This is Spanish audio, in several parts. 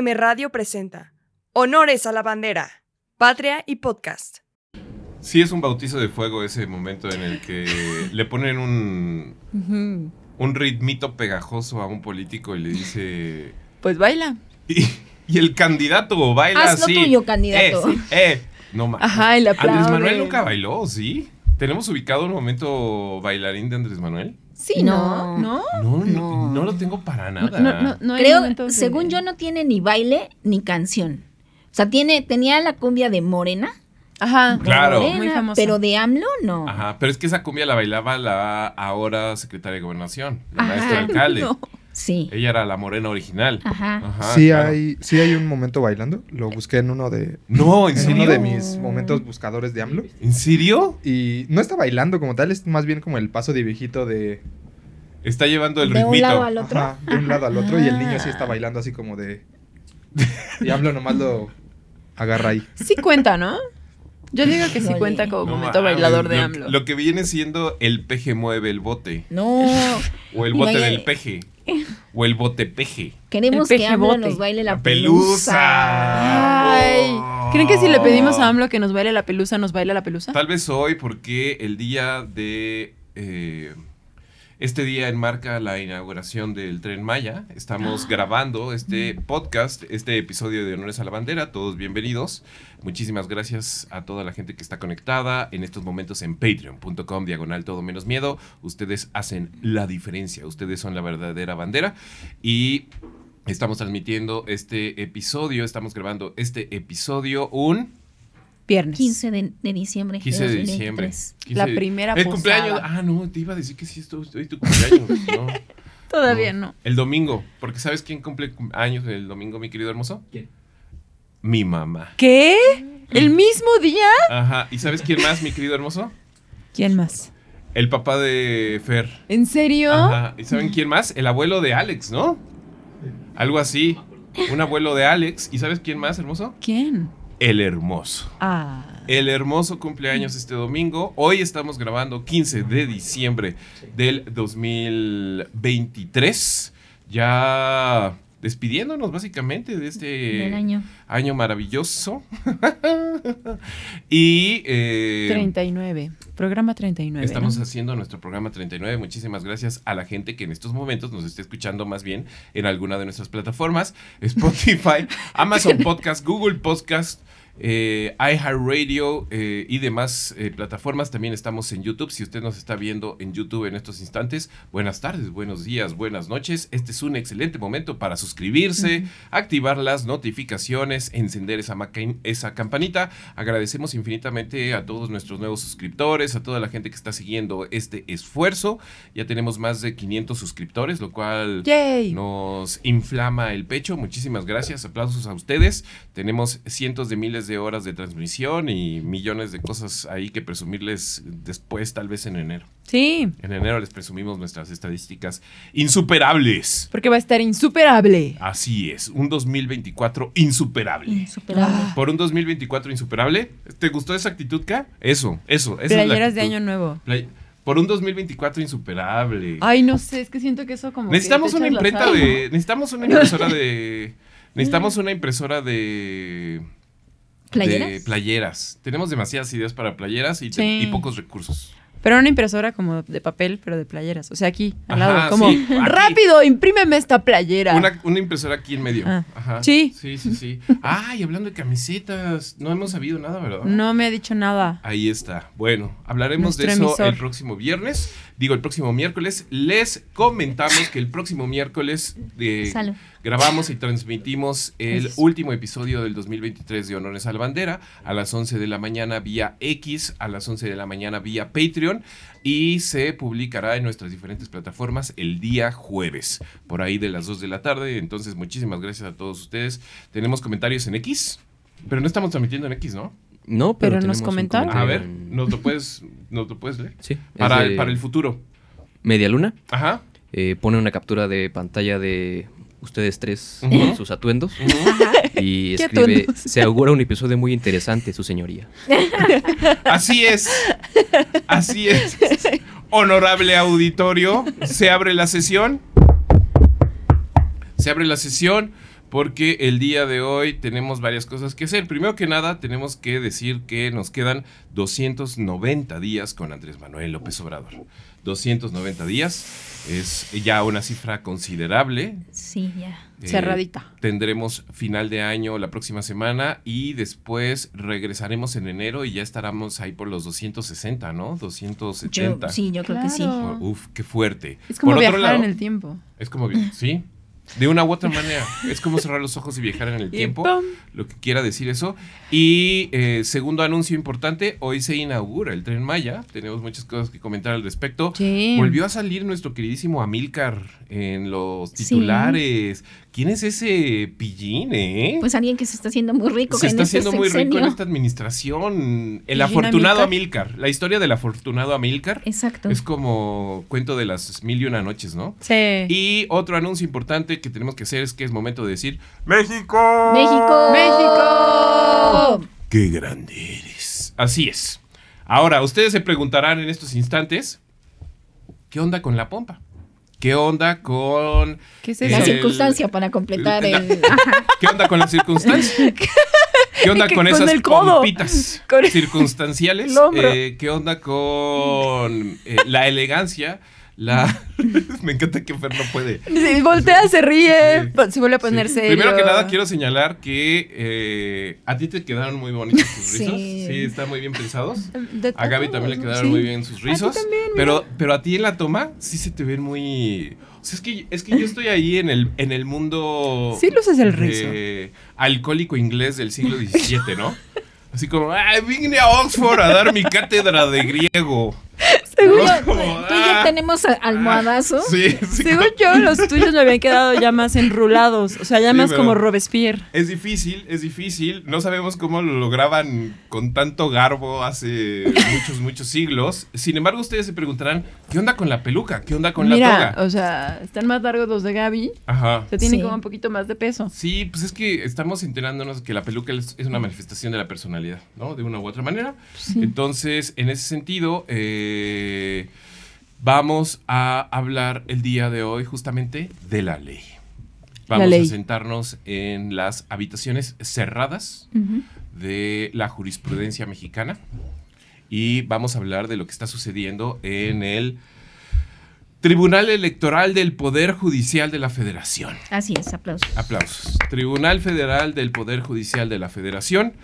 FM Radio presenta Honores a la Bandera, Patria y Podcast. Sí es un bautizo de fuego ese momento en el que le ponen un, un ritmito pegajoso a un político y le dice... Pues baila. Y, y el candidato baila Haz lo así. tuyo, candidato. Eh, sí, eh. No ma- Ajá, le Andrés Manuel nunca bailó, ¿sí? ¿Tenemos ubicado un momento bailarín de Andrés Manuel? Sí, ¿no? No. ¿No? No, no, lo tengo para nada. no, no, no hay Creo, según yo, no tiene ni baile ni canción. O sea, tiene, tenía la cumbia de Morena. Ajá. Claro. Morena, Muy famosa. Pero de AMLO, no. Ajá, pero es que esa cumbia la bailaba la ahora secretaria de Gobernación, la Ajá. maestra alcalde. Sí. Ella era la morena original. Ajá. Ajá, sí, claro. hay, sí hay un momento bailando. Lo busqué en uno de, No, ¿en en serio? uno de mis momentos buscadores de AMLO. ¿En serio? Y no está bailando como tal, es más bien como el paso de viejito de, Está llevando el De un ritmito. lado al otro. ajá, de un lado al otro. Y el niño sí Ah. está bailando así como de. Y AMLO nomás lo agarra ahí. Sí cuenta, ¿no? Yo digo que sí cuenta como No momento bailador de lo- AMLO. Lo que viene siendo el peje mueve el bote. No. O el bote del peje. O el bote peje. Queremos El que AMLO nos baile la, La pelusa. Ay, Oh. ¿creen que si le pedimos a AMLO que nos baile la pelusa, nos baila la pelusa? Tal vez hoy, porque el día de. eh, este día enmarca la inauguración del Tren Maya. Estamos grabando este podcast, este episodio de Honores a la Bandera. Todos bienvenidos. Muchísimas gracias a toda la gente que está conectada en estos momentos en patreon.com diagonal todo menos miedo. Ustedes hacen la diferencia. Ustedes son la verdadera bandera. Y estamos transmitiendo este episodio, estamos grabando este episodio un Viernes. 15 de, de diciembre. 15 de diciembre. 2023. 15 La de- primera El posada. cumpleaños. Ah, no, te iba a decir que sí, estoy, estoy tu cumpleaños. no, Todavía no. El domingo. Porque ¿sabes quién cumple cum- años el domingo, mi querido hermoso? ¿Quién? Mi mamá. ¿Qué? ¿El mismo día? Ajá. ¿Y sabes quién más, mi querido hermoso? ¿Quién más? El papá de Fer. ¿En serio? Ajá. ¿Y saben quién más? El abuelo de Alex, ¿no? Algo así. Un abuelo de Alex. ¿Y sabes quién más, hermoso? ¿Quién? El hermoso. Ah. El hermoso cumpleaños este domingo. Hoy estamos grabando 15 de diciembre del 2023. Ya despidiéndonos básicamente de este Del año. año maravilloso. y eh, 39. Programa 39. Estamos ¿no? haciendo nuestro programa 39. Muchísimas gracias a la gente que en estos momentos nos está escuchando más bien en alguna de nuestras plataformas. Spotify, Amazon Podcast, Google Podcast. Eh, iHeartRadio eh, y demás eh, plataformas. También estamos en YouTube. Si usted nos está viendo en YouTube en estos instantes, buenas tardes, buenos días, buenas noches. Este es un excelente momento para suscribirse, activar las notificaciones, encender esa, esa campanita. Agradecemos infinitamente a todos nuestros nuevos suscriptores, a toda la gente que está siguiendo este esfuerzo. Ya tenemos más de 500 suscriptores, lo cual ¡Yay! nos inflama el pecho. Muchísimas gracias, aplausos a ustedes. Tenemos cientos de miles de horas de transmisión y millones de cosas ahí que presumirles después, tal vez en enero. Sí, En enero les presumimos nuestras estadísticas insuperables. porque va a estar insuperable. Así es, un 2024 insuperable. Insuperable. Ah. Por un 2024 insuperable, ¿te gustó esa actitud, K? Eso, eso. esa es la Playeras de actitud. año nuevo. Play- Por un 2024 insuperable. Ay, no sé, es que siento que eso como. necesitamos una imprenta de. Necesitamos una impresora de. Necesitamos una impresora de... ¿Playeras? De playeras. Tenemos demasiadas ideas para playeras y, te- Sí. y pocos recursos. Pero una impresora como de papel, pero de playeras. O sea, aquí, al Ajá, lado. Como, sí, rápido, imprímeme esta playera. Una, una impresora aquí en medio. Ah, Ajá. sí. Sí, sí, sí. Ay, hablando de camisetas, no hemos sabido nada, ¿verdad? No me ha dicho nada. Ahí está. Bueno, hablaremos de eso emisor. el próximo viernes. Digo, el próximo miércoles. Les comentamos que el próximo miércoles eh, Salud. grabamos y transmitimos el Gracias. último episodio del 2023 de Honores a la Bandera a las 11 de la mañana vía X, a las 11 de la mañana vía Patreon y se publicará en nuestras diferentes plataformas el día jueves, por ahí de las 2 de la tarde. Entonces, muchísimas gracias a todos ustedes. Tenemos comentarios en X, pero no estamos transmitiendo en X, ¿no? No, pero, Pero nos comentaron. A ver, en- ¿nos lo puedes, nos lo puedes leer? Sí. Para, de para el futuro. Media Luna Ajá. eh, pone una captura de pantalla de ustedes tres con sus atuendos y ¿Qué escribe, atuendos? se augura un episodio muy interesante, su señoría. Así es. Así es. Honorable auditorio, se abre la sesión. Se abre la sesión porque el día de hoy tenemos varias cosas que hacer. Primero que nada, tenemos que decir que nos quedan 290 días con Andrés Manuel López Obrador. 290 días es ya una cifra considerable. Sí, ya. Eh, Cerradita. tendremos final de año la próxima semana y después regresaremos en enero y ya estaremos ahí por los 260, ¿no? Yo, 270. sí, yo creo que sí. Uf, qué fuerte. Es como Por otro viajar en el tiempo. Es como, sí, de una u otra manera. Es como cerrar los ojos y viajar en el tiempo. Lo que quiera decir eso. Y eh, segundo anuncio importante, hoy se inaugura el Tren Maya. Tenemos muchas cosas que comentar al respecto. Sí. Volvió a salir nuestro queridísimo Amilcar en los Sí. titulares. ¿Quién es ese pillín, eh? Pues alguien que se está haciendo muy rico se en está este haciendo muy rico en esta administración. El afortunado. Amilcar. La historia del afortunado Amilcar Exacto. es como cuento de las mil y una noches, ¿no? Sí. Y otro anuncio importante que tenemos que hacer es que es momento de decir ¡México! ¡México! ¡México! ¡Qué grande eres! Así es. Ahora, ustedes se preguntarán en estos instantes, ¿qué onda con la pompa? ¿Qué onda con... ¿Qué es el- La circunstancia para completar la- el... ¿Qué onda con la circunstancia? ¿Qué onda Que con con esas el codo. pompitas Con el- circunstanciales? el. Eh, ¿Qué onda con eh, la elegancia? La... Me encanta que Fer no puede. Sí, voltea, se ríe, Sí. se vuelve a poner Sí. serio. Primero que nada, quiero señalar que eh, a ti te quedaron muy bonitos tus rizos. Sí, están muy bien pensados. De A Gaby también le quedaron muy bien sus rizos. también, mira. pero, pero a ti en la toma sí se te ven muy. O sea, es que, es que yo estoy ahí en el, en el mundo. Sí luces el de alcohólico inglés del siglo XVII, ¿no? Así como, ah, vine a Oxford a dar mi cátedra de griego. Según, yo, Como, Tú y yo ah, tenemos a- almohadazos. Sí, sí, según yo, los tuyos me habían quedado ya más enrulados. O sea, ya Sí, más como Robespierre. Es difícil, es difícil. No sabemos cómo lo lograban con tanto garbo hace muchos, muchos siglos. Sin embargo, ustedes se preguntarán, ¿qué onda con la peluca? ¿Qué onda con la Mira, toga? o sea, están más largos los de Gaby. Ajá. O sea, tienen Sí. como un poquito más de peso. Sí, pues es que estamos enterándonos que la peluca es, es una manifestación de la personalidad, ¿no? De una u otra manera. Entonces, en ese sentido, eh, vamos a hablar el día de hoy justamente de la ley. Vamos ley. a sentarnos en las habitaciones cerradas de la jurisprudencia mexicana y vamos a hablar de lo que está sucediendo en el Tribunal Electoral del Poder Judicial de la Federación. Así es, aplausos. Aplausos. Tribunal Federal del Poder Judicial de la Federación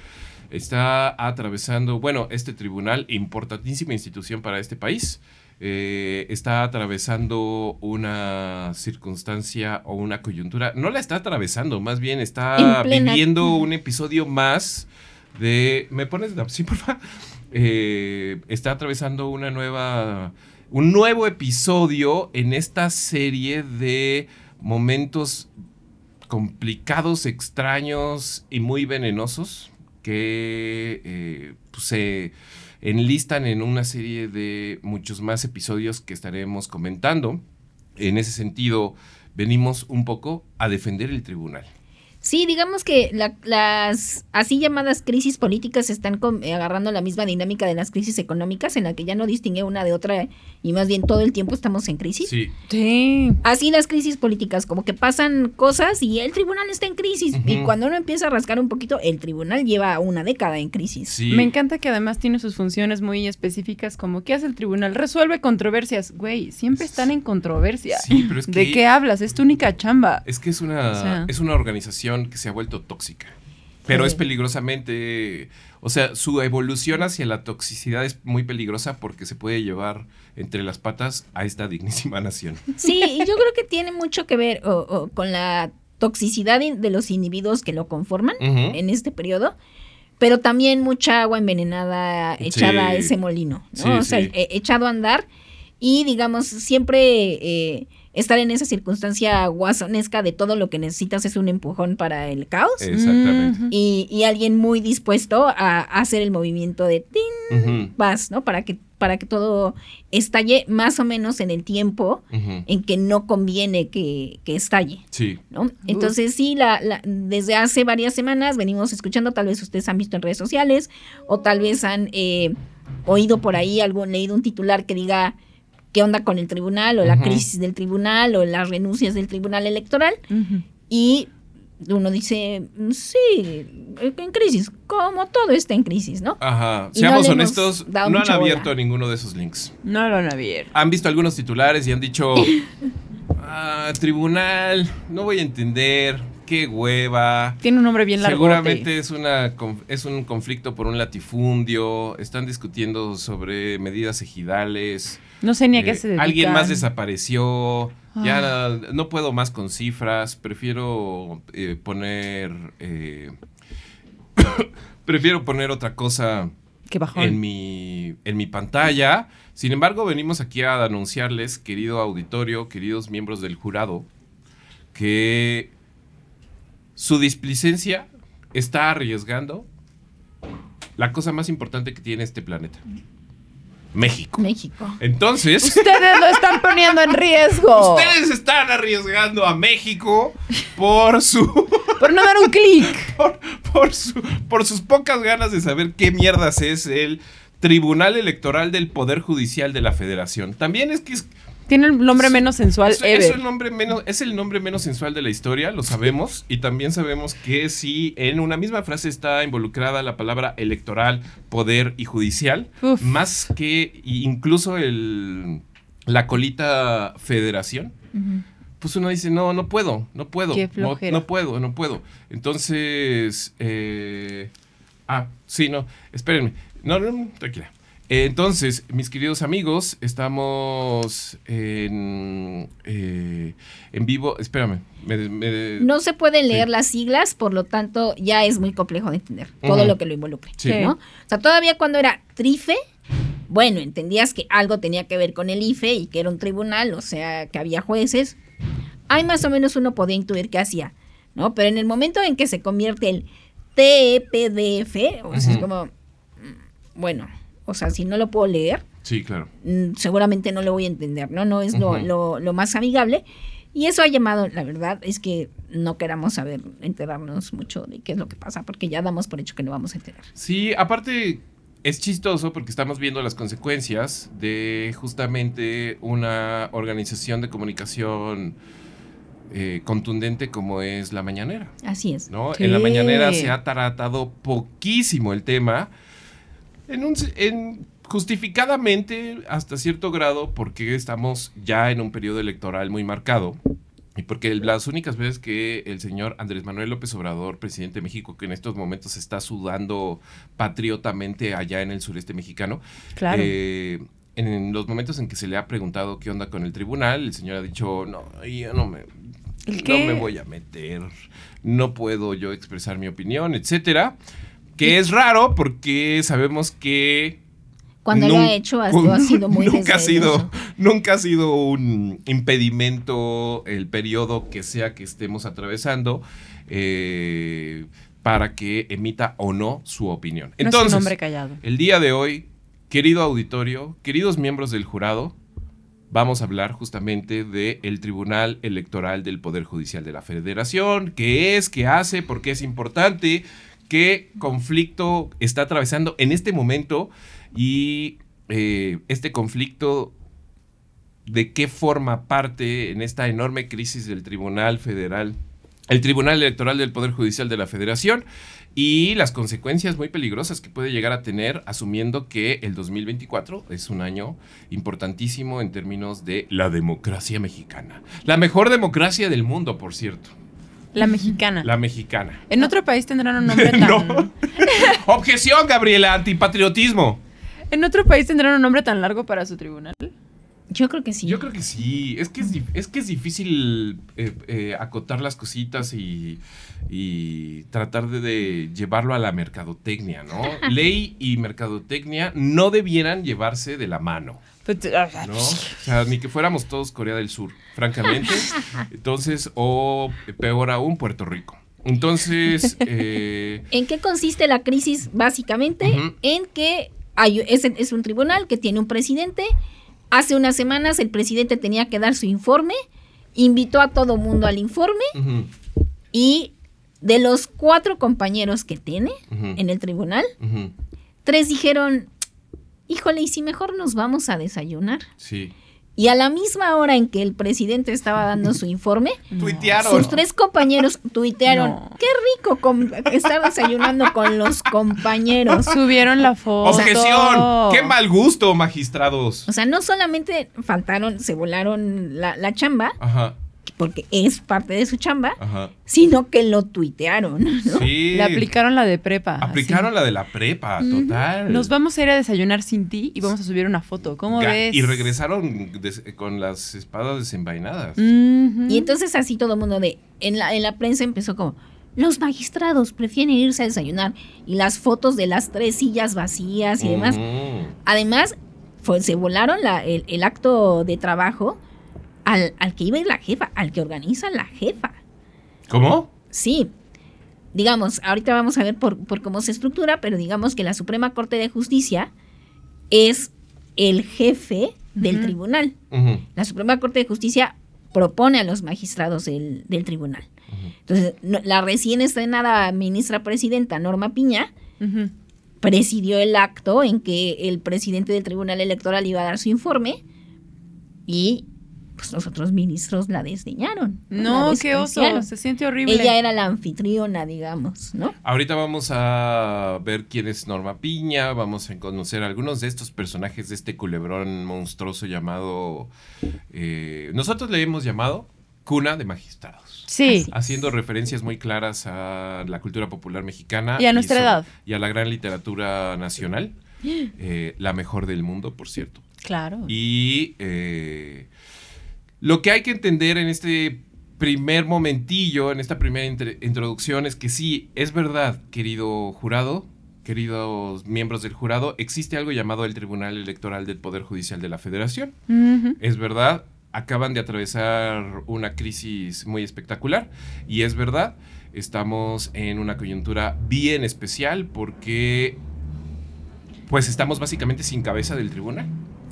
está atravesando, bueno, este tribunal, importantísima institución para este país, eh, está atravesando una circunstancia o una coyuntura, no la está atravesando, más bien está viviendo un episodio más de... ¿Me pones la sí, por favor? Eh, está atravesando una nueva... Un nuevo episodio en esta serie de momentos complicados, extraños y muy venenosos que eh, pues, se enlistan en una serie de muchos más episodios que estaremos comentando. En ese sentido, venimos un poco a defender el tribunal. Sí, digamos que la- las así llamadas crisis políticas están com- eh, agarrando la misma dinámica de las crisis económicas, en la que ya no distingue una de otra y más bien todo el tiempo estamos en crisis. Sí. Sí. Así las crisis políticas, como que pasan cosas y el tribunal está en crisis. Y cuando uno empieza a rascar un poquito, el tribunal lleva una década en crisis. Sí. Me encanta que además tiene sus funciones muy específicas, como ¿qué hace el tribunal? Resuelve controversias. Güey, siempre están en controversia. Sí, pero es que- ¿De qué hablas? Es tu única chamba. Es que es una, O sea. es una organización que se ha vuelto tóxica. Pero Sí. es peligrosamente. O sea, su evolución hacia la toxicidad es muy peligrosa porque se puede llevar entre las patas a esta dignísima nación. Sí, y yo creo que tiene mucho que ver o- o con la toxicidad de los individuos que lo conforman en este periodo, pero también mucha agua envenenada echada a ese molino, ¿no? Sí, o sea, sí. e- echado a andar y digamos siempre eh, estar en esa circunstancia guasonesca de todo lo que necesitas es un empujón para el caos. Exactamente. Y, y alguien muy dispuesto a, a hacer el movimiento de tin, vas, ¿no? Para que, para que todo estalle más o menos en el tiempo en que no conviene que, que estalle. Sí. ¿no? Entonces sí, la, la- desde hace varias semanas venimos escuchando, tal vez ustedes han visto en redes sociales o tal vez han eh, oído por ahí algo, leído un titular que diga qué onda con el tribunal o la crisis del tribunal o las renuncias del tribunal electoral y uno dice, "Mm, sí, en crisis, como todo está en crisis, ¿no? Ajá. Y no Seamos hemos honestos, no han bola. abierto ninguno de esos links. No lo han abierto. Han visto algunos titulares y han dicho. "Ah, tribunal, no voy a entender. Qué hueva. Tiene un nombre bien largo. Seguramente es, una, es un conflicto por un latifundio. Están discutiendo sobre medidas ejidales. No sé ni a Eh, qué se dedican. alguien más desapareció. Ya Ah. no puedo más con cifras. Prefiero eh, poner. eh, prefiero poner otra cosa en mi, en mi pantalla. Sin embargo, venimos aquí a anunciarles, querido auditorio, queridos miembros del jurado, que su displicencia está arriesgando la cosa más importante que tiene este planeta. México. México. Entonces, Ustedes lo están poniendo en riesgo. ustedes están arriesgando a México por su Por no dar un clic. por, por su- por sus pocas ganas de saber qué mierdas es el Tribunal Electoral del Poder Judicial de la Federación. También es que es, Tiene el nombre menos sensual es- ever. es el nombre menos, es el nombre menos sensual de la historia, lo sabemos, y también sabemos que si en una misma frase está involucrada la palabra electoral, poder y judicial, Uf. más que incluso el, la colita federación, pues uno dice, no, no puedo, no puedo, Qué no, no puedo, no puedo. Entonces, eh, ah, sí, no, espérenme, no, no, tranquila. Entonces, mis queridos amigos, estamos en, eh, en vivo, espérame, me- me- No se pueden leer Sí. las siglas, por lo tanto ya es muy complejo de entender todo lo que lo involucre. Sí. ¿no? O sea, todavía cuando era trife, bueno, entendías que algo tenía que ver con el IFE y que era un tribunal, o sea, que había jueces. Ahí más o menos uno podía intuir qué hacía, ¿no? Pero en el momento en que se convierte el TEPDF, o sea, es como, mm, bueno, o sea, si no lo puedo leer, sí, claro. mm, seguramente no lo voy a entender, ¿no? No es lo, lo- lo más amigable. Y eso ha llamado, la verdad, es que no queramos saber, enterarnos mucho de qué es lo que pasa, porque ya damos por hecho que no vamos a enterar. Sí, aparte es chistoso porque estamos viendo las consecuencias de justamente una organización de comunicación eh, contundente como es la mañanera. Así es. ¿no? En la mañanera se ha tratado poquísimo el tema, en un, en- justificadamente hasta cierto grado, porque estamos ya en un periodo electoral muy marcado. Y porque las únicas veces que el señor Andrés Manuel López Obrador, presidente de México, que en estos momentos está sudando patriotamente allá en el sureste mexicano, Claro. eh, en los momentos en que se le ha preguntado qué onda con el tribunal, el señor ha dicho, no, yo no me, ¿El no me voy a meter, no puedo yo expresar mi opinión, etcétera. Que es raro porque sabemos que Cuando lo ha hecho, ha, lo ha sido muy nunca ha sido nunca ha sido un impedimento el periodo que sea que estemos atravesando eh, para que emita o no su opinión. no es un Entonces, hombre callado. el día de hoy, querido auditorio, queridos miembros del jurado, vamos a hablar justamente del Tribunal Electoral del Poder Judicial de la Federación, qué es, qué hace, por qué es importante, qué conflicto está atravesando en este momento y eh, este conflicto de qué forma parte en esta enorme crisis del Tribunal Federal, el Tribunal Electoral del Poder Judicial de la Federación y las consecuencias muy peligrosas que puede llegar a tener asumiendo que el 2024 es un año importantísimo en términos de la democracia mexicana. La mejor democracia del mundo, por cierto. La mexicana. La mexicana. En otro país tendrán un nombre tan... No. Objeción, Gabriela, antipatriotismo. En otro país tendrán un nombre tan largo para su tribunal. Yo creo que sí. Yo creo que sí. Es que es, es, que es difícil eh, eh, acotar las cositas y, y tratar de, de llevarlo a la mercadotecnia, ¿no? Ley y mercadotecnia no debieran llevarse de la mano, ¿no? O sea, ni que fuéramos todos Corea del Sur, francamente. Entonces, o peor aún, Puerto Rico. Entonces, eh, ¿En qué consiste la crisis? Básicamente en que hay, es, es un tribunal que tiene un presidente. Hace unas semanas el presidente tenía que dar su informe, invitó a todo mundo al informe y de los cuatro compañeros que tiene en el tribunal, tres dijeron, híjole, ¿y si mejor nos vamos a desayunar? sí. Y a la misma hora en que el presidente estaba dando su informe, Tuitearon. sus tres compañeros tuitearon, No. qué rico estar desayunando con los compañeros. Subieron la foto. Objeción. Qué mal gusto, magistrados. O sea, no solamente faltaron, se volaron la, la chamba, Ajá, porque es parte de su chamba, ajá. sino que lo tuitearon. ¿no? Sí. Le aplicaron la de prepa. Aplicaron así. la de la prepa, total. Nos vamos a ir a desayunar sin ti y vamos a subir una foto. ¿Cómo Ga- ves? Y regresaron con las espadas desenvainadas. Y entonces así todo el mundo de, en la, en la prensa empezó como, los magistrados prefieren irse a desayunar. Y las fotos de las tres sillas vacías y demás. Mm. Además, fue- se volaron la- el, el acto de trabajo al, al que iba a ir la jefa, al que organiza la jefa. ¿Cómo? Sí. Digamos, ahorita vamos a ver por, por cómo se estructura, pero digamos que la Suprema Corte de Justicia es el jefe del tribunal. La Suprema Corte de Justicia propone a los magistrados del, del tribunal. Entonces, no- la recién estrenada ministra presidenta Norma Piña presidió el acto en que el presidente del Tribunal Electoral iba a dar su informe y pues los otros ministros la desdeñaron. No, La qué oso. Se siente horrible. Ella era la anfitriona, digamos, ¿no? Ahorita vamos a ver quién es Norma Piña, vamos a conocer algunos de estos personajes de este culebrón monstruoso llamado... eh, nosotros le hemos llamado Cuna de Magistrados. Sí. Haciendo referencias muy claras a la cultura popular mexicana. Y a nuestra edad. Y a la gran literatura nacional. eh, la mejor del mundo, por cierto. Claro. Y eh, lo que hay que entender en este primer momentillo, en esta primera introducción, es que sí, es verdad, querido jurado, queridos miembros del jurado, existe algo llamado el Tribunal Electoral del Poder Judicial de la Federación. Es verdad, acaban de atravesar una crisis muy espectacular y es verdad, estamos en una coyuntura bien especial porque pues estamos básicamente sin cabeza del tribunal.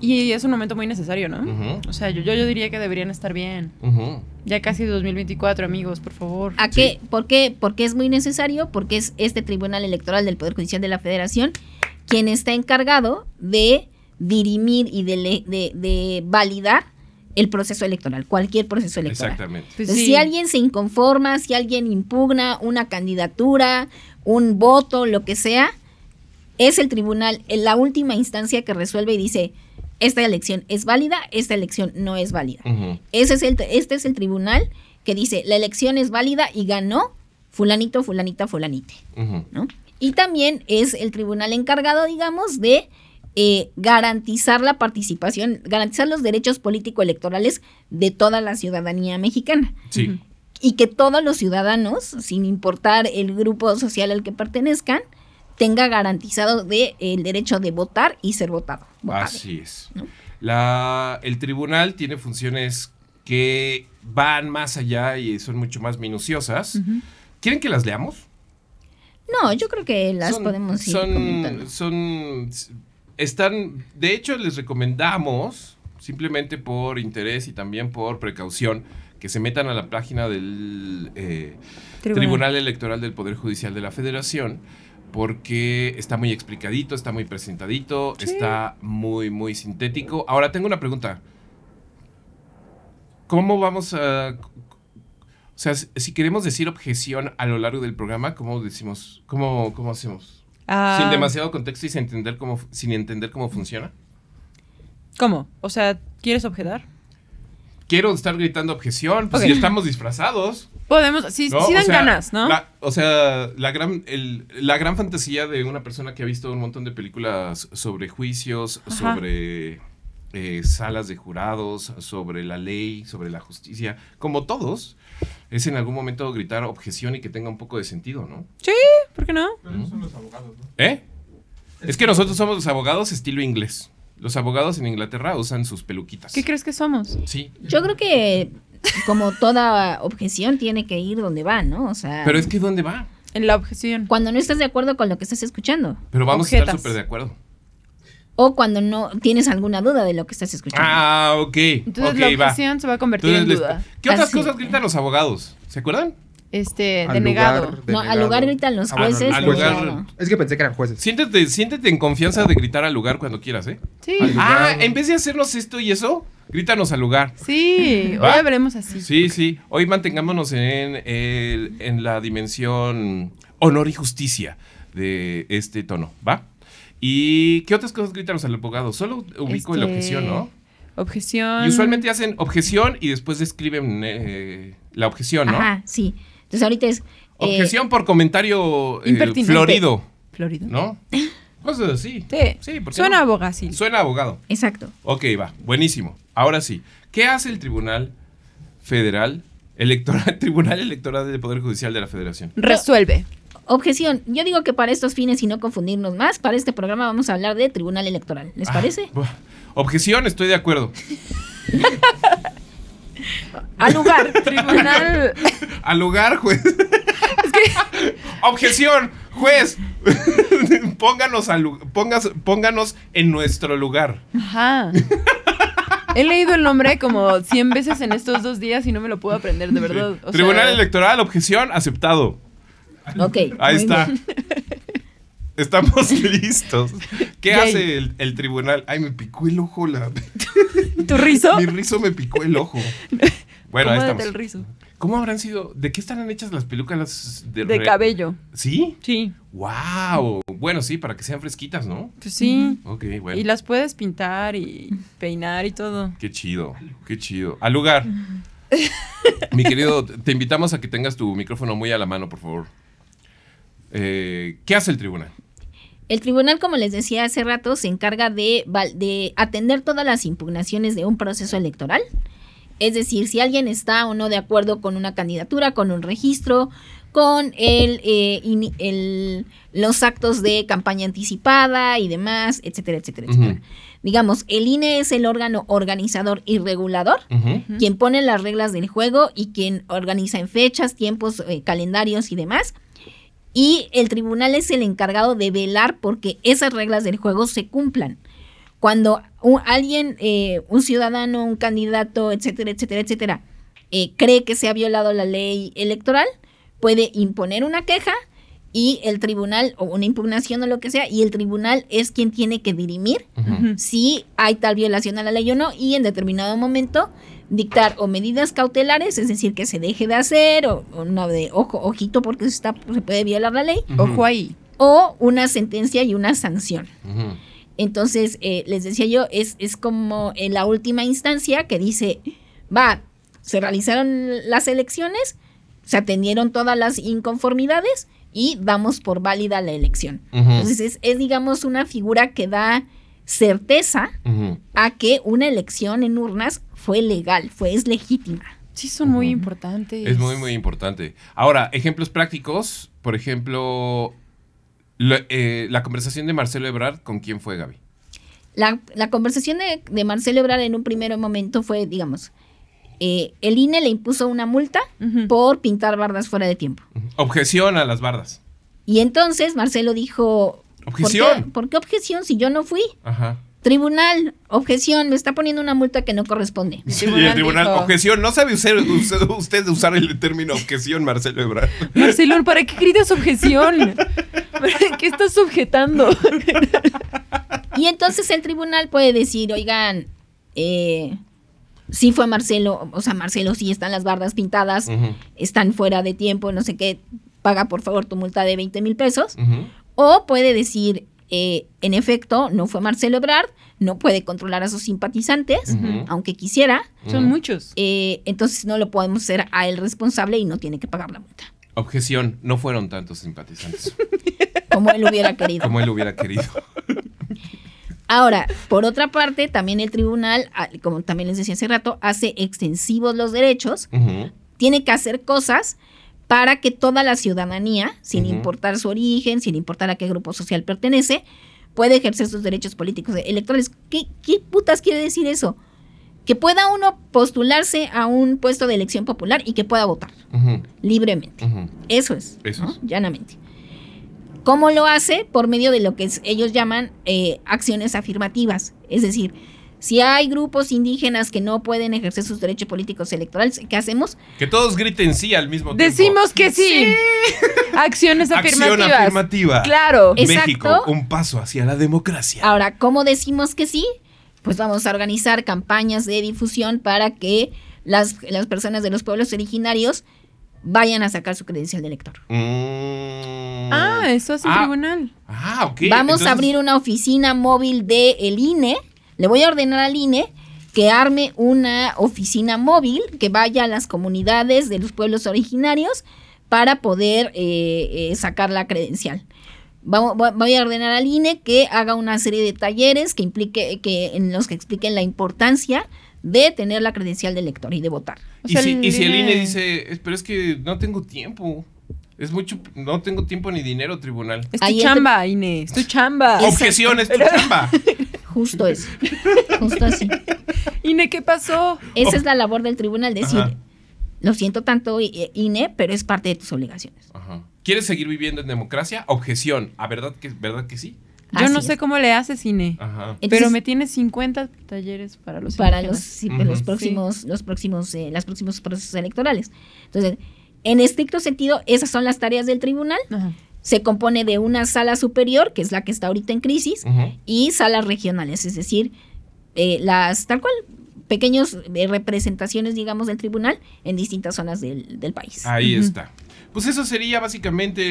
Y es un momento muy necesario, ¿no? O sea, yo, yo, yo diría que deberían estar bien. ujú. Ya casi 2024, amigos, por favor. ¿A qué? ¿Por qué? Porque es muy necesario, porque es este Tribunal Electoral del Poder Judicial de la Federación quien está encargado de dirimir y de, le- de- de validar el proceso electoral, cualquier proceso electoral. Exactamente. Pues Entonces, sí. Si alguien se inconforma, si alguien impugna una candidatura, un voto, lo que sea, es el tribunal en la última instancia que resuelve y dice, esta elección es válida, esta elección no es válida. Ese es el, este es el tribunal que dice, la elección es válida y ganó fulanito, fulanita, fulanite. ¿no? Y también es el tribunal encargado, digamos, de eh, garantizar la participación, garantizar los derechos político-electorales de toda la ciudadanía mexicana. Sí. Y que todos los ciudadanos, sin importar el grupo social al que pertenezcan, tenga garantizado de, el derecho de votar y ser votado. votado. Así es. ¿no? La, el tribunal tiene funciones que van más allá y son mucho más minuciosas. ¿Quieren que las leamos? No, yo creo que las Son- podemos ir son, comentando. son están de hecho les recomendamos simplemente por interés y también por precaución, que se metan a la página del eh, Tribunal. Electoral del Poder Judicial de la Federación, porque está muy explicadito, está muy presentadito, está muy, muy sintético. Ahora tengo una pregunta. ¿Cómo vamos a... O sea, si queremos decir objeción a lo largo del programa, ¿cómo decimos? ¿Cómo, cómo hacemos? Ah, Sin demasiado contexto y sin entender cómo, sin entender cómo funciona. ¿Cómo? O sea, ¿quieres objetar? Quiero estar gritando objeción, pues si estamos disfrazados. Podemos, sí, ¿no? sí O dan sea, ganas, ¿no? la- o sea, la gran, el- la gran fantasía de una persona que ha visto un montón de películas sobre juicios, Ajá. sobre eh, salas de jurados, sobre la ley, sobre la justicia, como todos, es en algún momento gritar objeción y que tenga un poco de sentido, ¿no? ¿Por qué no? Pero esos son los abogados, ¿no? ¿Eh? Es que nosotros somos los abogados estilo inglés. Los abogados en Inglaterra usan sus peluquitas. ¿Qué crees que somos? Sí. Yo creo que como toda objeción tiene que ir donde va, ¿no? O sea, Pero es que ¿dónde va? En la objeción. cuando no estás de acuerdo con lo que estás escuchando Pero vamos a estar súper de acuerdo. o cuando no tienes alguna duda de lo que estás escuchando. Ah, ok. Entonces la va. objeción se va a convertir Entonces, en duda. ¿Qué otras Así. cosas gritan los abogados? ¿Se acuerdan? Este, Al denegado. lugar, no, al lugar gritan los Ah, bueno, jueces. al pues, lugar- claro. Es que pensé que eran jueces. Siéntete, siéntete en confianza de gritar al lugar cuando quieras, ¿eh? Sí. Al lugar. Ah, en vez de hacernos esto y eso, grítanos al lugar. Sí, hoy veremos así. Sí, sí. Hoy mantengámonos en, el- en la dimensión honor y justicia de este tono, ¿va? ¿Y qué otras cosas gritan los abogados? Solo ubico la Este, objeción, ¿no? Objeción. Y usualmente hacen objeción y después describen eh, la objeción, ¿no? Ajá, sí. Entonces ahorita es... eh, Objeción por comentario eh, Impertinente. florido, Florido. ¿no? Cosas así. Sí. Sí, ¿por qué Suena no? abogacil. Suena abogado. exacto. Ok, va. Buenísimo. Ahora sí. ¿Qué hace el Tribunal Federal Electoral, Tribunal Electoral del Poder Judicial de la Federación? Resuelve. Objeción. Yo digo que para estos fines y no confundirnos más, para este programa vamos a hablar de Tribunal Electoral. ¿Les parece? Ah, buah. objeción, estoy de acuerdo. Al lugar. Tribunal. Al lugar, juez. Objeción, juez. pónganos, al, pongas- pónganos en nuestro lugar. Ajá. He leído el nombre como 100 veces en estos dos días y no me lo puedo aprender, de verdad. O Tribunal sea, Electoral, objeción, aceptado. Ok. Ahí está. bien. Estamos listos. ¿Qué Yay. hace el, el tribunal? Ay, me picó el ojo. La... ¿Tu rizo? Mi rizo me picó el ojo. Bueno, ahí estamos. el rizo. ¿Cómo habrán sido? ¿De qué estarán hechas las pelucas de, De cabello. ¿Sí? Sí. ¡Wow! Bueno, sí, para que sean fresquitas, ¿no? Pues sí. Ok, bueno. Y las puedes pintar y peinar y todo. Qué chido, qué chido. Al lugar. Mi querido, te invitamos a que tengas tu micrófono muy a la mano, por favor. Eh, ¿Qué hace el tribunal? El tribunal, como les decía hace rato, se encarga de, atender todas las impugnaciones de un proceso electoral. Es decir, si alguien está o no de acuerdo con una candidatura, con un registro, con el, eh, el- los actos de campaña anticipada y demás, etcétera, etcétera, etcétera. Digamos, el INE es el órgano organizador y regulador quien pone las reglas del juego y quien organiza en fechas, tiempos, eh, calendarios y demás. Y el tribunal es el encargado de velar porque esas reglas del juego se cumplan. Cuando un- alguien, eh, un ciudadano, un candidato, etcétera, etcétera, etcétera, eh, cree que se ha violado la ley electoral, puede imponer una queja y el tribunal, o una impugnación o lo que sea, y el tribunal es quien tiene que dirimir si hay tal violación a la ley o no y en determinado momento dictar o medidas cautelares, es decir, que se deje de hacer o, o una de ojo, ojito porque se, está, se puede violar la ley. Ojo ahí. o una sentencia y una sanción. Entonces, eh, les decía yo, es, es como en la última instancia que dice, va, se realizaron las elecciones, se atendieron todas las inconformidades y damos por válida la elección. Entonces, es, es, digamos, una figura que da certeza a que una elección en urnas fue legal, fue es legítima. Sí, son muy importantes. Es muy, muy importante. Ahora, ejemplos prácticos. Por ejemplo, lo- eh, la conversación de Marcelo Ebrard con quién fue Gaby. La, la conversación de, de Marcelo Ebrard en un primer momento fue, digamos, eh, el INE le impuso una multa por pintar bardas fuera de tiempo. Objeción a las bardas. Y entonces Marcelo dijo, ¿por qué, Objeción. ¿por qué objeción si yo no fui? Ajá. Tribunal, objeción, me está poniendo una multa que no corresponde. El Sí, el tribunal tribunal, dijo- objeción. No sabe usted, usted, usted usar el término objeción, Marcelo Ebrard. Marcelo, ¿para qué gritas objeción? ¿Para qué estás sujetando? Y entonces el tribunal puede decir, oigan, eh, sí fue Marcelo, o sea, Marcelo sí están las bardas pintadas, están fuera de tiempo, no sé qué, paga por favor tu multa de 20 mil pesos. O puede decir, eh, en efecto, no fue Marcelo Ebrard, no puede controlar a sus simpatizantes, aunque quisiera. Son muchos. eh, entonces no lo podemos hacer a él responsable y no tiene que pagar la multa, Objeción, no fueron tantos simpatizantes como él hubiera querido. como él hubiera querido. Ahora, por otra parte, también el tribunal, ah, como también les decía hace rato, hace extensivos los derechos, tiene que hacer cosas para que toda la ciudadanía, sin importar su origen, sin importar a qué grupo social pertenece, puede ejercer sus derechos políticos electorales. ¿Qué, qué putas quiere decir eso? Que pueda uno postularse a un puesto de elección popular y que pueda votar libremente. Eso es, Eso ¿no? es. llanamente. ¿Cómo lo hace? Por medio de lo que ellos llaman eh, acciones afirmativas. Es decir, si hay grupos indígenas que no pueden ejercer sus derechos políticos electorales, ¿qué hacemos? Que todos griten sí al mismo tiempo. Decimos que sí. Acciones Acción afirmativas. afirmativa. Claro. Es- México, Exacto. un paso hacia la democracia. Ahora, ¿cómo decimos que sí? Pues vamos a organizar campañas de difusión para que las, las personas de los pueblos originarios vayan a sacar su credencial de elector. Mm. Ah, eso hace el Ah, tribunal. Ah, ok. Vamos entonces- a abrir una oficina móvil del el INE. Le voy a ordenar al INE que arme una oficina móvil que vaya a las comunidades de los pueblos originarios para poder eh, eh, sacar la credencial. Vamos- voy a ordenar al INE que haga una serie de talleres que implique que en los que expliquen la importancia de tener la credencial de elector y de votar. O Y, si, el y si el INE INE dice, "Es- pero es que no tengo tiempo. Es mucho, no tengo tiempo ni dinero, tribunal. Es tu Ahí chamba, Inés. Es tu chamba. Objeción, es tu chamba. Justo eso. Justo así. Ine, ¿qué pasó? Esa es la labor del tribunal, decir, Ajá. lo siento tanto, I- INE, pero es parte de tus obligaciones. Ajá. ¿Quieres seguir viviendo en democracia? Objeción. ¿A verdad que, verdad que sí? Yo no sé es. cómo le haces, Ine. Ajá. Entonces, Pero me tienes 50 talleres para los para los, sí, los próximos, los próximos, eh, los próximos procesos electorales. Entonces, en estricto sentido, esas son las tareas del tribunal. Ajá. Se compone de una sala superior, que es la que está ahorita en crisis, y salas regionales, es decir, eh, las tal cual pequeños eh, representaciones, digamos, del tribunal en distintas zonas del, del país. Ahí está. Pues eso sería básicamente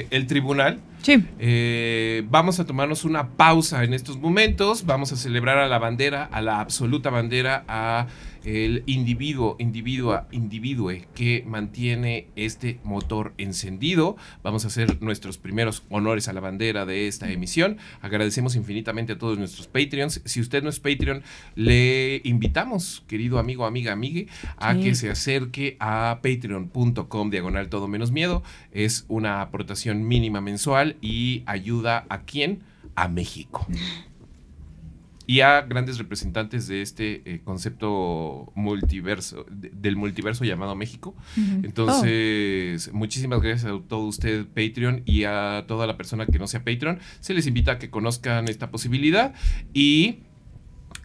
eh, el tribunal. Sí. Eh, vamos a tomarnos una pausa en estos momentos. Vamos a celebrar a la bandera, a la absoluta bandera, a el individuo, individua, individue que mantiene este motor encendido. Vamos a hacer nuestros primeros honores a la bandera de esta emisión. Agradecemos infinitamente a todos nuestros Patreons. Si usted no es Patreon, le invitamos, querido amigo, amiga, amigue, a Sí. que se acerque a patreon.com diagonal todo menos miedo. Es una aportación mínima mensual y ayuda a quién? A México. Y a grandes representantes de este eh, concepto multiverso, de- del multiverso llamado México. Entonces, muchísimas gracias a todo usted, Patreon, y a toda la persona que no sea Patreon. Se les invita a que conozcan esta posibilidad y,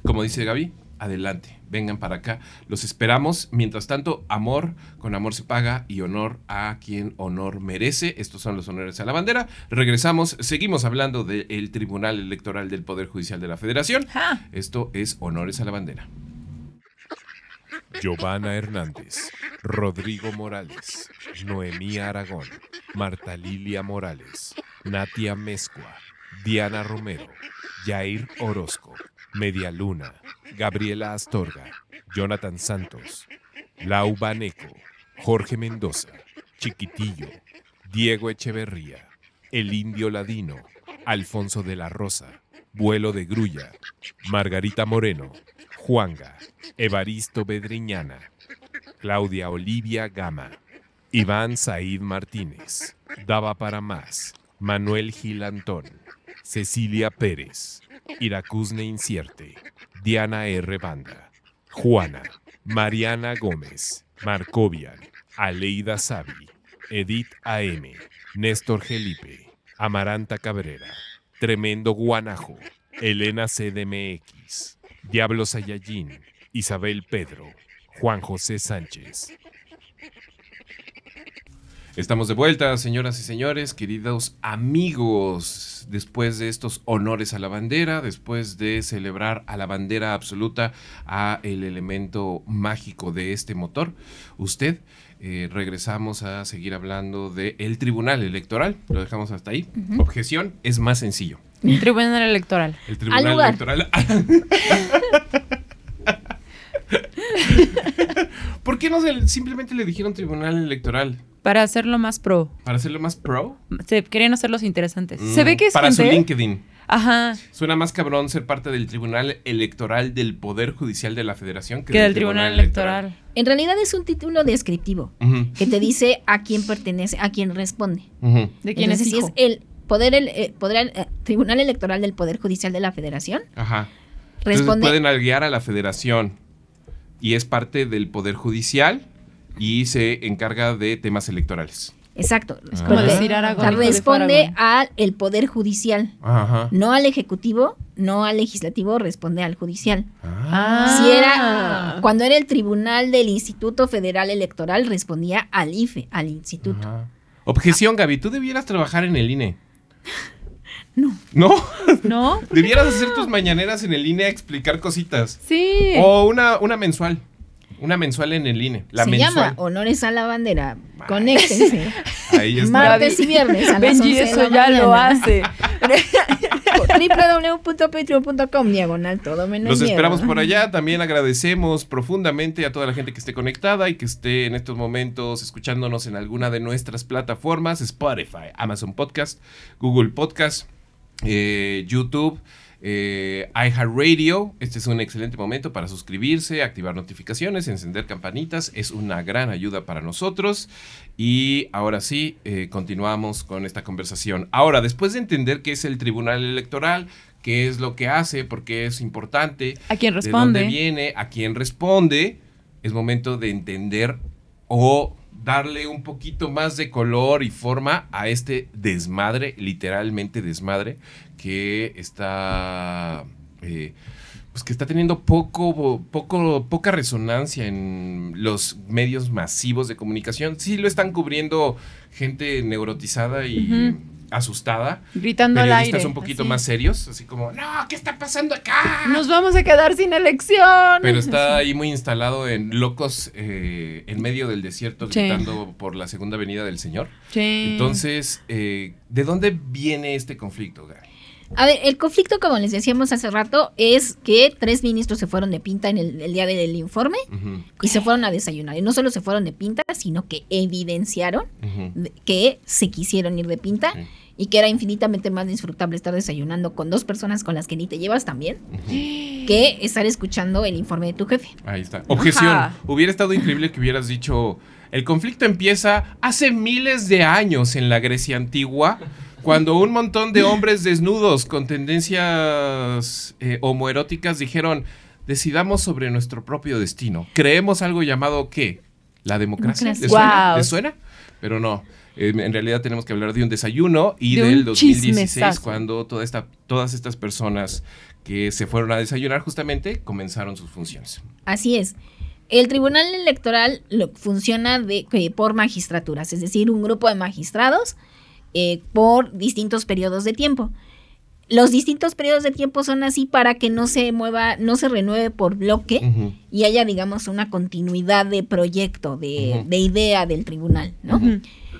como dice Gaby, adelante, vengan para acá. Los esperamos. Mientras tanto, amor, con amor se paga y honor a quien honor merece. Estos son los honores a la bandera. Regresamos, seguimos hablando del Tribunal Electoral del Poder Judicial de la Federación. Ja. Esto es honores a la bandera. Giovanna Hernández, Rodrigo Morales, Noemí Aragón, Marta Lilia Morales, Natia Mezcua, Diana Romero, Jair Orozco, Media Luna, Gabriela Astorga, Jonathan Santos, Lau Baneco, Jorge Mendoza, Chiquitillo, Diego Echeverría, El Indio Ladino, Alfonso de la Rosa, Vuelo de Grulla, Margarita Moreno, Juanga, Evaristo Bedriñana, Claudia Olivia Gama, Iván Said Martínez, Daba para Más, Manuel Gil Antón, Cecilia Pérez, Iracusne Incierte, Diana R. Banda, Juana, Mariana Gómez, Marcovian, Aleida Savi, Edith AM, Néstor Gelipe, Amaranta Cabrera, Tremendo Guanajo, Elena CDMX, Diablo Sayallín, Isabel Pedro, Juan José Sánchez. Estamos de vuelta, señoras y señores, queridos amigos, después de estos honores a la bandera, después de celebrar a la bandera absoluta, a el elemento mágico de este motor, usted, eh, regresamos a seguir hablando del el Tribunal Electoral, lo dejamos hasta ahí. Objeción, es más sencillo. Tribunal Electoral. El Tribunal. Electoral... ¿Por qué no se- simplemente le dijeron Tribunal Electoral? Para hacerlo más pro. ¿Para hacerlo más pro? Se querían hacerlos interesantes. Se Mm, ve que es Para su LinkedIn. Ajá. Suena más cabrón ser parte del Tribunal Electoral del Poder Judicial de la Federación que, Que del Tribunal Electoral. En realidad es un título descriptivo que te dice a quién pertenece, a quién responde. ¿De quién es si es el poder, el, eh, poder eh, Tribunal Electoral del Poder Judicial de la Federación, Ajá. Entonces responde pueden guiar a la Federación y es parte del Poder Judicial y se encarga de temas electorales. Exacto. Es como decir Aragón, responde al el Poder Judicial, Ajá. no al Ejecutivo, no al Legislativo, responde al Judicial. Ah. Si era cuando era el Tribunal del Instituto Federal Electoral respondía al IFE, al instituto. Ajá. Objeción, Gaby, tú debieras trabajar en el INE. No. ¿No? ¿No? Debieras hacer tus mañaneras en el INE a explicar cositas. Sí. O una, una mensual. Una mensual en el INE. La Se mensual. llama Honores a la Bandera. Conéctense. Ahí está. Martes y viernes a las Benji 11 de eso la ya lo hace. www.patreon.com diagonal todo menos Los miedo. esperamos por allá. También agradecemos profundamente a toda la gente que esté conectada y que esté en estos momentos escuchándonos en alguna de nuestras plataformas: Spotify, Amazon Podcast, Google Podcast, eh, YouTube. Eh, iHeartRadio, este es un excelente momento para suscribirse, activar notificaciones, encender campanitas, es una gran ayuda para nosotros. Y ahora sí, eh, continuamos con esta conversación. Ahora, después de entender qué es el Tribunal Electoral, qué es lo que hace, por qué es importante, ¿A quién de responde? dónde viene, a quién responde, es momento de entender o darle un poquito más de color y forma a este desmadre, literalmente desmadre, que está... eh, pues que está teniendo poco, poco, poca resonancia en los medios masivos de comunicación. Sí lo están cubriendo gente neurotizada y. asustada. Gritando al aire. un poquito así. más serios, así como, no, ¿qué está pasando acá? Nos vamos a quedar sin elección. Pero está ahí muy instalado en locos eh, en medio del desierto Sí. gritando por la segunda avenida del Señor. Sí. Entonces, eh, ¿de dónde viene este conflicto, Gaby? A ver, el conflicto, como les decíamos hace rato, es que tres ministros se fueron de pinta en el, el día del informe y se fueron a desayunar. Y no solo se fueron de pinta, sino que evidenciaron que se quisieron ir de pinta y que era infinitamente más disfrutable estar desayunando con dos personas con las que ni te llevas también que estar escuchando el informe de tu jefe. Ahí está. Objeción. Ajá. Hubiera estado increíble que hubieras dicho, el conflicto empieza hace miles de años en la Grecia antigua, cuando un montón de hombres desnudos con tendencias eh, homoeróticas dijeron, decidamos sobre nuestro propio destino. Creemos algo llamado ¿qué? La democracia. ¿Les suena? Wow. ¿Les suena? Pero no. Eh, en realidad tenemos que hablar de un desayuno y De del 2016 chismesazo. cuando toda esta, todas estas personas que se fueron a desayunar justamente comenzaron sus funciones. Así es. El Tribunal Electoral lo- funciona de, que por magistraturas, es decir, un grupo de magistrados eh, por distintos periodos de tiempo. Los distintos periodos de tiempo son así para que no se mueva, no se renueve por bloque y haya, digamos, una continuidad de proyecto, de, idea del tribunal, ¿no?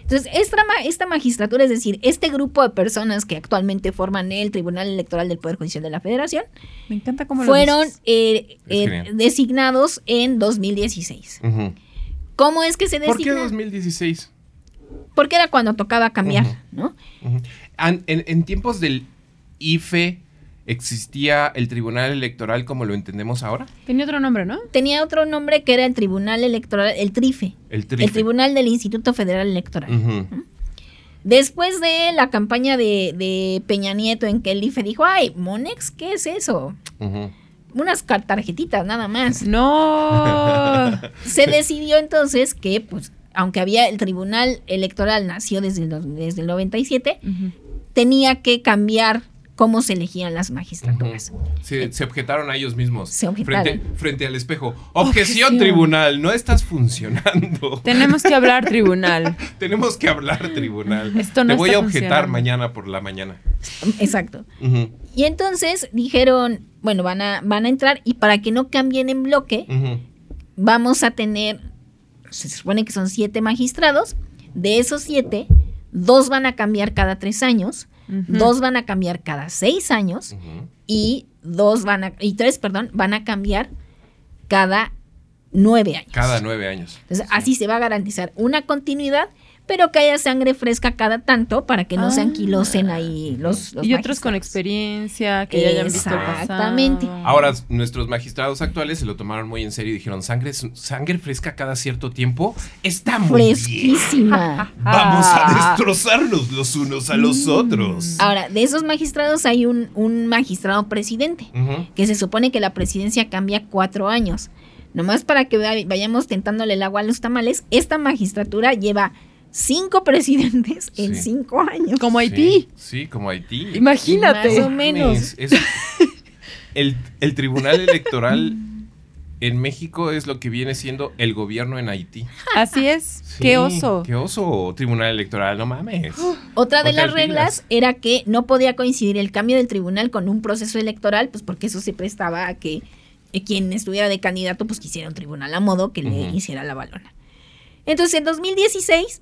Entonces, esta, esta magistratura, es decir, este grupo de personas que actualmente forman el Tribunal Electoral del Poder Judicial de la Federación, Me encanta cómo lo fueron eh, eh, designados en 2016. Ujú. ¿Cómo es que se ¿Por qué designan? 2016? Porque era cuando tocaba cambiar. ¿no? En, en tiempos del IFE, ¿existía el Tribunal Electoral como lo entendemos ahora? Tenía otro nombre, ¿no? Tenía otro nombre que era el Tribunal Electoral, el TRIFE, El TRIFE. el Tribunal del Instituto Federal Electoral. Después de la campaña de, de Peña Nieto en que el IFE dijo, ay, Monex, ¿qué es eso? Unas tarjetitas nada más. No. Se decidió entonces que, pues, aunque había el Tribunal Electoral nació desde el, desde el 97, Ujú. tenía que cambiar cómo se elegían las magistraturas. Se, se objetaron a ellos mismos. Se objetaron. Frente, frente al espejo. Objeción, Objeción. tribunal, no estás funcionando. Tenemos que hablar, tribunal. Tenemos que hablar, tribunal. Esto no Te voy a objetar mañana por la mañana. Exacto. Y entonces dijeron, bueno, van a, van a entrar y para que no cambien en bloque, vamos a tener, se supone que son siete magistrados, de esos siete, dos van a cambiar cada tres años, dos van a cambiar cada seis años y dos van a, y tres, perdón, van a cambiar cada nueve años. Cada nueve años. Entonces, así se va a garantizar una continuidad, pero que haya sangre fresca cada tanto para que no se Ah. anquilosen ahí los, los Y otros con experiencia, que ya hayan visto el pasado. Exactamente. Ahora, nuestros magistrados actuales se lo tomaron muy en serio y dijeron, sangre, sangre fresca cada cierto tiempo está muy bien. Fresquísima. Vamos a destrozarnos los unos a los otros. Ahora, de esos magistrados hay un, un magistrado presidente, que se supone que la presidencia cambia cuatro años. Nomás para que vaya- vayamos tentándole el agua a los tamales, esta magistratura lleva cinco presidentes en Sí. cinco años. Como Haití. Sí, sí, como Haití. Imagínate. Más o menos. Es- es- el, el Tribunal Electoral en México es lo que viene siendo el gobierno en Haití. Así es. Sí, Qué oso. Qué oso, Tribunal Electoral, no mames. Otra de las reglas pilas. era que no podía coincidir el cambio del tribunal con un proceso electoral, pues porque eso se prestaba a que eh, quien estuviera de candidato pues quisiera un tribunal a modo que le hiciera la balona. Entonces en 2016 su-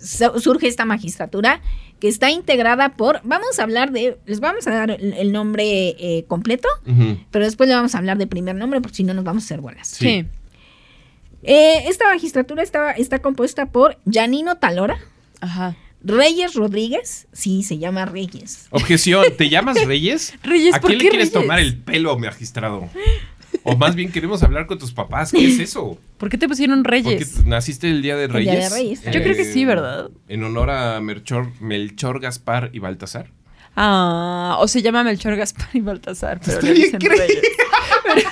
surge esta magistratura que está integrada por, vamos a hablar de, les vamos a dar el, el nombre eh, completo, pero después le vamos a hablar de primer nombre porque si no nos vamos a hacer bolas. Sí. Sí. Eh, esta magistratura está, está compuesta por Janino Talora, Ajá. Reyes Rodríguez, sí, se llama Reyes. Objeción, ¿te llamas Reyes? Reyes, ¿A ¿por quién qué le quieres Reyes? tomar el pelo, magistrado? O más bien queremos hablar con tus papás. ¿Qué es eso? ¿Por qué te pusieron Porque Reyes? naciste el día de El Reyes. Día de Reyes. Yo creo que sí, ¿verdad? En honor a Melchor, Melchor Gaspar y Baltasar. Ah, o se llama Melchor Gaspar y Baltasar, pero le Estaría dicen increíble. Reyes.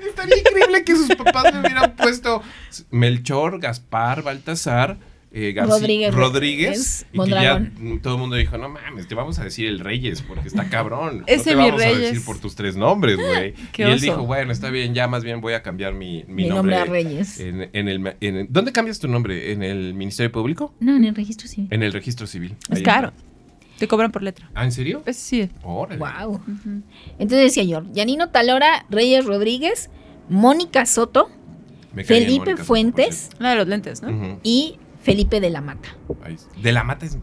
Estaría increíble que sus papás le hubieran puesto Melchor, Gaspar, Baltasar, eh, Rodríguez, Rodríguez. Y que ya Mondragón. todo el mundo dijo, no mames, te vamos a decir el Reyes porque está cabrón. Ese no te mi vamos a Reyes. decir por tus tres nombres, güey. y él oso. dijo, bueno, está bien, ya más bien voy a cambiar mi, mi Mi nombre. nombre a Reyes. En, en el, en el- ¿Dónde cambias tu nombre? ¿En el Ministerio Público? No, en el registro civil. En el registro civil. Es caro. está. Te cobran por letra. ¿Ah, en serio? Pues sí. Órale. Wow. Entonces decía yo, Yanino Talora, Reyes Rodríguez, Mónica Soto Felipe Mónica Soto, por Fuentes. La de los lentes, ¿no? y Felipe de la Mata. De la mata es...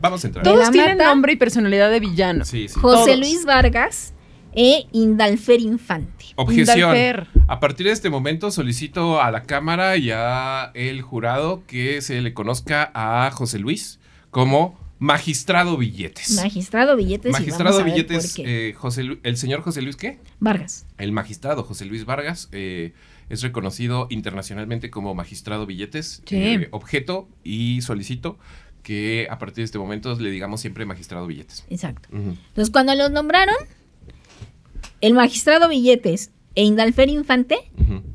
Vamos a entrar. Todos tienen Mata. nombre y personalidad de villano. Sí, sí. José Todos. Luis Vargas e Indalfer Infante. Objeción. Indalfer. A partir de este momento solicito a la Cámara y a el jurado que se le conozca a José Luis como magistrado billetes. Magistrado Billetes. y magistrado a ver billetes, por qué. eh, José el señor José Luis qué? Vargas. El magistrado José Luis Vargas eh, es reconocido internacionalmente como magistrado billetes. Sí. eh, objeto y solicito que a partir de este momento le digamos siempre magistrado billetes. Exacto. Entonces, cuando los nombraron, el magistrado Billetes e Indalfer Infante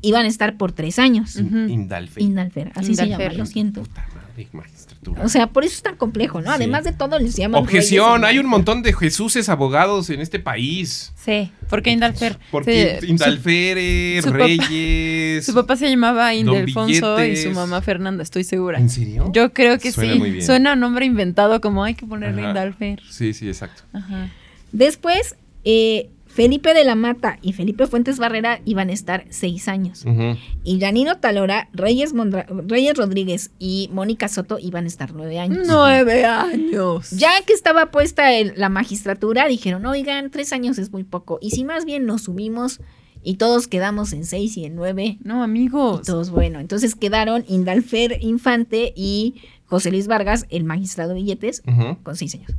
iban a estar por tres años. Ujú. Indalfe. Indalfer, así se Indalfer. llama, lo siento. Puta magistratura. O sea, por eso es tan complejo, ¿no? Sí. Además de todo, les llaman. Objeción, hay un montón de Jesuses abogados en este país. Sí. ¿Por qué Indalfer? Porque Sí, Indalfere, su papá- Reyes. Su, su papá se llamaba Indelfonso y su mamá Fernanda, estoy segura. ¿En serio? Yo creo que Suena sí. muy bien. Suena a nombre inventado como hay que ponerle Ajá. Indalfer. Sí, sí, exacto. Ajá. Después, eh, Felipe de la Mata y Felipe Fuentes Barrera iban a estar seis años. Y Janino Talora, Reyes, Mondra- Reyes Rodríguez y Mónica Soto iban a estar nueve años. Nueve años. Ya que estaba puesta el- la magistratura, dijeron, oigan, tres años es muy poco. Y si más bien nos subimos y todos quedamos en seis y en nueve, No, y amigos. todos bueno. Entonces quedaron Indalfer Infante y José Luis Vargas, el magistrado Billetes, con seis años,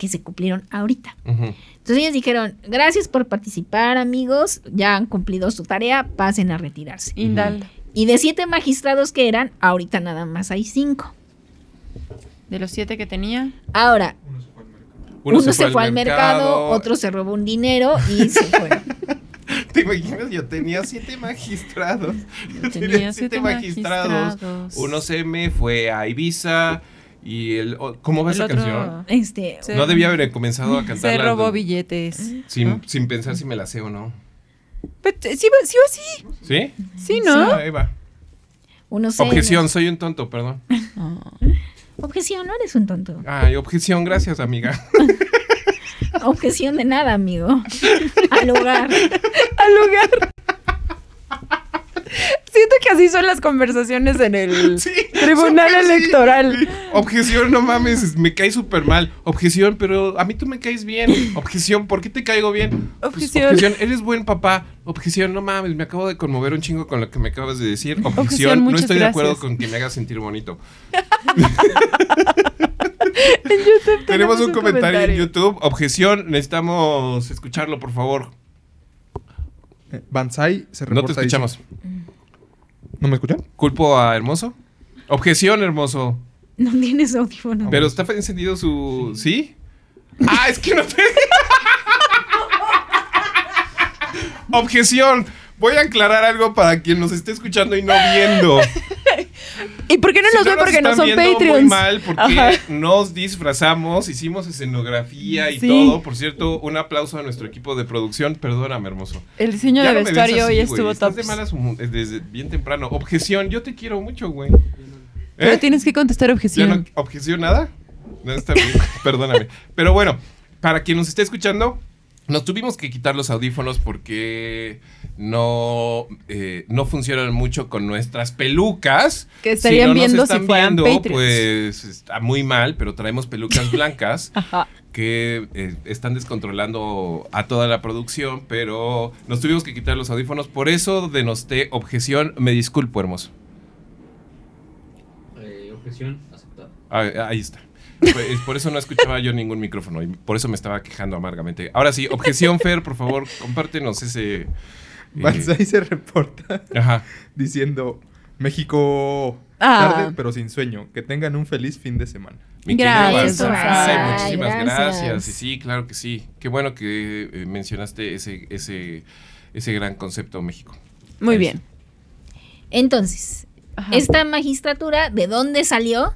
que se cumplieron ahorita. Entonces ellos dijeron, gracias por participar amigos, ya han cumplido su tarea, pasen a retirarse. Indal. Y de siete magistrados que eran, ahorita nada más hay cinco. De los siete que tenía. Ahora, uno, se, fue al mercado, otro se robó un dinero y se fue. ¿Te imaginas? Yo tenía siete magistrados. Yo tenía siete magistrados. magistrados. Uno se me fue a Ibiza Y el, o- ¿Cómo va El esa otro canción? Este, se- No debía haber comenzado a se cantarla robó de- billetes. sin, ¿no? sin pensar si me la sé o no. Pero, sí, sí, sí, sí, ¿Sí? sí, ¿no? Sí, ahí va. Objeción, soy un tonto, perdón. Objeción, no eres un tonto. Ay, objeción, gracias, amiga. Objeción de nada, amigo. Al lugar. Al lugar. Siento que así son las conversaciones en el Sí, Tribunal sí. Electoral. Objeción, no mames, me caes súper mal. Objeción, pero a mí tú me caes bien. Objeción, ¿por qué te caigo bien? Pues, Objeción. objeción, eres buen papá. Objeción, no mames, me acabo de conmover un chingo con lo que me acabas de decir. Objeción, Objeción, no estoy de acuerdo con que me hagas sentir bonito. En YouTube Tenemos un comentario, en YouTube. Objeción, necesitamos escucharlo, por favor. Eh, Banzai se No te reporta. escuchamos. ¿No me escuchan? ¿Culpo a Hermoso? Objeción, Hermoso. No tienes audífono. Pero está encendido su. ¿Sí? Ah, es que no te. Objeción. Voy a aclarar algo para quien nos esté escuchando y no viendo. ¿Y por qué no Si nos ven? Porque no son viendo Muy Patreons. mal porque Ajá. nos disfrazamos, hicimos escenografía y Sí. todo. Por cierto, un aplauso a nuestro equipo de producción. Perdóname, hermoso. El diseño Ya de no vestuario hoy estuvo top. de malas eh, desde bien temprano. Objeción, yo te quiero mucho, güey. Pero ¿Eh? tienes que contestar ¿Ya objeción. no objeción nada? No está bien, perdóname. Pero bueno, para quien nos esté escuchando, nos tuvimos que quitar los audífonos porque no, eh, no funcionan mucho con nuestras pelucas. Que estarían viendo si están fueran viendo, Patreons. Pues está muy mal, pero traemos pelucas blancas que eh, están descontrolando a toda la producción, pero nos tuvimos que quitar los audífonos. Por eso denosté objeción. Me disculpo, hermoso. objeción aceptada. Ah, ahí está. Por eso no escuchaba yo ningún micrófono y por eso me estaba quejando amargamente. Ahora sí, objeción, Fer, por favor, compártenos ese. eh, Banzai se reporta ajá. diciendo México Ah. tarde pero sin sueño. Que tengan un feliz fin de semana. Mi Gracias, Banzai, Banzai. muchísimas gracias. Gracias. Y sí, claro que sí. Qué bueno que eh, mencionaste ese, ese, ese gran concepto México. Muy Ahí bien. Entonces, Ajá. esta magistratura, ¿de dónde salió?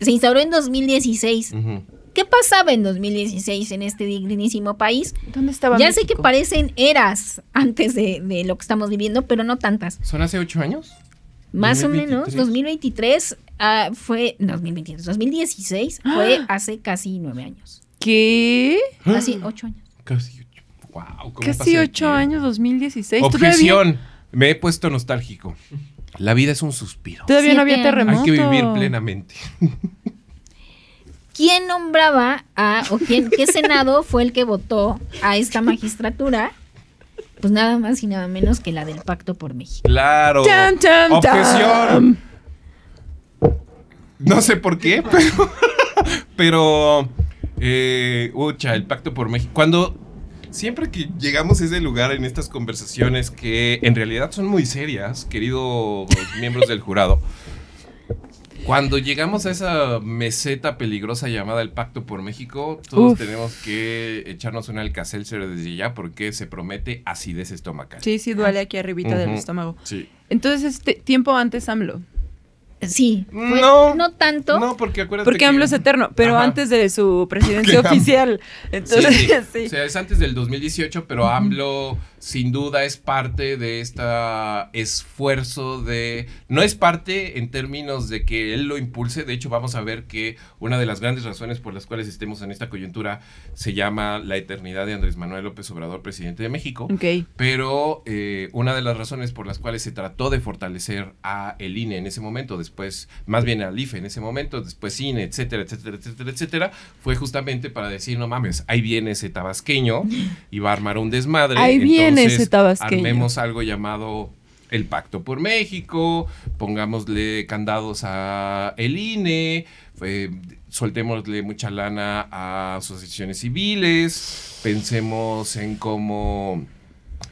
Se instauró en 2016. Ujú. ¿Qué pasaba en 2016 en este dignísimo país? ¿Dónde estaba Ya sé que México? parecen eras antes de, de lo que estamos viviendo, pero no tantas. ¿Son hace ocho años? Más o 2023. menos, 2023 ah, fue, 2023, 2016 fue Ah. hace casi nueve años. ¿Qué? Casi ocho años. Casi ocho. Wow, ¿cómo Casi ocho años, 2016. Todavía, Objeción. Me he puesto nostálgico. La vida es un suspiro. todavía no había terremoto. Hay que vivir plenamente. ¿Quién nombraba a, o quién, qué senado fue el que votó a esta magistratura? Pues nada más y nada menos que la del Pacto por México. Claro. Tan, tan, Objeción. tan. No sé por qué, pero. pero. Eh, ucha, el pacto por México. Cuando. Siempre que llegamos a ese lugar en estas conversaciones que en realidad son muy serias, queridos miembros del jurado. Cuando llegamos a esa meseta peligrosa llamada el Pacto por México, todos Uf. tenemos que echarnos un alcacelser desde ya porque se promete acidez estomacal. Sí, sí, duele aquí arribita del estómago. Sí. Entonces, este tiempo antes AMLO. Sí, fue- No. no tanto. No, porque acuérdate Porque que- AMLO es eterno, pero Ajá. antes de su presidencia oficial. Entonces, Sí, sí. sí. O sea, es antes del 2018, pero AMLO sin duda es parte de este esfuerzo de... No es parte en términos de que él lo impulse, de hecho vamos a ver que una de las grandes razones por las cuales estemos en esta coyuntura se llama la eternidad de Andrés Manuel López Obrador, presidente de México. Ok. Pero eh, una de las razones por las cuales se trató de fortalecer a el INE en ese momento, después, más bien al IFE en ese momento, después INE, etcétera, etcétera, etcétera, etcétera, fue justamente para decir, no mames, ahí viene ese tabasqueño y va a armar un desmadre. Ahí viene ese tabasqueño. Armemos algo llamado el Pacto por México, pongámosle candados a el INE, eh, soltémosle mucha lana a asociaciones civiles, pensemos en cómo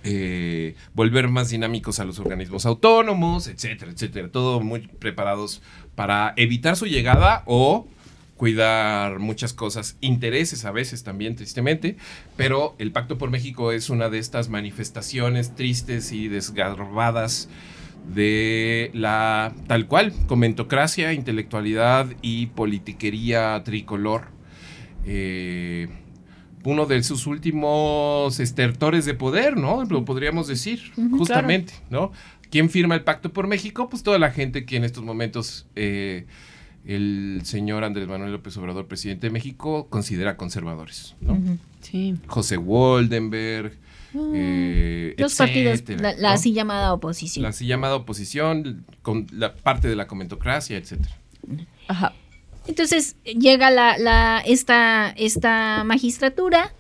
eh, volver más dinámicos a los organismos autónomos, etcétera, etcétera. Todo muy preparados para evitar su llegada o cuidar muchas cosas, intereses a veces también, tristemente, pero el Pacto por México es una de estas manifestaciones tristes y desgarbadas de la tal cual, comentocracia, intelectualidad y politiquería tricolor. Eh, uno de sus últimos estertores de poder, ¿no? Lo podríamos decir, justamente, ¿no? ¿Quién firma el Pacto por México? Pues toda la gente que en estos momentos eh, el señor Andrés Manuel López Obrador, presidente de México, considera conservadores, ¿no? Sí. José Waldenberg, eh, Los partidos, la, la ¿no? así llamada oposición. La así llamada oposición, con la parte de la comentocracia, etcétera. Ajá. Entonces llega la, la, esta, esta magistratura,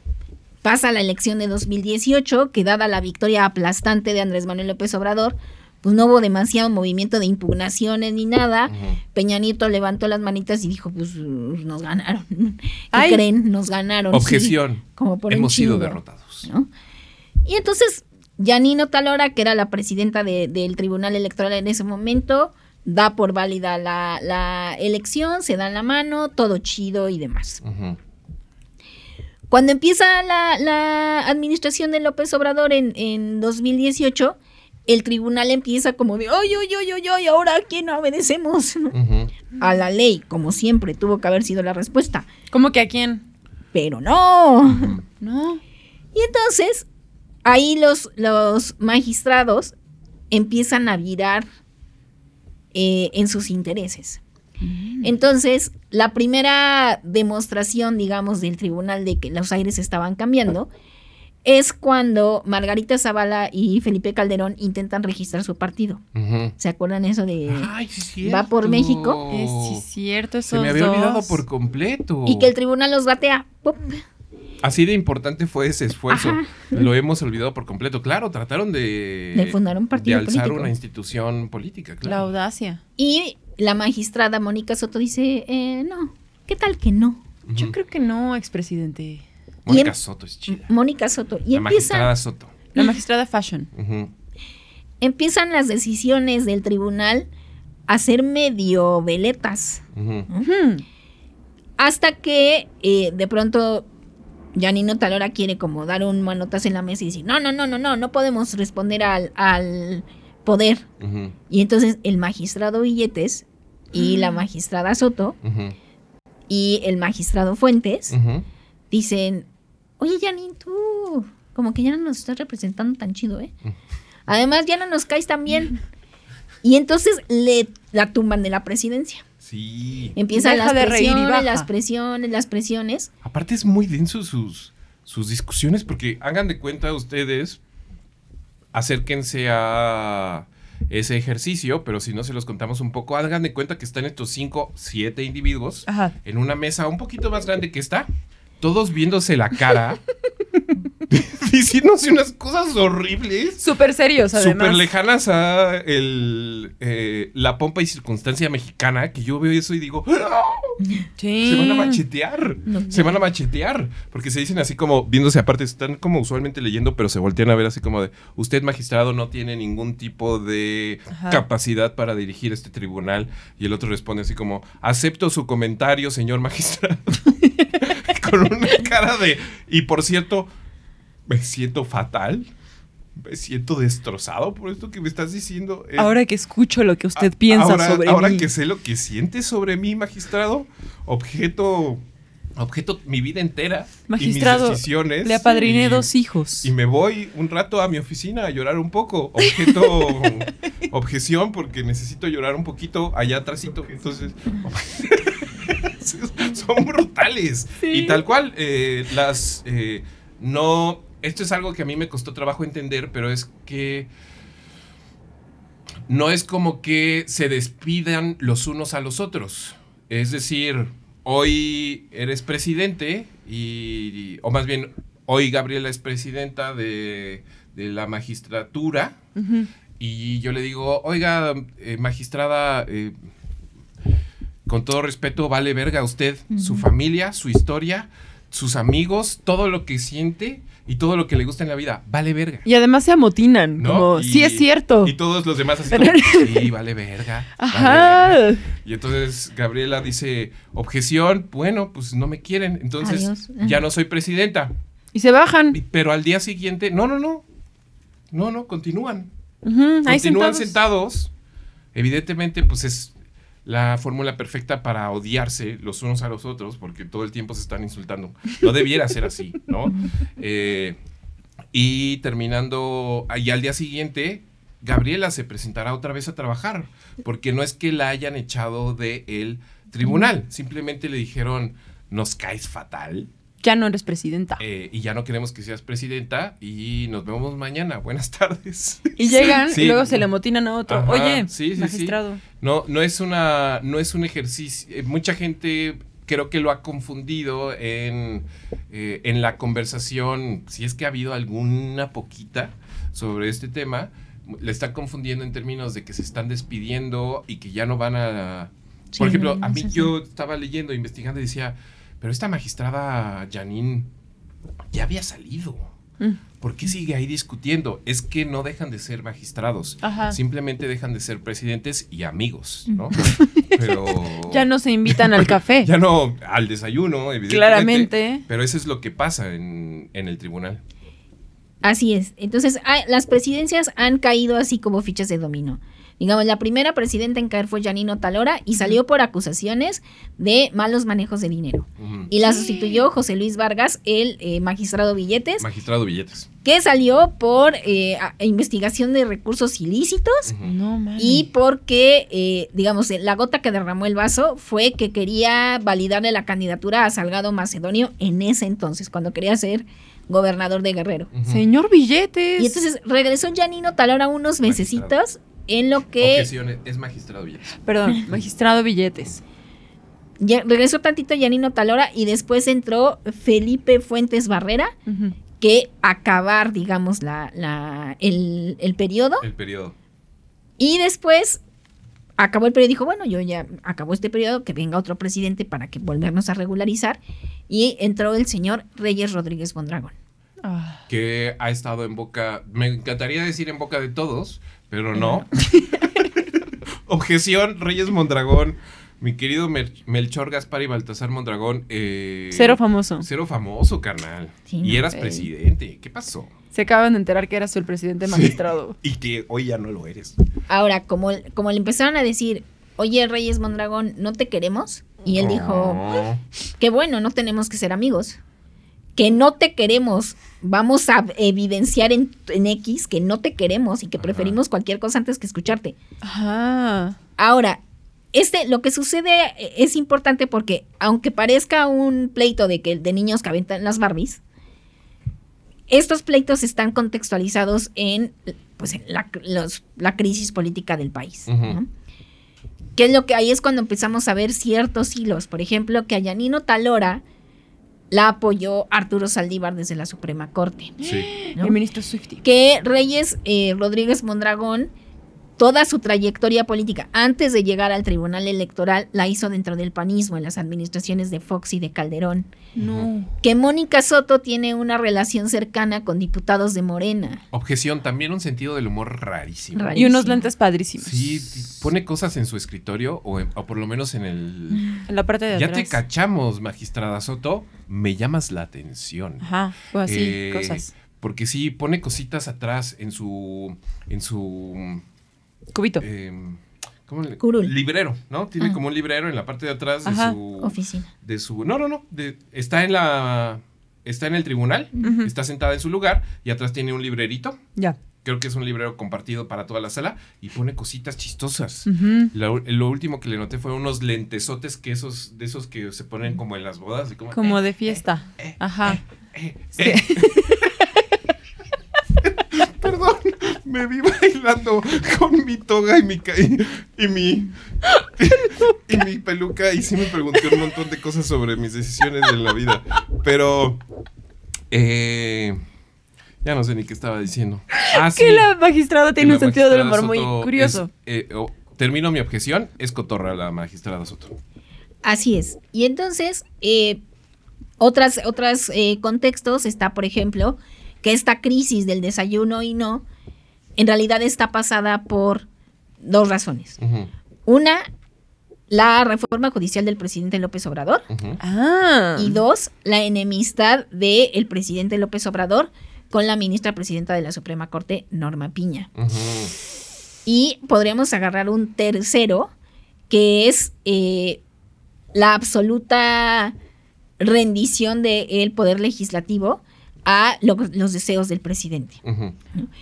pasa la elección de 2018, que dada la victoria aplastante de Andrés Manuel López Obrador, pues no hubo demasiado movimiento de impugnaciones ni nada. Ujú. Peña Nieto levantó las manitas y dijo, pues nos ganaron. ¿Qué Ay. creen? Nos ganaron. sí, Objeción. como por Hemos sido derrotados. ¿no? Y entonces, Janino Talora, que era la presidenta de- del Tribunal Electoral en ese momento, da por válida la, la elección, se dan la mano, todo chido y demás. Cuando empieza la, la administración de López Obrador en, en 2018, el tribunal empieza como de, ¡ay, ay, ay, ay, ay! ¿Ahora a quién obedecemos? A la ley, como siempre, tuvo que haber sido la respuesta. ¿Cómo que a quién? Pero no. No. Y entonces, ahí los, los magistrados empiezan a virar eh, en sus intereses. Entonces, la primera demostración, digamos, del tribunal de que los aires estaban cambiando es cuando Margarita Zavala y Felipe Calderón intentan registrar su partido. ¿Se acuerdan eso de...? Ay, sí ¿Va por. México? Es sí, cierto, Se esos me había olvidado por completo. Y que el tribunal los batea. ¡Pum! Así de importante fue ese esfuerzo. Ajá. Lo hemos olvidado por completo. Claro, trataron de, De fundar un partido de alzar político. una institución política, La claro. audacia. Y la magistrada Mónica Soto dice, eh, no, ¿qué tal que no? Yo creo que no, expresidente. Mónica em- Soto es chida. Mónica Soto. Y La empieza, magistrada Soto. La magistrada Fashion. Empiezan las decisiones del tribunal a ser medio veletas. Hasta que eh, de pronto Janino Talora quiere como dar un manotazo en la mesa y decir, no, no, no, no, no, no podemos responder al, al poder. Y entonces el magistrado Billetes y la magistrada Soto y el magistrado Fuentes dicen, oye Janine, tú como que ya no nos estás representando tan chido, ¿eh? Además ya no nos caes tan bien. Y entonces le la tumban de la presidencia. Sí. Empiezan Deja las presiones, las presiones, las presiones. Aparte es muy denso sus, sus discusiones porque hagan de cuenta ustedes, acérquense a ese ejercicio, pero si no se los contamos un poco, hagan de cuenta que están estos cinco, siete individuos Ajá. en una mesa un poquito más grande que esta, todos viéndose la cara, diciéndose unas cosas horribles. Súper serios, además. Súper lejanas a el, eh, la pompa y circunstancia mexicana, que yo veo eso y digo, ¡Ah! Sí. se van a machetear, No. se van a machetear, porque se dicen así como, viéndose aparte, están como usualmente leyendo, pero se voltean a ver así como de, usted magistrado no tiene ningún tipo de Ajá. capacidad para dirigir este tribunal, y el otro responde así como, acepto su comentario, señor magistrado, con una cara de, y por cierto, me siento fatal. Me siento destrozado por esto que me estás diciendo. Eh, Ahora que escucho lo que usted a- piensa ahora, sobre ahora mí. que sé lo que siente sobre mí, magistrado, objeto, objeto mi vida entera Magistrado, y mis decisiones. Le apadriné y- dos hijos. Y me voy un rato a mi oficina a llorar un poco. Objeto, objeción, porque necesito llorar un poquito allá atrásito. Entonces, son brutales. Y tal cual, eh, las, eh, no, esto es algo que a mí me costó trabajo entender, pero es que no es como que se despidan los unos a los otros. Es decir, hoy eres presidente y, o más bien, hoy Gabriela es presidenta de, de la magistratura y yo le digo, oiga, eh, magistrada, eh, con todo respeto, vale verga usted, su familia, su historia, sus amigos, todo lo que siente y todo lo que le gusta en la vida, vale verga. Y además se amotinan, ¿no? como, Y- sí es cierto. Y todos los demás así como, sí, vale verga. vale Ajá. verga". Y entonces Gabriela dice, objeción, bueno, pues no me quieren, entonces Adiós. ya no soy presidenta. Y se bajan. Pero al día siguiente, no, no, no, no, no, continúan. Continúan sentados. sentados. Evidentemente, pues es la fórmula perfecta para odiarse los unos a los otros, porque todo el tiempo se están insultando. No debiera ser así, ¿no? Eh, y terminando, y al día siguiente, Gabriela se presentará otra vez a trabajar, porque no es que la hayan echado del tribunal, simplemente le dijeron, nos caes fatal, Ya no eres presidenta. eh, y ya no queremos que seas presidenta y nos vemos mañana. Buenas tardes. y llegan Sí. y luego se le motinan a otro. Ajá, Oye, sí, sí, sí. magistrado. No, no es una, no es un ejercicio. eh, mucha gente creo que lo ha confundido en, eh, en la conversación, si es que ha habido alguna poquita sobre este tema, le están confundiendo en términos de que se están despidiendo y que ya no van a... Por Sí, ejemplo, a mí sí, sí. yo estaba leyendo, investigando y decía, pero esta magistrada Janine ya había salido. Mm. ¿Por qué sigue ahí discutiendo? Es que no dejan de ser magistrados. Ajá. Simplemente dejan de ser presidentes y amigos, ¿no? Pero. Ya no se invitan al café. Ya no al desayuno, evidentemente. Claramente. Pero eso es lo que pasa en, en el tribunal. Así es. Entonces, ah, las presidencias han caído así como fichas de dominó. Digamos, la primera presidenta en caer fue Janino Talora y salió por acusaciones de malos manejos de dinero. Y la sustituyó José Luis Vargas, el eh, magistrado Billetes, Magistrado Billetes. que salió por eh, a- investigación de recursos ilícitos. No, mames. y porque, eh, digamos, la gota que derramó el vaso fue que quería validarle la candidatura a Salgado Macedonio en ese entonces, cuando quería ser gobernador de Guerrero. Señor Billetes. Y entonces regresó Janino Talora unos mesecitos en lo que Objeciones, es magistrado Billetes. Perdón, magistrado Billetes. ya- regresó tantito Janino Talora y después entró Felipe Fuentes Barrera, que acabar, digamos, la, la- el, el periodo. El periodo. Y después acabó el periodo y dijo, bueno, yo ya acabó este periodo, que venga otro presidente para que volvernos a regularizar. Y entró el señor Reyes Rodríguez Mondragón. Ah. Que ha estado en boca. Me encantaría decir en boca de todos, pero no. Objeción, Reyes Mondragón. Mi querido Melchor Gaspar y Baltasar Mondragón. eh, Cero famoso. Cero famoso, carnal. Sí, y no, eras eh. presidente. ¿Qué pasó? Se acaban de enterar que eras el presidente magistrado. Y que hoy ya no lo eres. Ahora, como, como le empezaron a decir, oye Reyes Mondragón, no te queremos. Y él dijo, que bueno, no tenemos que ser amigos. Que no te queremos. Vamos a evidenciar en, en X que no te queremos y que Ajá. preferimos cualquier cosa antes que escucharte. Ajá. Ahora, este, lo que sucede eh, es importante porque, aunque parezca un pleito de que de niños que aventan las Barbies, estos pleitos están contextualizados en, pues, en la, los- la crisis política del país. Que es lo que ahí es cuando empezamos a ver ciertos hilos. Por ejemplo, que a Yanino Talora la apoyó Arturo Saldívar desde la Suprema Corte. Sí. ¿no? El ministro Swifty. que Reyes eh, Rodríguez Mondragón, toda su trayectoria política antes de llegar al Tribunal Electoral, la hizo dentro del panismo, en las administraciones de Fox y de Calderón. No. Que Mónica Soto tiene una relación cercana con diputados de Morena. Objeción, también un sentido del humor rarísimo. Rarísimo. Y unos lentes padrísimos. Sí, pone cosas en su escritorio o, en- o por lo menos en el... En la parte de Ya atrás. te cachamos, magistrada Soto. Me llamas la atención. Ajá. O así, Eh, cosas. Porque sí, pone cositas atrás en su... En su... Cubito. eh, ¿cómo le- Curul. Librero, ¿no? Tiene Ah. como un librero en la parte de atrás de Ajá. su... Oficina. De su... No, no, no. de- está en la... Está en el tribunal. Está sentada en su lugar y atrás tiene un librerito. Ya. Creo que es un librero compartido para toda la sala y pone cositas chistosas. Lo, lo último que le noté fue unos lentesotes que esos, de esos que se ponen como en las bodas. y como, Como eh, de fiesta. eh, Ajá. eh, Sí. eh. Perdón, me vi bailando con mi toga y mi y, y mi y mi peluca y sí me pregunté un montón de cosas sobre mis decisiones en la vida. Pero eh, ya no sé ni qué estaba diciendo. Ah, sí. Que la magistrada tiene un sentido del humor muy curioso. es, eh, oh, termino mi objeción, es cotorra la magistrada Soto. Así es. Y entonces, eh, otras, otros eh, contextos está, por ejemplo, que esta crisis del desayuno y no, en realidad está pasada por dos razones. Una, la reforma judicial del presidente López Obrador. Ah. Y dos, la enemistad del presidente López Obrador con la ministra presidenta de la Suprema Corte, Norma Piña. Y podríamos agarrar un tercero, que es eh, la absoluta rendición del poder legislativo a lo- los deseos del presidente.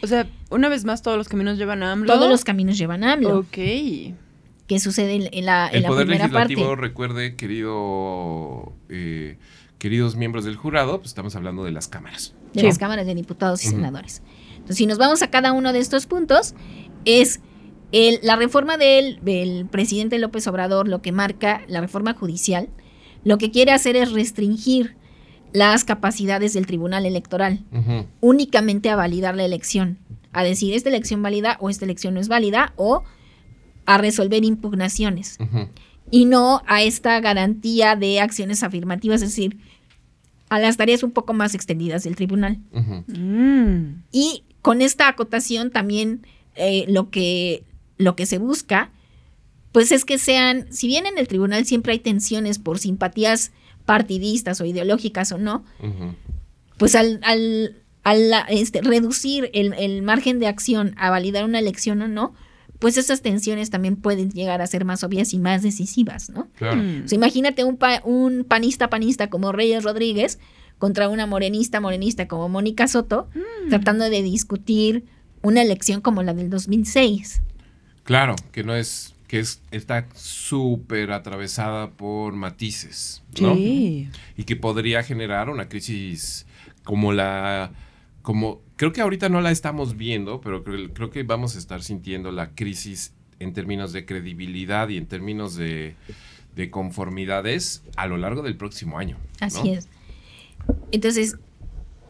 O sea, una vez más, todos los caminos llevan a AMLO. Todos los caminos llevan a AMLO, Ok. que sucede en, en la, en El la Poder primera Legislativo, parte. recuerde, querido, eh, queridos miembros del jurado, pues estamos hablando de las cámaras. de Sí. las cámaras de diputados y senadores. Entonces, si nos vamos a cada uno de estos puntos, es el- la reforma del, del presidente López Obrador, lo que marca la reforma judicial, lo que quiere hacer es restringir las capacidades del Tribunal Electoral únicamente a validar la elección, a decir esta elección válida o esta elección no es válida o a resolver impugnaciones y no a esta garantía de acciones afirmativas, es decir, a las tareas un poco más extendidas del tribunal. Mm. Y con esta acotación también eh, lo, que, lo que se busca, pues es que sean, si bien en el tribunal siempre hay tensiones por simpatías partidistas o ideológicas o no, pues al, al, al, este, reducir el, el margen de acción a validar una elección o no, pues esas tensiones también pueden llegar a ser más obvias y más decisivas, ¿no? Claro. Mm. O sea, imagínate un, pa- un panista panista como Reyes Rodríguez contra una morenista morenista como Mónica Soto, tratando de discutir una elección como la del 2006. Claro, que no es, que es, está súper atravesada por matices, ¿no? Sí. Y que podría generar una crisis como la, como, creo que ahorita no la estamos viendo, pero creo, creo que vamos a estar sintiendo la crisis en términos de credibilidad y en términos de, de conformidades a lo largo del próximo año. ¿no? Así es. Entonces,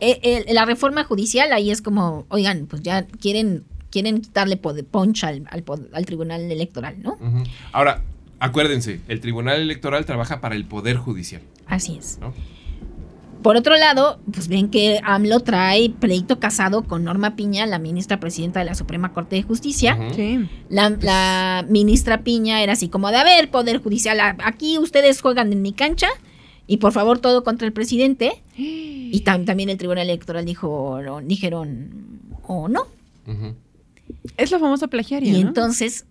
e- el- la reforma judicial ahí es como, oigan, pues ya quieren, quieren quitarle punch al, al pod- al tribunal electoral, ¿no? Ahora, acuérdense, el Tribunal Electoral trabaja para el Poder Judicial, Así es. ¿no? Por otro lado, pues ven que AMLO trae pleito casado con Norma Piña, la ministra presidenta de la Suprema Corte de Justicia. Sí. La, la ministra Piña era así como de, a ver, Poder Judicial, aquí ustedes juegan en mi cancha y por favor todo contra el presidente. Y tam- también el Tribunal Electoral dijo, dijeron, o no. Ujú. Es la famosa plagiaria, Y ¿no? entonces,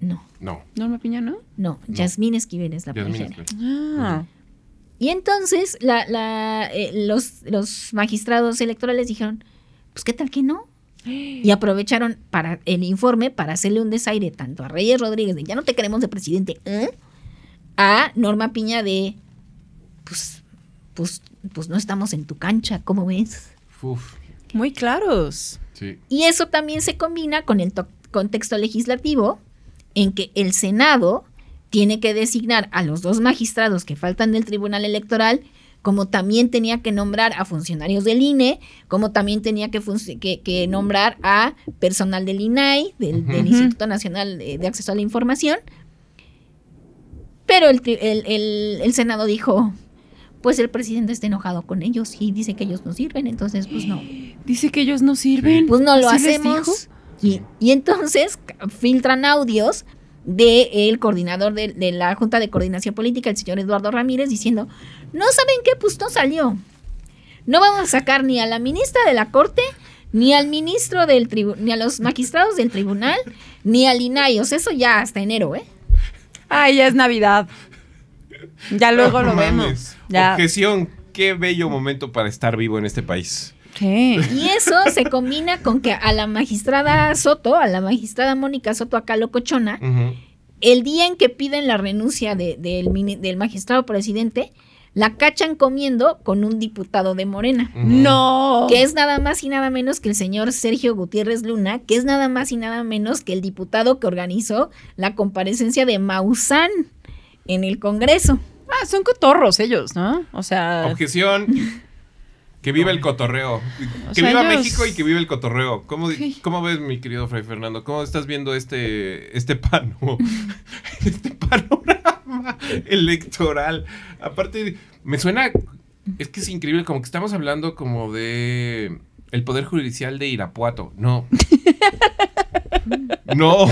no, No. Norma Piña, ¿no? no, Yasmín Esquivel es la Yasmín plagiaria. Esquivel. Ah. Y entonces la, la, eh, los, los magistrados electorales dijeron, pues qué tal que no. Y aprovecharon para el informe para hacerle un desaire tanto a Reyes Rodríguez de ya no te queremos de presidente, ¿eh? a Norma Piña de pues, pues, pues no estamos en tu cancha, ¿cómo ves? Uf, Muy claros. Sí. Y eso también se combina con el to- contexto legislativo en que el Senado tiene que designar a los dos magistrados que faltan del Tribunal Electoral, como también tenía que nombrar a funcionarios del INE, como también tenía que, que- que nombrar a personal del INAI, del. Instituto Nacional de, Acceso a la Información. Pero el, tri- el- el- el Senado dijo, pues el presidente está enojado con ellos y dice que ellos no sirven, entonces pues no. Dice que ellos no sirven. Pues no lo hacemos. Y, y entonces filtran audios del coordinador de, de la Junta de Coordinación Política, el señor Eduardo Ramírez, diciendo, no saben qué, pues no salió. No vamos a sacar ni a la ministra de la Corte, ni al ministro del tribunal, ni a los magistrados del tribunal, ni al INAI. O sea, eso ya hasta enero, ¿eh? Ay, ya es Navidad. Ya luego No lo mames. vemos. Ya. Objeción, qué bello momento para estar vivo en este país. Sí. Y eso se combina con que a la magistrada Soto, a la magistrada Mónica Soto acá locochona, Ujú. el día en que piden la renuncia de- del, magistrado presidente, la cachan comiendo con un diputado de Morena. No. que es nada más y nada menos que el señor Sergio Gutiérrez Luna, que es nada más y nada menos que el diputado que organizó la comparecencia de Maussan en el Congreso. Ah, son cotorros ellos, ¿no? O sea, Objeción. Que viva el cotorreo. Que sea, viva ellos- México y que viva el cotorreo. ¿Cómo, cómo ves, mi querido Fray Fernando? ¿Cómo estás viendo este, este pano, este panorama electoral? Aparte, me suena, es que es increíble, como que estamos hablando como de el Poder Judicial de Irapuato. No. No.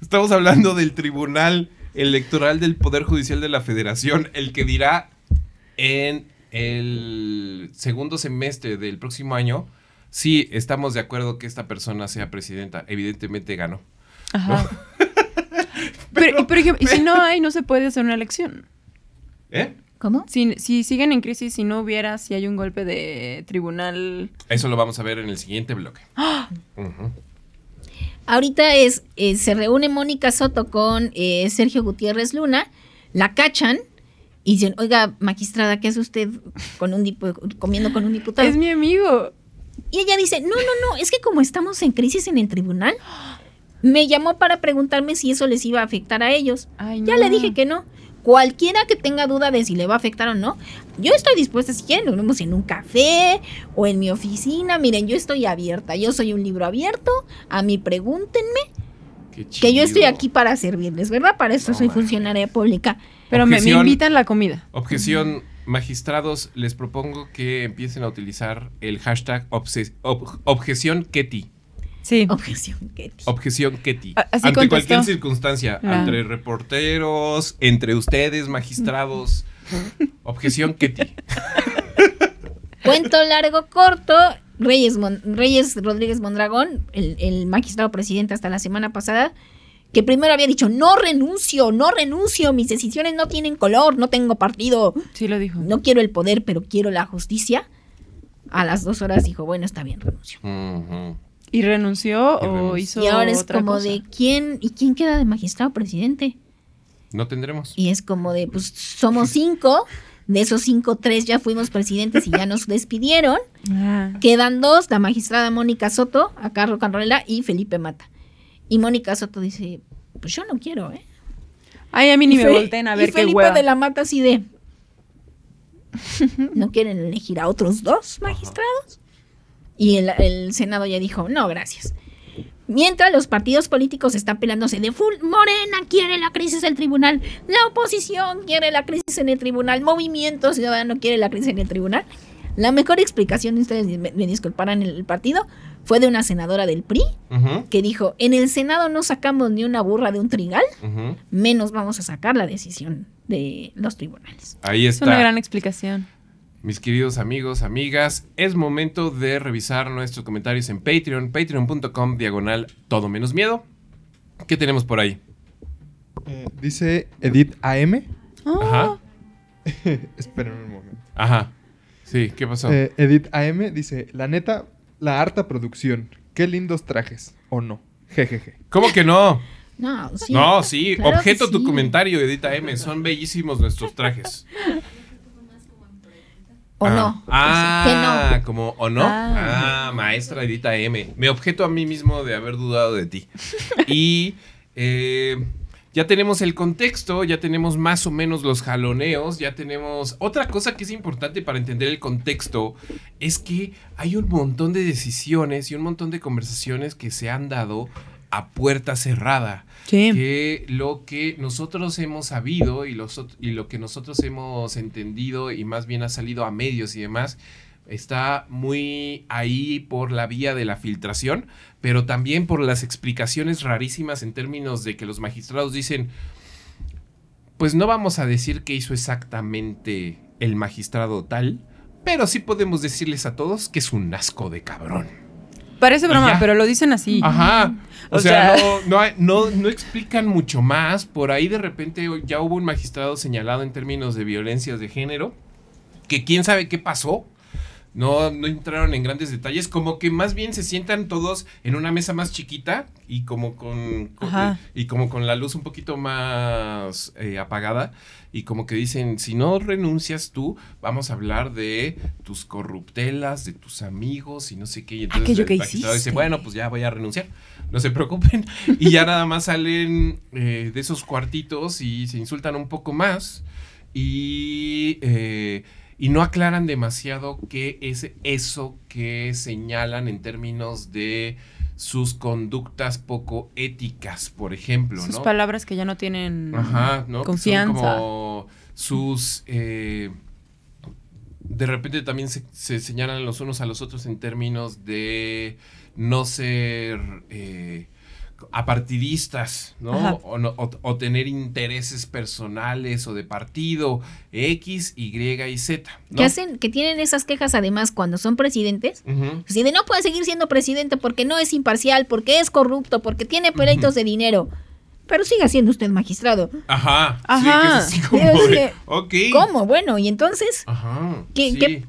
Estamos hablando del Tribunal Electoral del Poder Judicial de la Federación, el que dirá en el segundo semestre del próximo año sí, estamos de acuerdo que esta persona sea presidenta. Evidentemente ganó. Ajá. Pero, y por ejemplo, y si no hay, no se puede hacer una elección. ¿Eh? ¿Cómo? Si, si siguen en crisis, si no hubiera, si hay un golpe de tribunal. Eso lo vamos a ver en el siguiente bloque. Ujú. Ahorita es, eh, se reúne Mónica Soto con eh, Sergio Gutiérrez Luna, la cachan y dicen, oiga, magistrada, ¿qué hace usted con un comiendo con un diputado? Es mi amigo. Y ella dice, no, no, no, es que como estamos en crisis en el tribunal, me llamó para preguntarme si eso les iba a afectar a ellos. Ay, Ya no. le dije que no. Cualquiera que tenga duda de si le va a afectar o no, yo estoy dispuesta, si quieren, nos vemos en un café o en mi oficina. Miren, yo estoy abierta, yo soy un libro abierto. A mí pregúntenme, Qué que yo estoy aquí para servirles, ¿verdad? Para eso No, soy funcionaria pública. Pero me, invitan la comida. Objeción, magistrados, les propongo que empiecen a utilizar el hashtag obse- ob- objeción Ketty. Sí. Objeción, Ketty. Objeción Ketty. Ante contestó. cualquier circunstancia, Ah. entre reporteros, entre ustedes, magistrados. Objeción Ketty. Cuento largo, corto. Reyes, Mon- Reyes Rodríguez Mondragón, el, el magistrado presidente hasta la semana pasada, que primero había dicho, no renuncio, no renuncio, mis decisiones no tienen color, no tengo partido, Sí lo dijo. no quiero el poder, pero quiero la justicia. A las dos horas dijo, bueno, está bien, renuncio. ¿Y renunció Y o renunció. hizo y ahora es otra como cosa? de, ¿quién? ¿Y quién queda de magistrado presidente? No tendremos. Y es como de, pues somos cinco, de esos cinco, tres ya fuimos presidentes y ya nos despidieron. Ah. Quedan dos, la magistrada Mónica Soto, acá Rocanrola, y Felipe Mata. Y Mónica Soto dice, pues yo no quiero, ¿eh? Ay, a mí ni Y me volteen a ver y qué Felipe hueva. de la Mata así de, ¿no quieren elegir a otros dos magistrados? Y el, el Senado ya dijo, no, gracias. Mientras los partidos políticos están peleándose de full, Morena quiere la crisis del tribunal, la oposición quiere la crisis en el tribunal, Movimiento Ciudadano quiere la crisis en el tribunal. La mejor explicación, ustedes me, me disculparán el partido, fue de una senadora del PRI que dijo, en el Senado no sacamos ni una burra de un trigal, menos vamos a sacar la decisión de los tribunales. Ahí Es está. una gran explicación. Mis queridos amigos, amigas, es momento de revisar nuestros comentarios en Patreon, patreon.com, diagonal, todo menos miedo. ¿Qué tenemos por ahí? Eh, dice Edith AM. Ajá, Espérenme un momento. ajá. Sí, ¿qué pasó? Eh, Edith AM dice, la neta, la harta producción. Qué lindos trajes. ¿O no? Jejeje. ¿Cómo que no? No, sí. no, sí, claro objeto tu comentario, Edita M. Son bellísimos nuestros trajes. ¿O Ah. no? Ah, Que como o no. Ah. Ah, maestra Edita M. Me objeto a mí mismo de haber dudado de ti. Y eh, ya tenemos el contexto, ya tenemos más o menos los jaloneos, ya tenemos... Otra cosa que es importante para entender el contexto es que hay un montón de decisiones y un montón de conversaciones que se han dado a puerta cerrada Sí. que lo que nosotros hemos sabido y, los, y lo que nosotros hemos entendido y más bien ha salido a medios y demás está muy ahí por la vía de la filtración, pero también por las explicaciones rarísimas en términos de que los magistrados dicen, pues no vamos a decir qué hizo exactamente el magistrado tal, pero sí podemos decirles a todos que es un asco de cabrón. Parece broma, pero lo dicen así. Ajá. O, O sea, sea- no, no, hay- no, no explican mucho más. Por ahí de repente ya hubo un magistrado señalado en términos de violencias de género. Que quién sabe qué pasó. No, no entraron en grandes detalles. Como que más bien se sientan todos en una mesa más chiquita y como con, con- Ajá. y como con la luz un poquito más eh, apagada. Y como que dicen, si no renuncias tú, vamos a hablar de tus corruptelas, de tus amigos y no sé qué. Y entonces Aquello el que magistrado dice, hiciste. bueno, pues ya voy a renunciar. No se preocupen. Y ya nada más salen eh, de esos cuartitos y se insultan un poco más. Y, eh, y no aclaran demasiado qué es eso que señalan en términos de sus conductas poco éticas, por ejemplo, Sus ¿no? palabras que ya no tienen Ajá, ¿no? Que son confianza. como sus. eh, de repente también se, se señalan los unos a los otros en términos de no ser. eh, apartidistas, ¿no? O, no- o- o tener intereses personales o de partido X, Y y Z. ¿no? Que hacen, que tienen esas quejas además cuando son presidentes. Ujú. Así de no puede seguir siendo presidente porque no es imparcial, porque es corrupto, porque tiene pleitos de dinero. Pero siga siendo usted magistrado. Ajá. Ajá. Sí, que es así como de. ¿Cómo? Bueno, y entonces, Ajá. ¿Qué- sí. qué-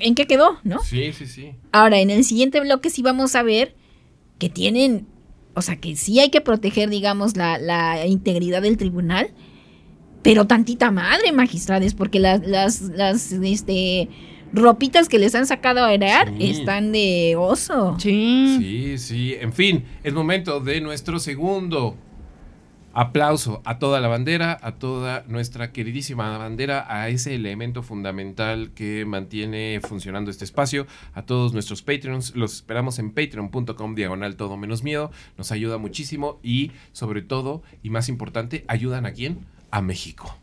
¿en qué quedó? ¿No? Sí, sí, sí. Ahora, en el siguiente bloque sí vamos a ver que tienen, o sea, que sí hay que proteger, digamos, la, la integridad del tribunal, pero tantita madre, magistrades, porque las, las, las, este, ropitas que les han sacado a herar Sí. están de oso. Sí. Sí, sí. En fin, es momento de nuestro segundo aplauso a toda la bandera, a toda nuestra queridísima bandera, a ese elemento fundamental que mantiene funcionando este espacio, a todos nuestros Patreons. Los esperamos en patreon.com diagonal todo menos miedo. Nos ayuda muchísimo y sobre todo, y más importante, ayudan a quién? A México.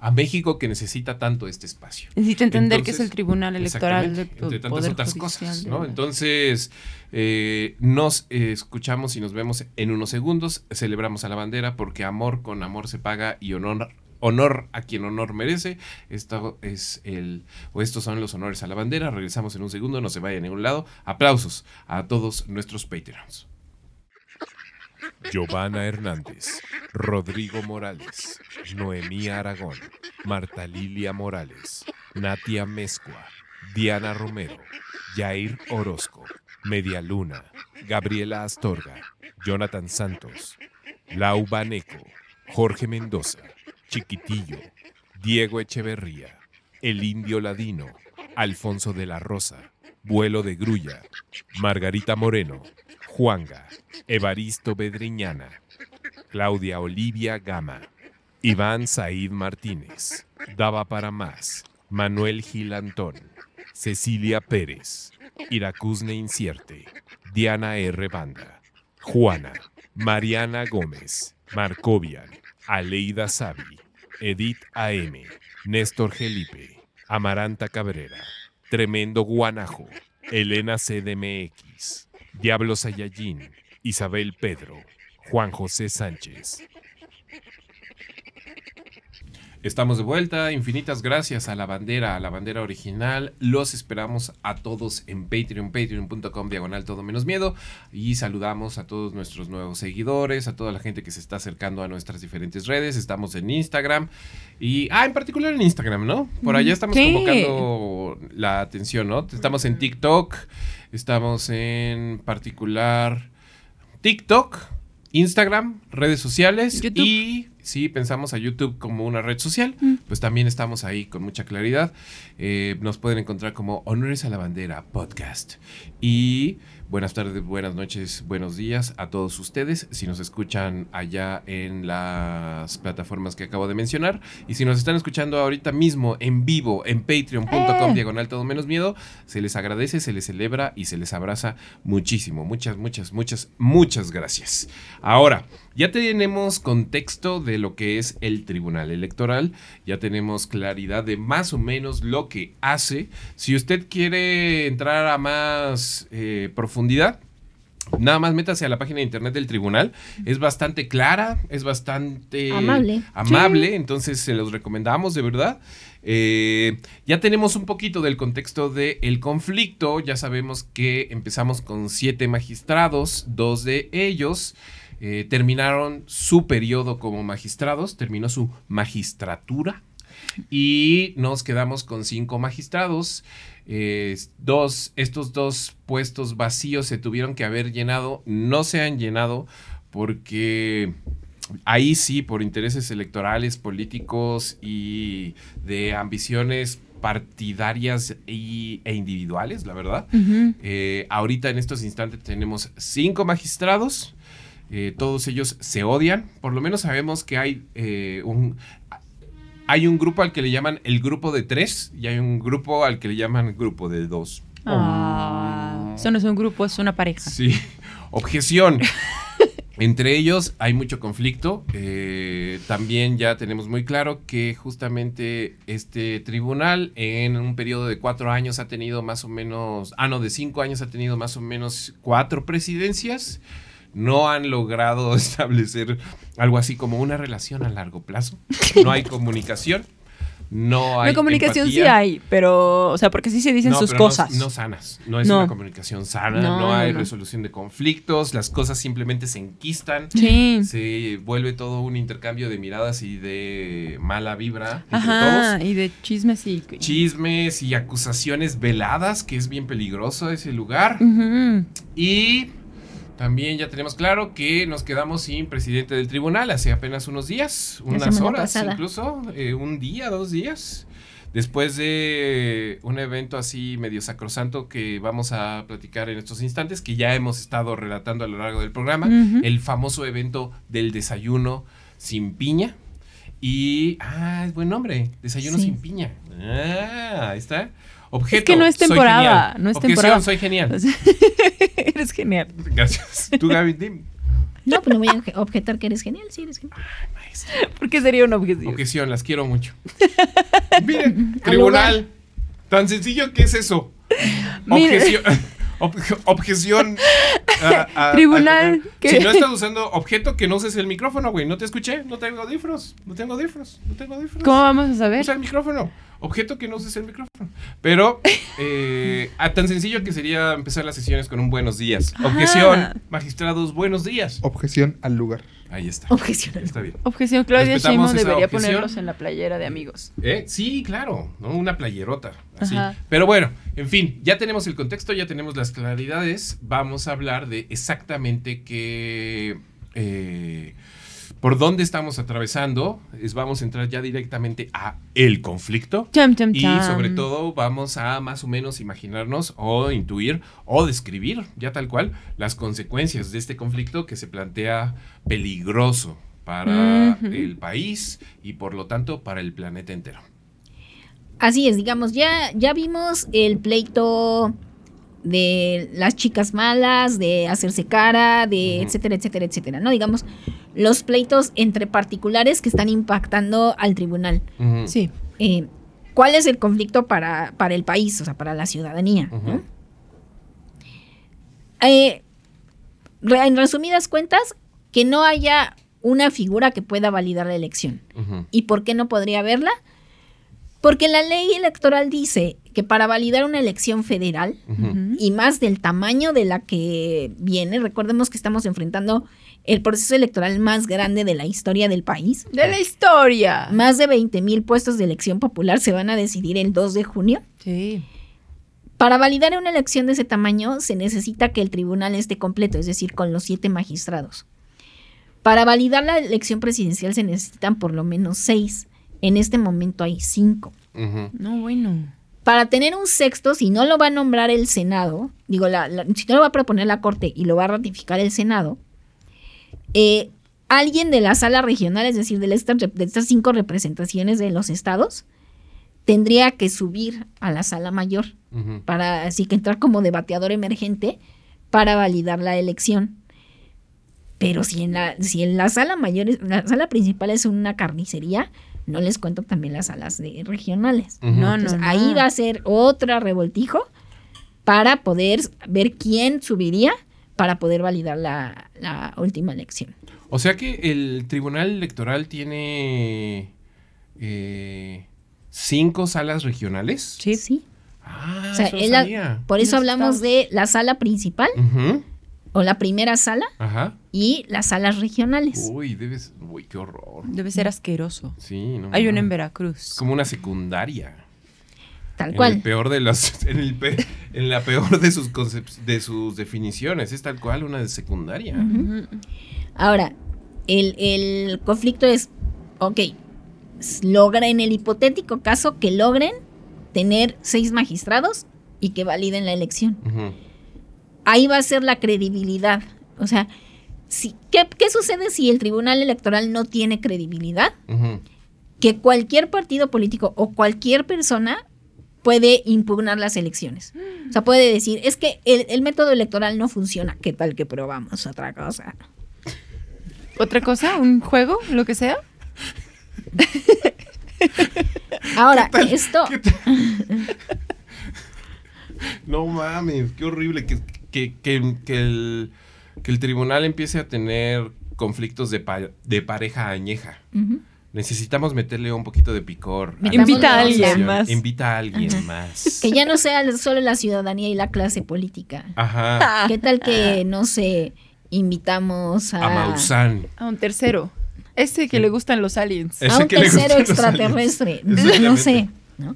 A México que necesita tanto este espacio. Necesita entender que es el Tribunal Electoral Exactamente, entre tantas Poder otras Judicial cosas, de ¿no? Entonces, eh, nos eh, escuchamos y nos vemos en unos segundos. Celebramos a la bandera porque amor con amor se paga y honor honor a quien honor merece. Esto es el o estos son los honores a la bandera. Regresamos en un segundo, no se vayan a ningún lado. Aplausos a todos nuestros Patreons. Giovanna Hernández, Rodrigo Morales, Noemí Aragón, Marta Lilia Morales, Natia Mezcua, Diana Romero, Jair Orozco, Media Luna, Gabriela Astorga, Jonathan Santos, Lau Baneco, Jorge Mendoza, Chiquitillo, Diego Echeverría, El Indio Ladino, Alfonso de la Rosa, Vuelo de Grulla, Margarita Moreno, Juanga, Evaristo Bedriñana, Claudia Olivia Gama, Iván Said Martínez, Daba para más, Manuel Gil Antón, Cecilia Pérez, Iracusne Incierte, Diana R. Banda, Juana, Mariana Gómez, Marcovian, Aleida Savi, Edith AM, Néstor Gelipe, Amaranta Cabrera, Tremendo Guanajo, Elena CDMX, Diablo Sayallín, Isabel Pedro, Juan José Sánchez. Estamos de vuelta, infinitas gracias a la bandera, a la bandera original. Los esperamos a todos en Patreon, patreon.com diagonal todo menos miedo. Y saludamos a todos nuestros nuevos seguidores, a toda la gente que se está acercando a nuestras diferentes redes. Estamos en Instagram y, ah, en particular en Instagram, ¿no? Por allá estamos Sí. convocando la atención, ¿no? Estamos en TikTok, estamos en particular TikTok, Instagram, redes sociales YouTube. y si pensamos a YouTube como una red social, pues también estamos ahí con mucha claridad. Eh, nos pueden encontrar como Honores a la Bandera Podcast. Y buenas tardes, buenas noches, buenos días a todos ustedes. Si nos escuchan allá en las plataformas que acabo de mencionar. Y si nos están escuchando ahorita mismo en vivo en patreon.com Eh. diagonal todo menos miedo, se les agradece, se les celebra y se les abraza muchísimo. Muchas, muchas, muchas, muchas gracias. Ahora, ya tenemos contexto de lo que es el Tribunal Electoral, ya tenemos claridad de más o menos lo que hace. Si usted quiere entrar a más eh, profundidad, Nada más métase a la página de internet del tribunal. Es bastante clara, es bastante Amable. amable, entonces se los recomendamos de verdad. Eh, ya tenemos un poquito del contexto del conflicto. Ya sabemos que empezamos con siete magistrados, dos de ellos eh, terminaron su periodo como magistrados, terminó su magistratura y nos quedamos con cinco magistrados. Eh, dos, estos dos puestos vacíos se tuvieron que haber llenado, no se han llenado porque ahí sí, por intereses electorales, políticos y de ambiciones partidarias y- e individuales, la verdad. Eh, ahorita en estos instantes tenemos cinco magistrados. Eh, todos ellos se odian. Por lo menos sabemos que hay eh, un. Hay un grupo al que le llaman el grupo de tres y hay un grupo al que le llaman grupo de dos. Ah, eso no es un grupo, es una pareja. Sí. Objeción. Entre ellos hay mucho conflicto. eh, también ya tenemos muy claro que justamente este tribunal en un periodo de cuatro años ha tenido más o menos, ah no, de cinco años ha tenido más o menos cuatro presidencias. No han logrado establecer algo así como una relación a largo plazo. No hay comunicación. No hay La comunicación sí hay, pero, o sea, porque sí se dicen No, sus pero no- cosas. No, sanas. No es No. una comunicación sana. No, No, hay no, no. resolución de conflictos. Las cosas simplemente se enquistan. Sí. Se vuelve todo un intercambio de miradas y de mala vibra entre Ajá, todos. y de chismes y... Chismes y acusaciones veladas, que es bien peligroso ese lugar. Y también ya tenemos claro que nos quedamos sin presidente del tribunal hace apenas unos días, unas horas pasada. incluso, eh, un día, dos días. Después de un evento así medio sacrosanto que vamos a platicar en estos instantes, que ya hemos estado relatando a lo largo del programa, Ujú. el famoso evento del desayuno sin piña. Y, ah, es buen nombre, desayuno Sí. sin piña. Ah, ahí está. Objeto. que no es temporada, no es Objeción, temporada. soy genial. O sea, Eres genial. Gracias. Tú, Gaby, dime. No, pues no voy a obje- objetar que eres genial, sí eres genial. ¿Por qué sería una objeción? Objeción, las quiero mucho. Miren, Al tribunal. Tan sencillo que es eso. Objeción. obje- objeción. a- a- Tribunal, a- ¿qué? si no estás usando objeto que no uses el micrófono, güey. No te escuché. No tengo audífonos. No tengo audífonos. No tengo audífonos. ¿Cómo vamos a saber? Usa el micrófono. Objeto que no uses el micrófono. Pero eh, a tan sencillo que sería empezar las sesiones con un buenos días. Ajá. Objeción, magistrados, buenos días. Objeción al lugar. Ahí está. Objeción. Está bien. Objeción, Claudia Sheinbaum debería objeción. ponerlos en la playera de amigos. ¿Eh? Sí, claro, ¿no? Una playerota. Así. Ajá. Pero bueno, en fin, ya tenemos el contexto, ya tenemos las claridades. Vamos a hablar de exactamente qué. eh, por dónde estamos atravesando. Es, vamos a entrar ya directamente a el conflicto. Y sobre todo vamos a más o menos imaginarnos o intuir o describir ya tal cual las consecuencias de este conflicto que se plantea peligroso para el país y por lo tanto para el planeta entero. Así es, digamos, ya, ya vimos el pleito de las chicas malas, de hacerse cara, de etcétera, etcétera, etcétera, ¿no? Digamos, los pleitos entre particulares que están impactando al tribunal. Sí. Eh, ¿Cuál es el conflicto para, para el país, o sea, para la ciudadanía? Eh, re- en resumidas cuentas, que no haya una figura que pueda validar la elección. ¿Y por qué no podría haberla? Porque la ley electoral dice que para validar una elección federal, y más del tamaño de la que viene, recordemos que estamos enfrentando el proceso electoral más grande de la historia del país. De la historia. Más de 20 mil puestos de elección popular se van a decidir el 2 de junio. Sí. Para validar una elección de ese tamaño se necesita que el tribunal esté completo, es decir, con los siete magistrados. Para validar la elección presidencial se necesitan por lo menos seis. En este momento hay cinco. No, bueno. Para tener un sexto, si no lo va a nombrar el Senado, digo, la- la- si no lo va a proponer la Corte y lo va a ratificar el Senado, eh, alguien de la sala regional, es decir, de estas, rep- de estas cinco representaciones de los estados, tendría que subir a la sala mayor para así que entrar como debateador emergente para validar la elección. Pero si en la, si en la sala mayor, la sala principal es una carnicería, no les cuento también las salas de regionales. No, no, Entonces, no. ahí va a ser otra revoltijo para poder ver quién subiría para poder validar la, la última elección. O sea que el Tribunal Electoral tiene eh, cinco salas regionales. Sí. Sí. Ah, O sea, eso no es la- sabía. por eso hablamos de la sala principal Ujú. O la primera sala Ajá. y las salas regionales. Uy, debes. Uy, qué horror. Debe ser asqueroso. Sí, no. Hay una en. Veracruz. Como una secundaria. Tal En cual. el peor de las, en, el pe- en la peor de sus de sus definiciones. Es tal cual una de secundaria. Ahora, el, el conflicto es, ok, logra en el hipotético caso que logren tener seis magistrados y que validen la elección. Ujú. Ahí va a ser la credibilidad. O sea, si, ¿qué, qué sucede si el Tribunal Electoral no tiene credibilidad? Que cualquier partido político o cualquier persona puede impugnar las elecciones. O sea, puede decir, es que el, el método electoral no funciona. ¿Qué tal que probamos otra cosa? ¿Otra cosa? ¿Un juego? ¿Lo que sea? Ahora, ¿Qué tal? esto... ¿Qué tal? no mames, qué horrible que, que, que- que el, que el tribunal empiece a tener conflictos de, pa- de pareja añeja. Necesitamos meterle un poquito de picor. Invita a alguien más. Invita a alguien más. Que ya no sea solo la ciudadanía y la clase política. Ajá. ¿Qué tal que, no sé, invitamos a, A Maussan. A un tercero. Ese que le gustan los aliens. Ese a un que tercero extraterrestre? No sé, ¿no?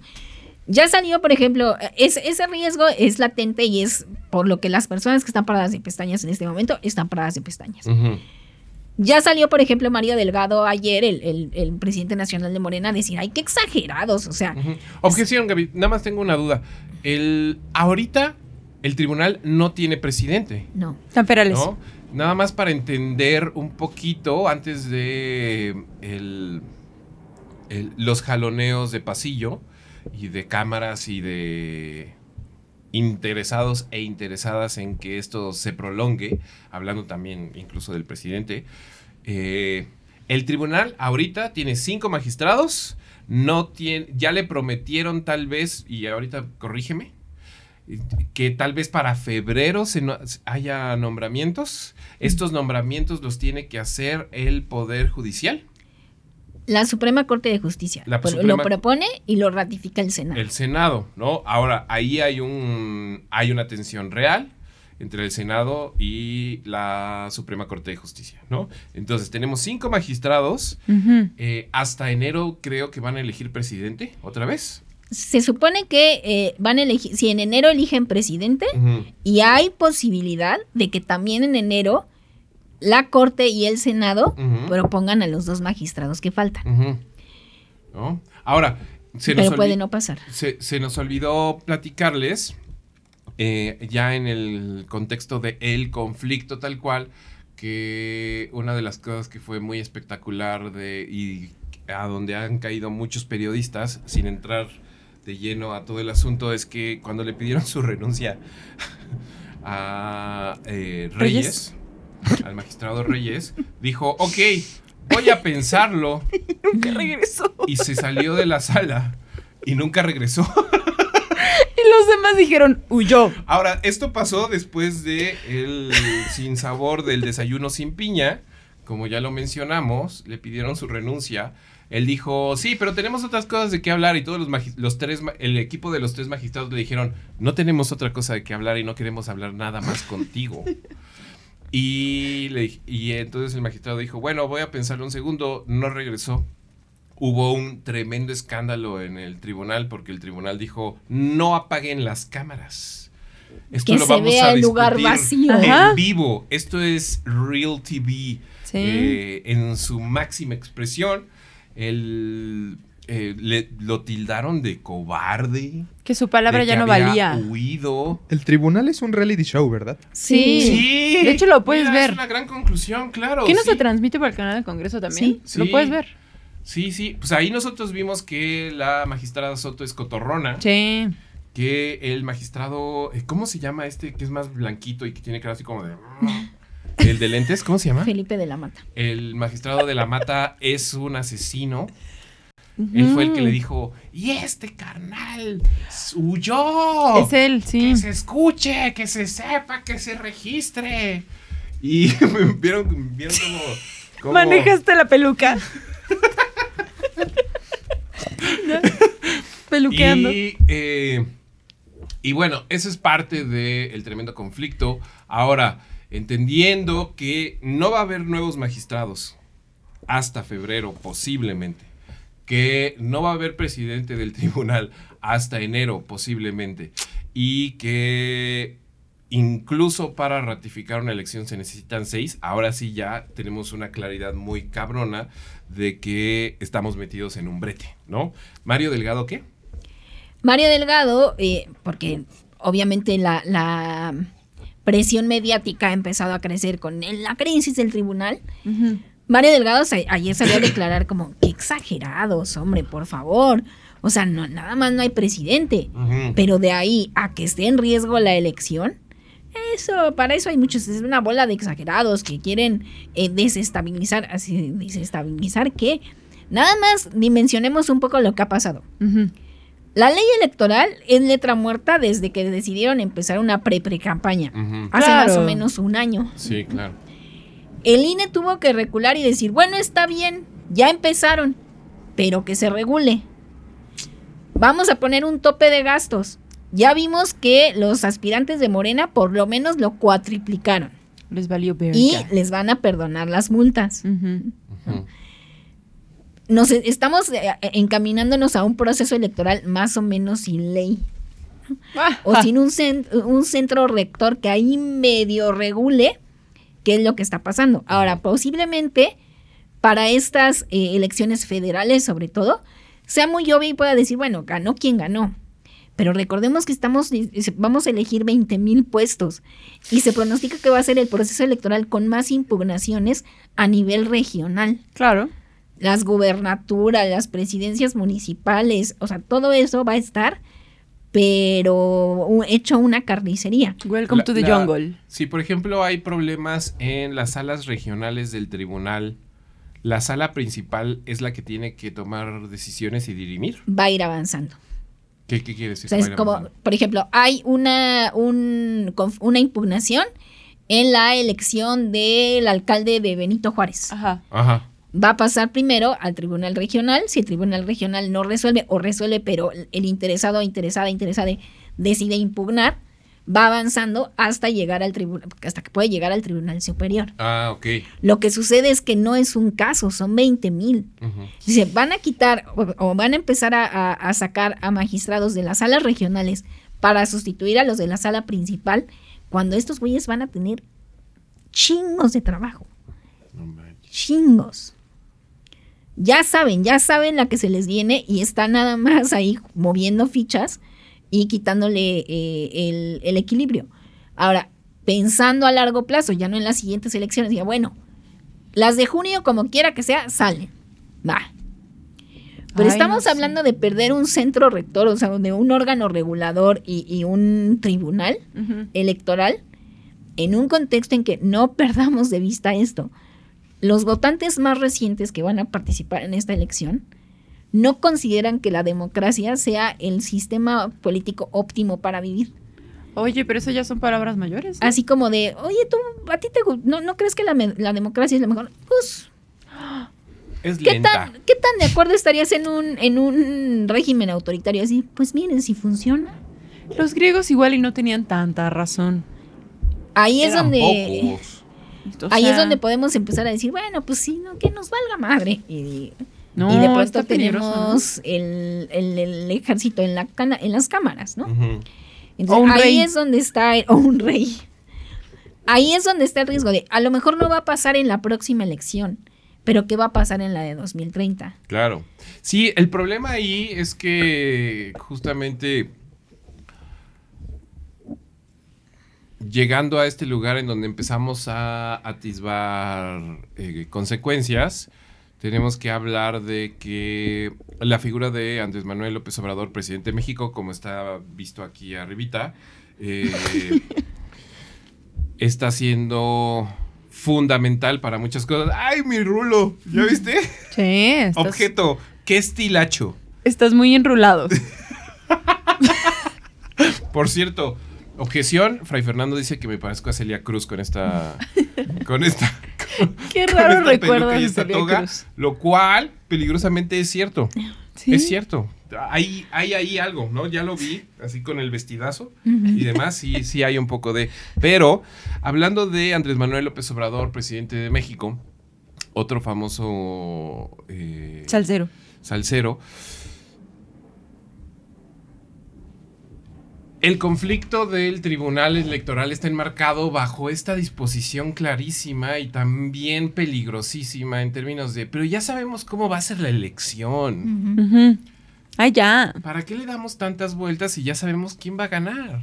Ya salió, por ejemplo, es- ese riesgo es latente y es por lo que las personas que están paradas de pestañas en este momento están paradas de pestañas. Ya salió, por ejemplo, Mario Delgado ayer, el, el- el presidente nacional de Morena, a decir, ay, qué exagerados, o sea. Objeción, Gaby. Nada más tengo una duda. El, ahorita el tribunal no tiene presidente. no. Tamperales. ¿no? Nada más para entender un poquito antes de el- el- los jaloneos de pasillo y de cámaras y de interesados e interesadas en que esto se prolongue, hablando también incluso del presidente. eh, el tribunal ahorita tiene cinco magistrados, no tiene, ya le prometieron tal vez, y ahorita corrígeme, que tal vez para febrero se no- haya nombramientos. Estos nombramientos los tiene que hacer el Poder Judicial, La Suprema Corte de Justicia La Suprema- lo propone y lo ratifica el Senado. el Senado, ¿no? Ahora, ahí hay, un, hay una tensión real entre el Senado y la Suprema Corte de Justicia, ¿no? Entonces, tenemos cinco magistrados. Eh, hasta enero creo que van a elegir presidente, otra vez. Se supone que eh, van a elegir, si en enero eligen presidente, y hay posibilidad de que también en enero la Corte y el Senado propongan a los dos magistrados que faltan. Ahora, se nos puede no pasar. se, se nos olvidó platicarles, eh, ya en el contexto de el conflicto tal cual, que una de las cosas que fue muy espectacular de, y a donde han caído muchos periodistas, sin entrar de lleno a todo el asunto, es que cuando le pidieron su renuncia a eh, Reyes, al magistrado Reyes, dijo, ok, voy a pensarlo. Nunca regresó. Y se salió de la sala y nunca regresó. Y los demás dijeron, huyó. Ahora, esto pasó después de el sinsabor del desayuno sin piña. Como ya lo mencionamos, le pidieron su renuncia. Él dijo, sí, pero tenemos otras cosas de qué hablar. Y todos los, los tres, el equipo de los tres magistrados le dijeron, no tenemos otra cosa de qué hablar y no queremos hablar nada más contigo. Y, le y entonces el magistrado dijo, bueno, voy a pensarlo un segundo. No regresó. Hubo un tremendo escándalo en el tribunal porque el tribunal dijo, no apaguen las cámaras. Esto Que lo se vamos vea a el lugar vacío. Ajá. En vivo. Esto es Real TV. Sí. eh, en su máxima expresión. El, eh, le- lo tildaron de cobarde. que su palabra de ya que no había valía. Huido. El tribunal es un reality show, ¿verdad? Sí. Sí. De hecho, lo puedes Mira, ver. Es una gran conclusión, claro. ¿Qué no sí. se transmite por el canal del Congreso también? Sí. Lo Sí. puedes ver. Sí, sí. Pues ahí nosotros vimos que la magistrada Soto es cotorrona. Sí. Que el magistrado. eh, ¿Cómo se llama este que es más blanquito y que tiene cara así como de. El de lentes, ¿cómo se llama? Felipe de la Mata. El magistrado de la mata es un asesino. Él fue el que le dijo, y este carnal huyó. Es él, sí. Que se escuche, que se sepa, que se registre. Y vieron, vieron cómo... cómo- Manejaste la peluca. Peluqueando. Y, eh, y bueno, eso es parte del tremendo conflicto. Ahora, entendiendo que no va a haber nuevos magistrados hasta febrero, posiblemente. Que no va a haber presidente del tribunal hasta enero, posiblemente. Y que incluso para ratificar una elección se necesitan seis. Ahora sí ya tenemos una claridad muy cabrona de que estamos metidos en un brete, ¿no? Mario Delgado, ¿qué? Mario Delgado, eh, porque obviamente la, la presión mediática ha empezado a crecer con la crisis del tribunal. Mario Delgado ayer salió a declarar como, qué exagerados, hombre, por favor. O sea, no, nada más no hay presidente. Pero de ahí a que esté en riesgo la elección, eso, para eso hay muchos, es una bola de exagerados que quieren eh, desestabilizar, así, desestabilizar que nada más dimensionemos un poco lo que ha pasado. La ley electoral es letra muerta desde que decidieron empezar una pre-pre-campaña. Ujú. Hace Claro. más o menos un año. Sí, claro. El INE tuvo que recular y decir, bueno, está bien, ya empezaron, pero que se regule. Vamos a poner un tope de gastos. Ya vimos que los aspirantes de Morena por lo menos lo cuatriplicaron Les valió ver. y les van a perdonar las multas. Nos e- estamos eh, encaminándonos a un proceso electoral más o menos sin ley o sin un centro rector que ahí medio regule qué es lo que está pasando. Ahora, posiblemente para estas eh, elecciones federales, sobre todo, sea muy obvio y pueda decir, bueno, ganó quien ganó. Pero recordemos que estamos, vamos a elegir 20 mil puestos y se pronostica que va a ser el proceso electoral con más impugnaciones a nivel regional Claro. las gubernaturas, las presidencias municipales, o sea, todo eso va a estar, pero hecho una carnicería. Welcome La- to the la- jungle. Si, por ejemplo, hay problemas en las salas regionales del tribunal, la sala principal es la que tiene que tomar decisiones y dirimir. Va a ir avanzando. ¿Qué, qué quiere decir? O sea, es Mayra como, por ejemplo, hay una, un- una impugnación en la elección del alcalde de Benito Juárez. Ajá. Ajá. Va a pasar primero al tribunal regional. Si el tribunal regional no resuelve o resuelve, pero el interesado, interesada, interesada decide impugnar, va avanzando hasta llegar al tribunal, hasta que puede llegar al tribunal superior. Ah, ok. Lo que sucede es que no es un caso, son 20 mil. Ujú. Dice, van a quitar o, o van a empezar a, a- a sacar a magistrados de las salas regionales para sustituir a los de la sala principal, cuando estos güeyes van a tener chingos de trabajo, No chingos. Ya saben, ya saben la que se les viene y están nada más ahí moviendo fichas y quitándole eh, el, el equilibrio. Ahora, pensando a largo plazo, ya no en las siguientes elecciones, diga, bueno, las de junio, como quiera que sea, salen. Va. Pero Ay, estamos no sé. hablando de perder un centro rector, o sea, de un órgano regulador y, y un tribunal electoral en un contexto en que no perdamos de vista esto. Los votantes más recientes que van a participar en esta elección no consideran que la democracia sea el sistema político óptimo para vivir. Oye, pero eso ya son palabras mayores. Así como de, oye, tú, ¿a ti te no, no crees que la, la democracia es lo mejor? Pues, Es ¿qué lenta. tan, ¿qué tan de acuerdo estarías en un, en un régimen autoritario así? Pues miren, si funciona. Los griegos igual y no tenían tanta razón. Ahí es Eran donde... pocos. O Ahí es donde podemos empezar a decir, bueno, pues sí, no, que nos valga madre. Y, No, y de pronto tenemos el, el- el ejército en, la cana- en las cámaras, ¿no? Entonces, ahí rey. es donde está, el- o un rey. Ahí es donde está el riesgo de, a lo mejor no va a pasar en la próxima elección, pero ¿qué va a pasar en la de 2030? Claro. Sí, el problema ahí es que justamente llegando a este lugar en donde empezamos a atisbar eh, consecuencias, tenemos que hablar de que la figura de Andrés Manuel López Obrador, presidente de México, como está visto aquí arribita, eh, está siendo fundamental para muchas cosas. ¡Ay, mi rulo! ¿Ya viste? Sí, estás, Objeto, qué estilacho. estás muy enrulado. Por cierto, objeción, Fray Fernando dice que me parezco a Celia Cruz con esta con esta Qué con raro esta recuerdo y esta Celia toga, Cruz. lo cual peligrosamente es cierto. Sí. Es cierto. Hay, hay ahí algo, ¿no? Ya lo vi, así con el vestidazo y demás, sí, sí hay un poco de... Pero, hablando de Andrés Manuel López Obrador, presidente de México, otro famoso eh, Salsero. salsero. El conflicto del tribunal electoral está enmarcado bajo esta disposición clarísima y también peligrosísima en términos de, pero ya sabemos cómo va a ser la elección. Ujú. Ay, ya. ¿Para qué le damos tantas vueltas si ya sabemos quién va a ganar?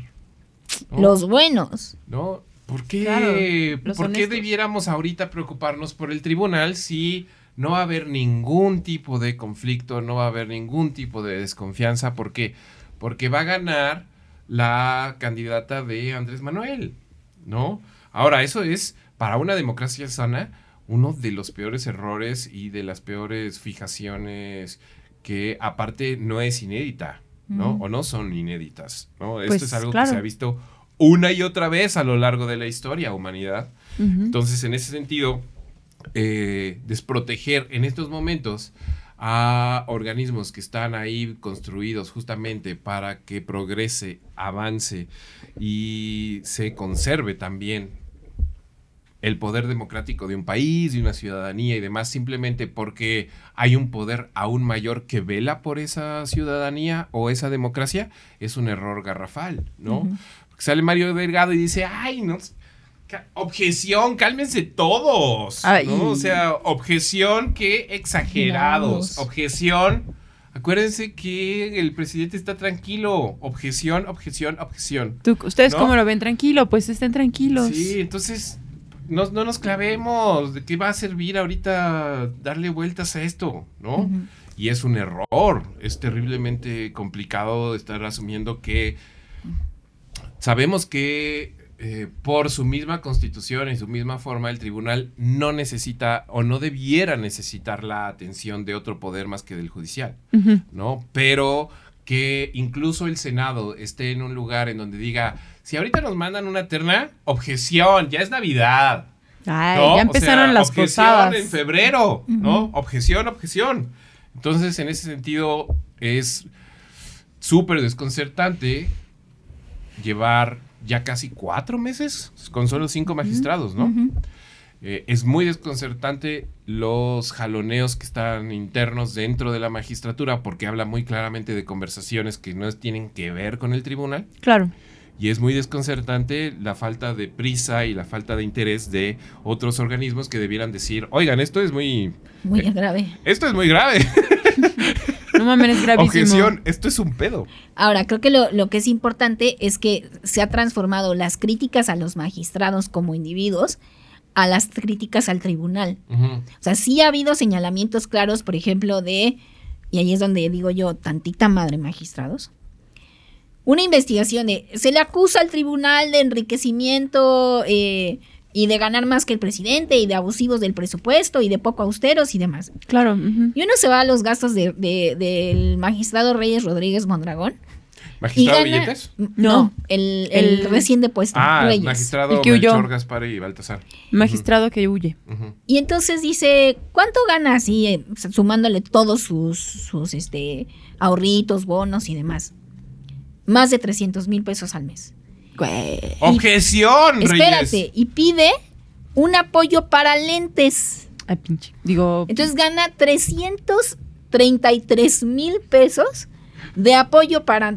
¿No? Los buenos. ¿No? ¿Por qué, Claro, ¿por qué debiéramos ahorita preocuparnos por el tribunal si no va a haber ningún tipo de conflicto, no va a haber ningún tipo de desconfianza? ¿Por qué? Porque va a ganar la candidata de Andrés Manuel, ¿no? Ahora, eso es, para una democracia sana, uno de los peores errores y de las peores fijaciones que aparte no es inédita, ¿no? Mm. O no son inéditas, ¿no? Esto Pues, es algo claro. que se ha visto una y otra vez a lo largo de la historia humanidad. Entonces, en ese sentido, eh, desproteger en estos momentos a organismos que están ahí construidos justamente para que progrese, avance y se conserve también el poder democrático de un país, de una ciudadanía y demás, simplemente porque hay un poder aún mayor que vela por esa ciudadanía o esa democracia, es un error garrafal, ¿no? Sale Mario Delgado y dice, ay, no, objeción, cálmense todos, Ay. ¿no? O sea, objeción, qué exagerados, objeción. Acuérdense que el presidente está tranquilo. Objeción, objeción, objeción. Tú- ¿Ustedes ¿No? cómo lo ven? Tranquilo, pues estén tranquilos. Sí, entonces no, no nos clavemos. ¿De qué va a servir ahorita darle vueltas a esto? ¿no? Y es un error. Es terriblemente complicado estar asumiendo que sabemos que eh, por su misma constitución y su misma forma el tribunal no necesita o no debiera necesitar la atención de otro poder más que del judicial. ¿no? Pero que incluso el Senado esté en un lugar en donde diga, si ahorita nos mandan una terna, objeción, ya es Navidad. Ay, ¿no? ya O empezaron sea, las objeción posadas. en febrero, ¿no? Objeción, objeción. Entonces, en ese sentido, es súper desconcertante llevar ya casi cuatro meses con solo cinco magistrados, ¿no? Eh, es muy desconcertante los jaloneos que están internos dentro de la magistratura porque habla muy claramente de conversaciones que no tienen que ver con el tribunal Claro. y es muy desconcertante la falta de prisa y la falta de interés de otros organismos que debieran decir, oigan, esto es muy, Muy Eh, grave. esto es muy grave. No mames, es gravísimo. Objeción, esto es un pedo. Ahora, creo que lo, lo que es importante es que se ha transformado las críticas a los magistrados como individuos a las críticas al tribunal. O sea, sí ha habido señalamientos claros, por ejemplo, de, y ahí es donde digo yo, tantita madre magistrados. Una investigación de, se le acusa al tribunal de enriquecimiento eh, y de ganar más que el presidente y de abusivos del presupuesto y de poco austeros y demás. Claro. Y uno se va a los gastos de- de- del magistrado Reyes Rodríguez Mondragón. ¿Magistrado gana, Billetes? No, el, el El- recién depuesto, Ah, Reyes. magistrado El que huyó. Melchor, Gaspar y Baltasar. Magistrado que huye. Y entonces dice, ¿cuánto gana así, eh, sumándole todos sus, sus este, ahorritos, bonos y demás? Más de 300 mil pesos al mes. Objeción, Reyes. Espérate, y pide un apoyo para lentes. Ay, pinche. Digo, Entonces gana 333 mil pesos de apoyo para,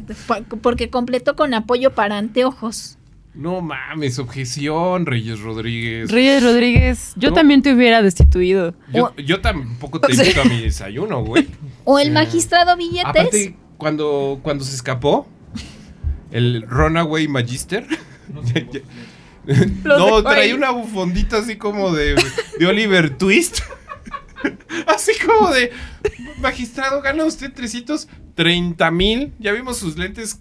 porque completó con apoyo para anteojos. No mames, objeción, Reyes Rodríguez. Reyes Rodríguez, yo No. también te hubiera destituido. Yo, yo tampoco te invito a mi desayuno, güey. O el magistrado Billetes. Aparte, cuando, cuando se escapó, el Runaway Magister. No, dejó traía ahí. una bufondita así como de, de Oliver Twist. así como de. Magistrado, gana usted 330 mil. Ya vimos sus lentes.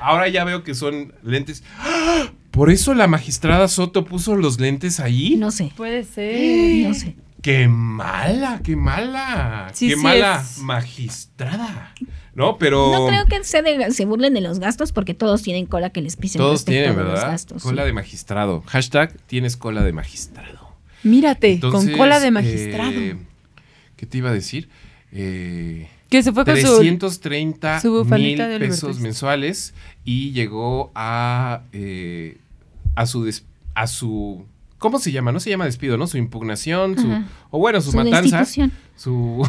ahora ya veo que son lentes. ¡Ah! Por eso la magistrada Soto puso los lentes ahí. No sé, Puede ser. no sé. ¡Qué mala, qué mala! Sí, ¡Qué sí mala es. magistrada! No, pero. No creo que se, de- se burlen de los gastos porque todos tienen cola que les pisen Todos tienen, los ¿verdad? gastos. Cola sí. de magistrado. Hashtag tienes cola de magistrado. Mírate, Entonces, con cola de magistrado. eh, ¿Qué te iba a decir? Eh, que se fue con su... 330 su mil de Oliver pesos mensuales y llegó a, eh, a su des- a su ¿cómo se llama? No se llama despido, ¿no? Su impugnación, su o bueno, su, Su matanza, su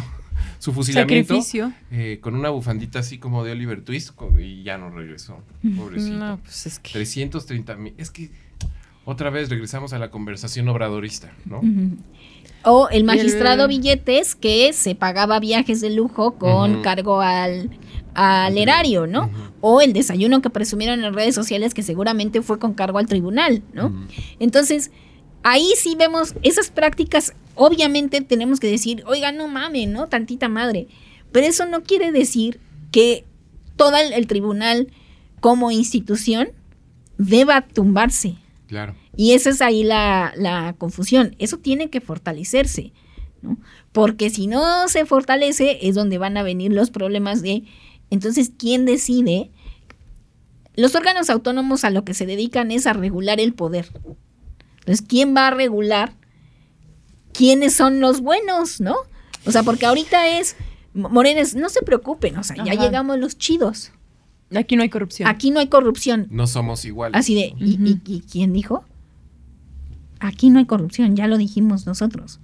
su fusilamiento Sacrificio. eh, con una bufandita así como de Oliver Twist y ya no regresó. Pobrecito. No, pues es que... 330 mil. Es que otra vez regresamos a la conversación obradorista, ¿no? O el magistrado el- Billetes que se pagaba viajes de lujo con cargo al, al erario, ¿no? O el desayuno que presumieron en redes sociales que seguramente fue con cargo al tribunal, ¿no? Entonces, ahí sí vemos esas prácticas, obviamente tenemos que decir, oiga, no mames, ¿no? Tantita madre. Pero eso no quiere decir que todo el, el tribunal como institución deba tumbarse. Claro. Y esa es ahí la, la confusión. Eso tiene que fortalecerse, ¿no? Porque si no se fortalece es donde van a venir los problemas de Entonces, ¿quién decide? Los órganos autónomos a lo que se dedican es a regular el poder. Entonces, ¿quién va a regular quiénes son los buenos, no? O sea, porque ahorita es, Morenes, no se preocupen, o sea, ya llegamos los chidos. Aquí no hay corrupción. Aquí no hay corrupción. No somos iguales. Así de, ¿y, Ujú. y- y quién dijo? Aquí no hay corrupción, ya lo dijimos nosotros.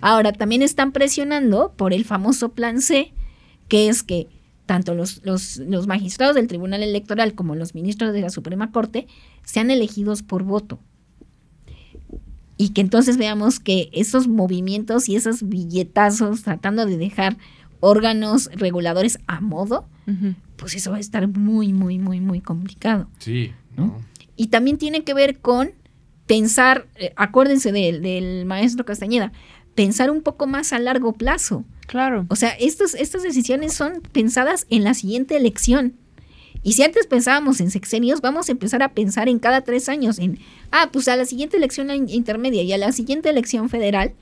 Ahora, también están presionando por el famoso plan C, que es que tanto los, los, los magistrados del Tribunal Electoral como los ministros de la Suprema Corte sean elegidos por voto. Y que entonces veamos que esos movimientos y esos billetazos tratando de dejar órganos reguladores a modo, pues eso va a estar muy, muy, muy, muy complicado. Sí, ¿no? ¿no? Y también tiene que ver con pensar, eh, acuérdense del, del maestro Castañeda, pensar un poco más a largo plazo. Claro. O sea, estos, estas decisiones son pensadas en la siguiente elección. Y si antes pensábamos en sexenios, vamos a empezar a pensar en cada tres años, en, ah, pues a la siguiente elección in- intermedia y a la siguiente elección federal,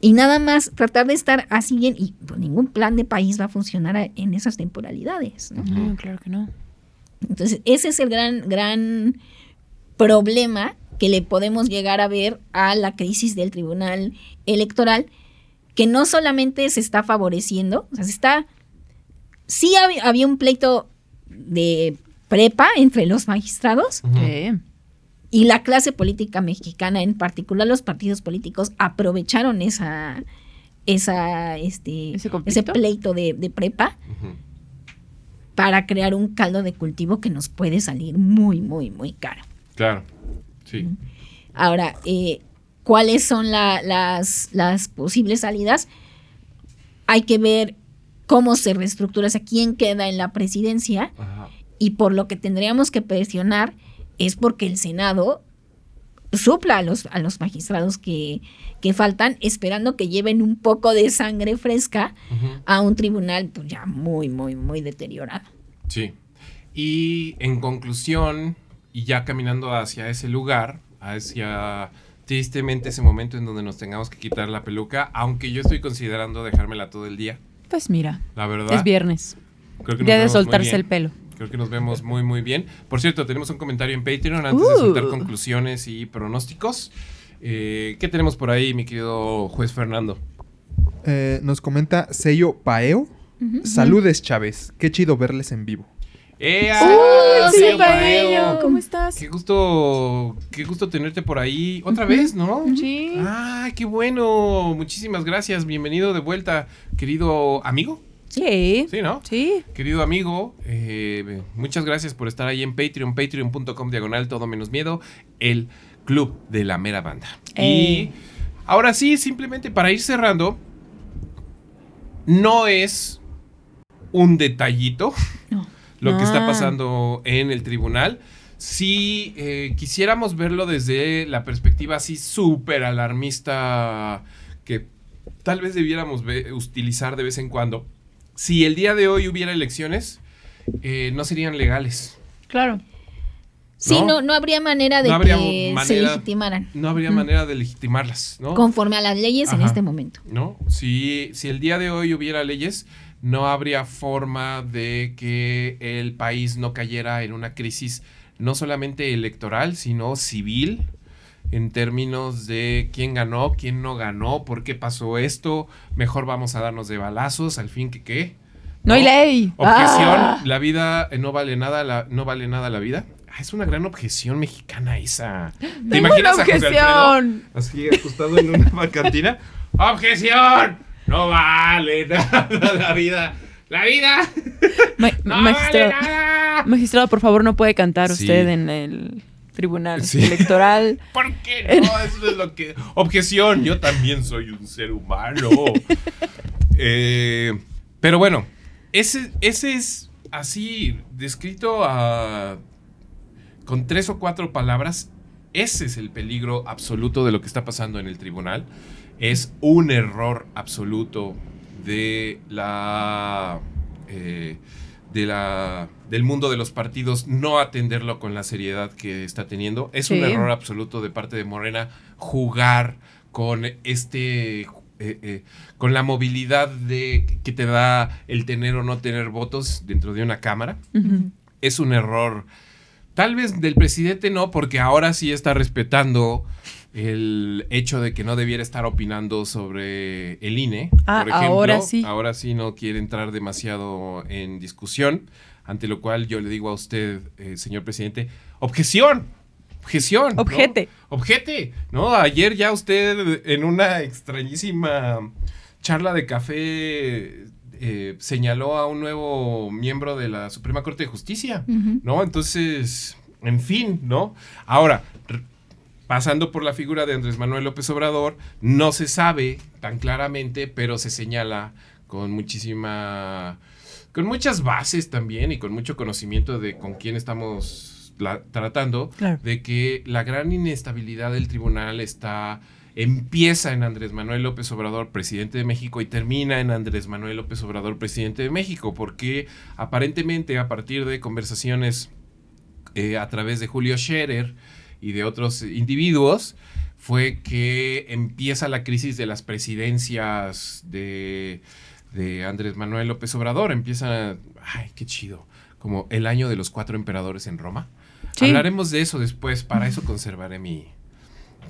y nada más tratar de estar así bien, y pues, ningún plan de país va a funcionar a- en esas temporalidades. ¿no? No, claro que no. Entonces, ese es el gran, gran problema que le podemos llegar a ver a la crisis del tribunal electoral, que no solamente se está favoreciendo, o sea, se está... Sí hab- había un pleito de prepa entre los magistrados y la clase política mexicana, en particular los partidos políticos, aprovecharon esa, esa, este, ¿Ese pleito de, de prepa para crear un caldo de cultivo que nos puede salir muy, muy, muy caro. Claro. Sí. Ahora, eh, ¿cuáles son la- las, las posibles salidas? Hay que ver cómo se reestructura, o sea, quién queda en la presidencia Ajá. y por lo que tendríamos que presionar es porque el Senado supla a los, a los magistrados que, que faltan, esperando que lleven un poco de sangre fresca a un tribunal pues, ya muy, muy, muy deteriorado. Sí. Y en conclusión, y ya caminando hacia ese lugar, hacia tristemente ese momento en donde nos tengamos que quitar la peluca, aunque yo estoy considerando dejármela todo el día, Pues mira, la verdad. es viernes. Creo que Día de soltarse el pelo. Creo que nos vemos muy, muy bien. Por cierto, tenemos un comentario en Patreon antes de Uh. soltar conclusiones y pronósticos. Eh, ¿Qué tenemos por ahí, mi querido juez Fernando? Eh, nos comenta Sello Paeo. Saludes, Chávez. Qué chido verles en vivo. ¡Eh! ¡Uy, sí! Paello! ¿Cómo estás? Qué gusto, qué gusto tenerte por ahí otra vez, ¿no? Sí. ¡Ay, qué bueno! Muchísimas gracias. Bienvenido de vuelta, querido amigo. Sí. Sí, ¿no? Sí. Querido amigo, eh, muchas gracias por estar ahí en Patreon, patreon.com diagonal todo menos miedo, el club de la mera banda. Eh. Y ahora sí, simplemente para ir cerrando, no es un detallito No. Lo que está Ah. pasando en el tribunal. Si eh, quisiéramos verlo desde la perspectiva así súper alarmista que tal vez debiéramos utilizar de vez en cuando, si el día de hoy hubiera elecciones, eh, no serían legales. Claro. Sí, ¿No? no, habría manera de No habría que se legitimaran No habría manera de legitimarlas, ¿no? conforme a las leyes en este momento. ¿no? Si, si el día de hoy hubiera leyes, no habría forma de que el país no cayera en una crisis no solamente electoral, sino civil, en términos de quién ganó, quién no ganó, por qué pasó esto, mejor vamos a darnos de balazos, al fin que qué. No hay ley. Objeción, Ah. la vida eh, no vale nada, la, no vale nada la vida. Ah, es una gran objeción mexicana esa. ¿Te Tengo imaginas una a José Alfredo? objeción. Así acostado en una cantina. ¡Objeción! No vale nada la vida. ¡La vida! Ma- ¡No magistrado, vale nada! magistrado, por favor, no puede cantar Sí. usted en el tribunal Sí. electoral. ¿Por qué no? Eso es lo que. Objeción, yo también soy un ser humano. Eh, pero bueno, ese, ese es así, descrito a- con tres o cuatro palabras. Ese es el peligro absoluto de lo que está pasando en el tribunal. Es un error absoluto de la. eh, de la del mundo de los partidos no atenderlo con la seriedad que está teniendo. Es un error absoluto de parte de Morena jugar con este eh, eh, con la movilidad de que te da el tener o no tener votos dentro de una cámara. Es un error, tal vez del presidente no, porque ahora sí está respetando el hecho de que no debiera estar opinando sobre el INE. Ah, por ejemplo, ahora sí. Ahora sí no quiere entrar demasiado en discusión, ante lo cual yo le digo a usted, eh, señor presidente, objeción. Objeción. ¿no? Objete. Objete. No, ayer ya usted en una extrañísima charla de café eh, señaló a un nuevo miembro de la Suprema Corte de Justicia. ¿no? Entonces, en fin, ¿no? Ahora, pasando por la figura de Andrés Manuel López Obrador, no se sabe tan claramente, pero se señala con muchísima, con muchas bases también y con mucho conocimiento de con quién estamos la- tratando, Claro. de que la gran inestabilidad del tribunal está empieza en Andrés Manuel López Obrador, presidente de México, y termina en Andrés Manuel López Obrador, presidente de México, porque aparentemente a partir de conversaciones eh, a través de Julio Scherer y de otros individuos, fue que empieza la crisis de las presidencias de, de Andrés Manuel López Obrador. Empieza, ay, qué chido, como el año de los cuatro emperadores en Roma. Sí. Hablaremos de eso después, para eso conservaré mi...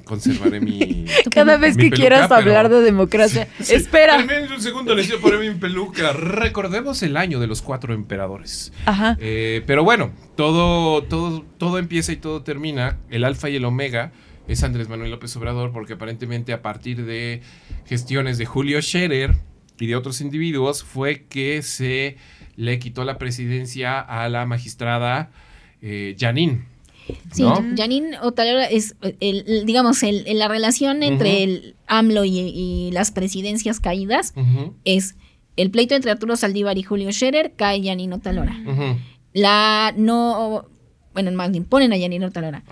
Conservaré mi... Cada vez Mi que peluca, quieras pero- hablar de democracia, Sí, espera. Al un segundo necesito poner mi peluca. Recordemos el año de los cuatro emperadores. Ajá. Eh, pero bueno, todo, todo, todo empieza y todo termina. El alfa y el omega es Andrés Manuel López Obrador, porque aparentemente a partir de gestiones de Julio Scherer y de otros individuos fue que se le quitó la presidencia a la magistrada eh, Janine. Sí, ¿no? Janine Otalora es, el, el- digamos, el, la relación entre el AMLO y, y las presidencias caídas es el pleito entre Arturo Saldívar y Julio Scherer, cae Janine Otalora. La no, bueno, más bien ponen a Janine Otalora.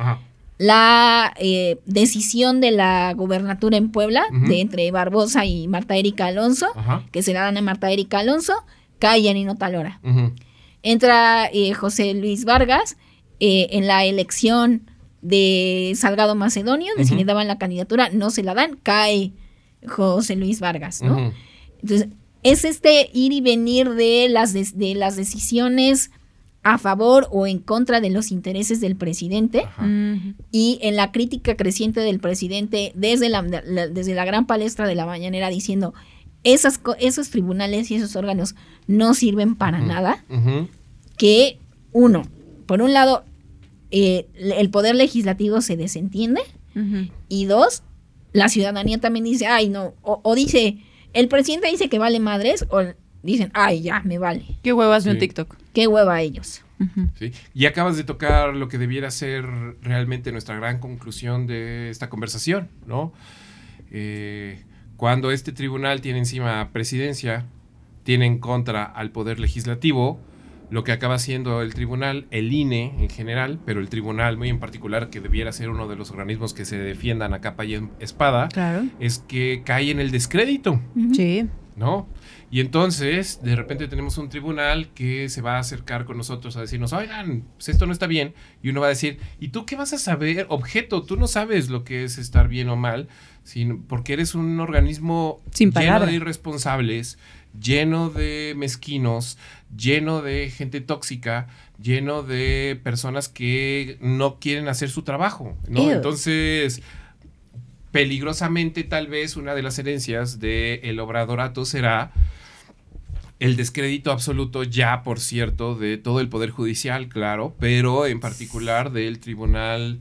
La eh, decisión de la gubernatura en Puebla, de entre Barbosa y Marta Erika Alonso, que se la dan a Marta Erika Alonso, cae Janine Otalora. Entra eh, José Luis Vargas eh, en la elección de Salgado Macedonio, de si Ujú. le daban la candidatura, no se la dan, cae José Luis Vargas, ¿no? Entonces, es este ir y venir de las, de las decisiones a favor o en contra de los intereses del presidente Ajá. Y en la crítica creciente del presidente desde la, la- desde la gran palestra de la mañanera diciendo esas, esos tribunales y esos órganos no sirven para nada que uno, por un lado, eh, el poder legislativo se desentiende y dos, la ciudadanía también dice, ay no, o, o dice, el presidente dice que vale madres o dicen, ay ya, me vale, Qué huevas de un. TikTok. qué hueva ellos. Ujú. Sí. Y acabas de tocar lo que debiera ser realmente nuestra gran conclusión de esta conversación, ¿no? Eh, cuando este tribunal tiene encima presidencia, tiene en contra al poder legislativo, lo que acaba siendo el tribunal, el INE en general, pero el tribunal muy en particular, que debiera ser uno de los organismos que se defiendan a capa y espada, Claro. es que cae en el descrédito. Sí. ¿no? Y entonces, de repente tenemos un tribunal que se va a acercar con nosotros a decirnos, oigan, pues esto no está bien. Y uno va a decir, ¿y tú qué vas a saber? Objeto, tú no sabes lo que es estar bien o mal, sino porque eres un organismo Sin lleno de irresponsables, lleno de mezquinos, lleno de gente tóxica, lleno de personas que no quieren hacer su trabajo, ¿no? Ew. Entonces, peligrosamente tal vez una de las herencias del el obradorato será el descrédito absoluto ya, por cierto, de todo el Poder Judicial, claro, pero en particular del Tribunal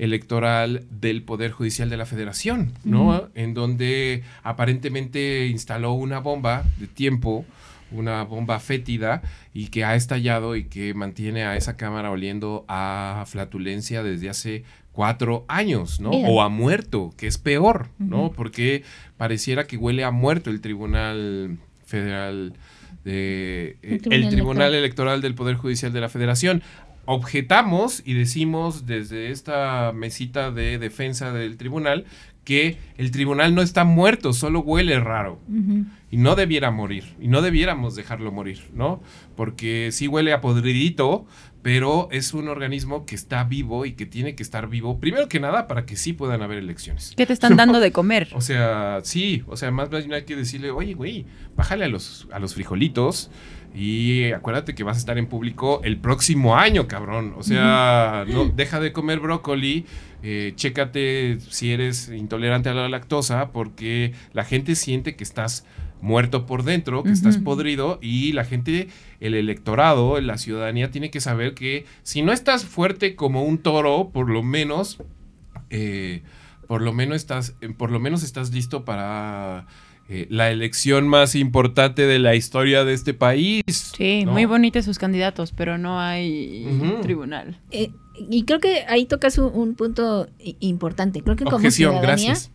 Electoral del Poder Judicial de la Federación, ¿no? En donde aparentemente instaló una bomba de tiempo, una bomba fétida y que ha estallado y que mantiene a esa Cámara oliendo a flatulencia desde hace cuatro años, ¿no? Bien. O ha muerto, que es peor, ¿no? Porque pareciera que huele a muerto el Tribunal Federal de eh, el Tribunal Tribunal, Electoral del Poder Judicial de la Federación. Objetamos y decimos desde esta mesita de defensa del tribunal que el tribunal no está muerto, solo huele raro. Y no debiera morir. Y no debiéramos dejarlo morir, ¿no? Porque sí huele a podridito, pero es un organismo que está vivo y que tiene que estar vivo, primero que nada, para que sí puedan haber elecciones. ¿Qué te están dando de comer? O sea, sí, o sea, más bien hay que decirle, oye, güey, bájale a los, a los frijolitos y acuérdate que vas a estar en público el próximo año, cabrón. O sea, no, deja de comer brócoli, eh, chécate si eres intolerante a la lactosa, porque la gente siente que estás muerto por dentro, que estás podrido y la gente, el electorado, la ciudadanía tiene que saber que si no estás fuerte como un toro, por lo menos eh, por lo menos estás, por lo menos estás listo para eh, la elección más importante de la historia de este país. Sí, ¿no? muy bonitos sus candidatos, pero no hay tribunal. Eh, y creo que ahí tocas un, un punto importante. Creo que como Objeción, ciudadanía, gracias.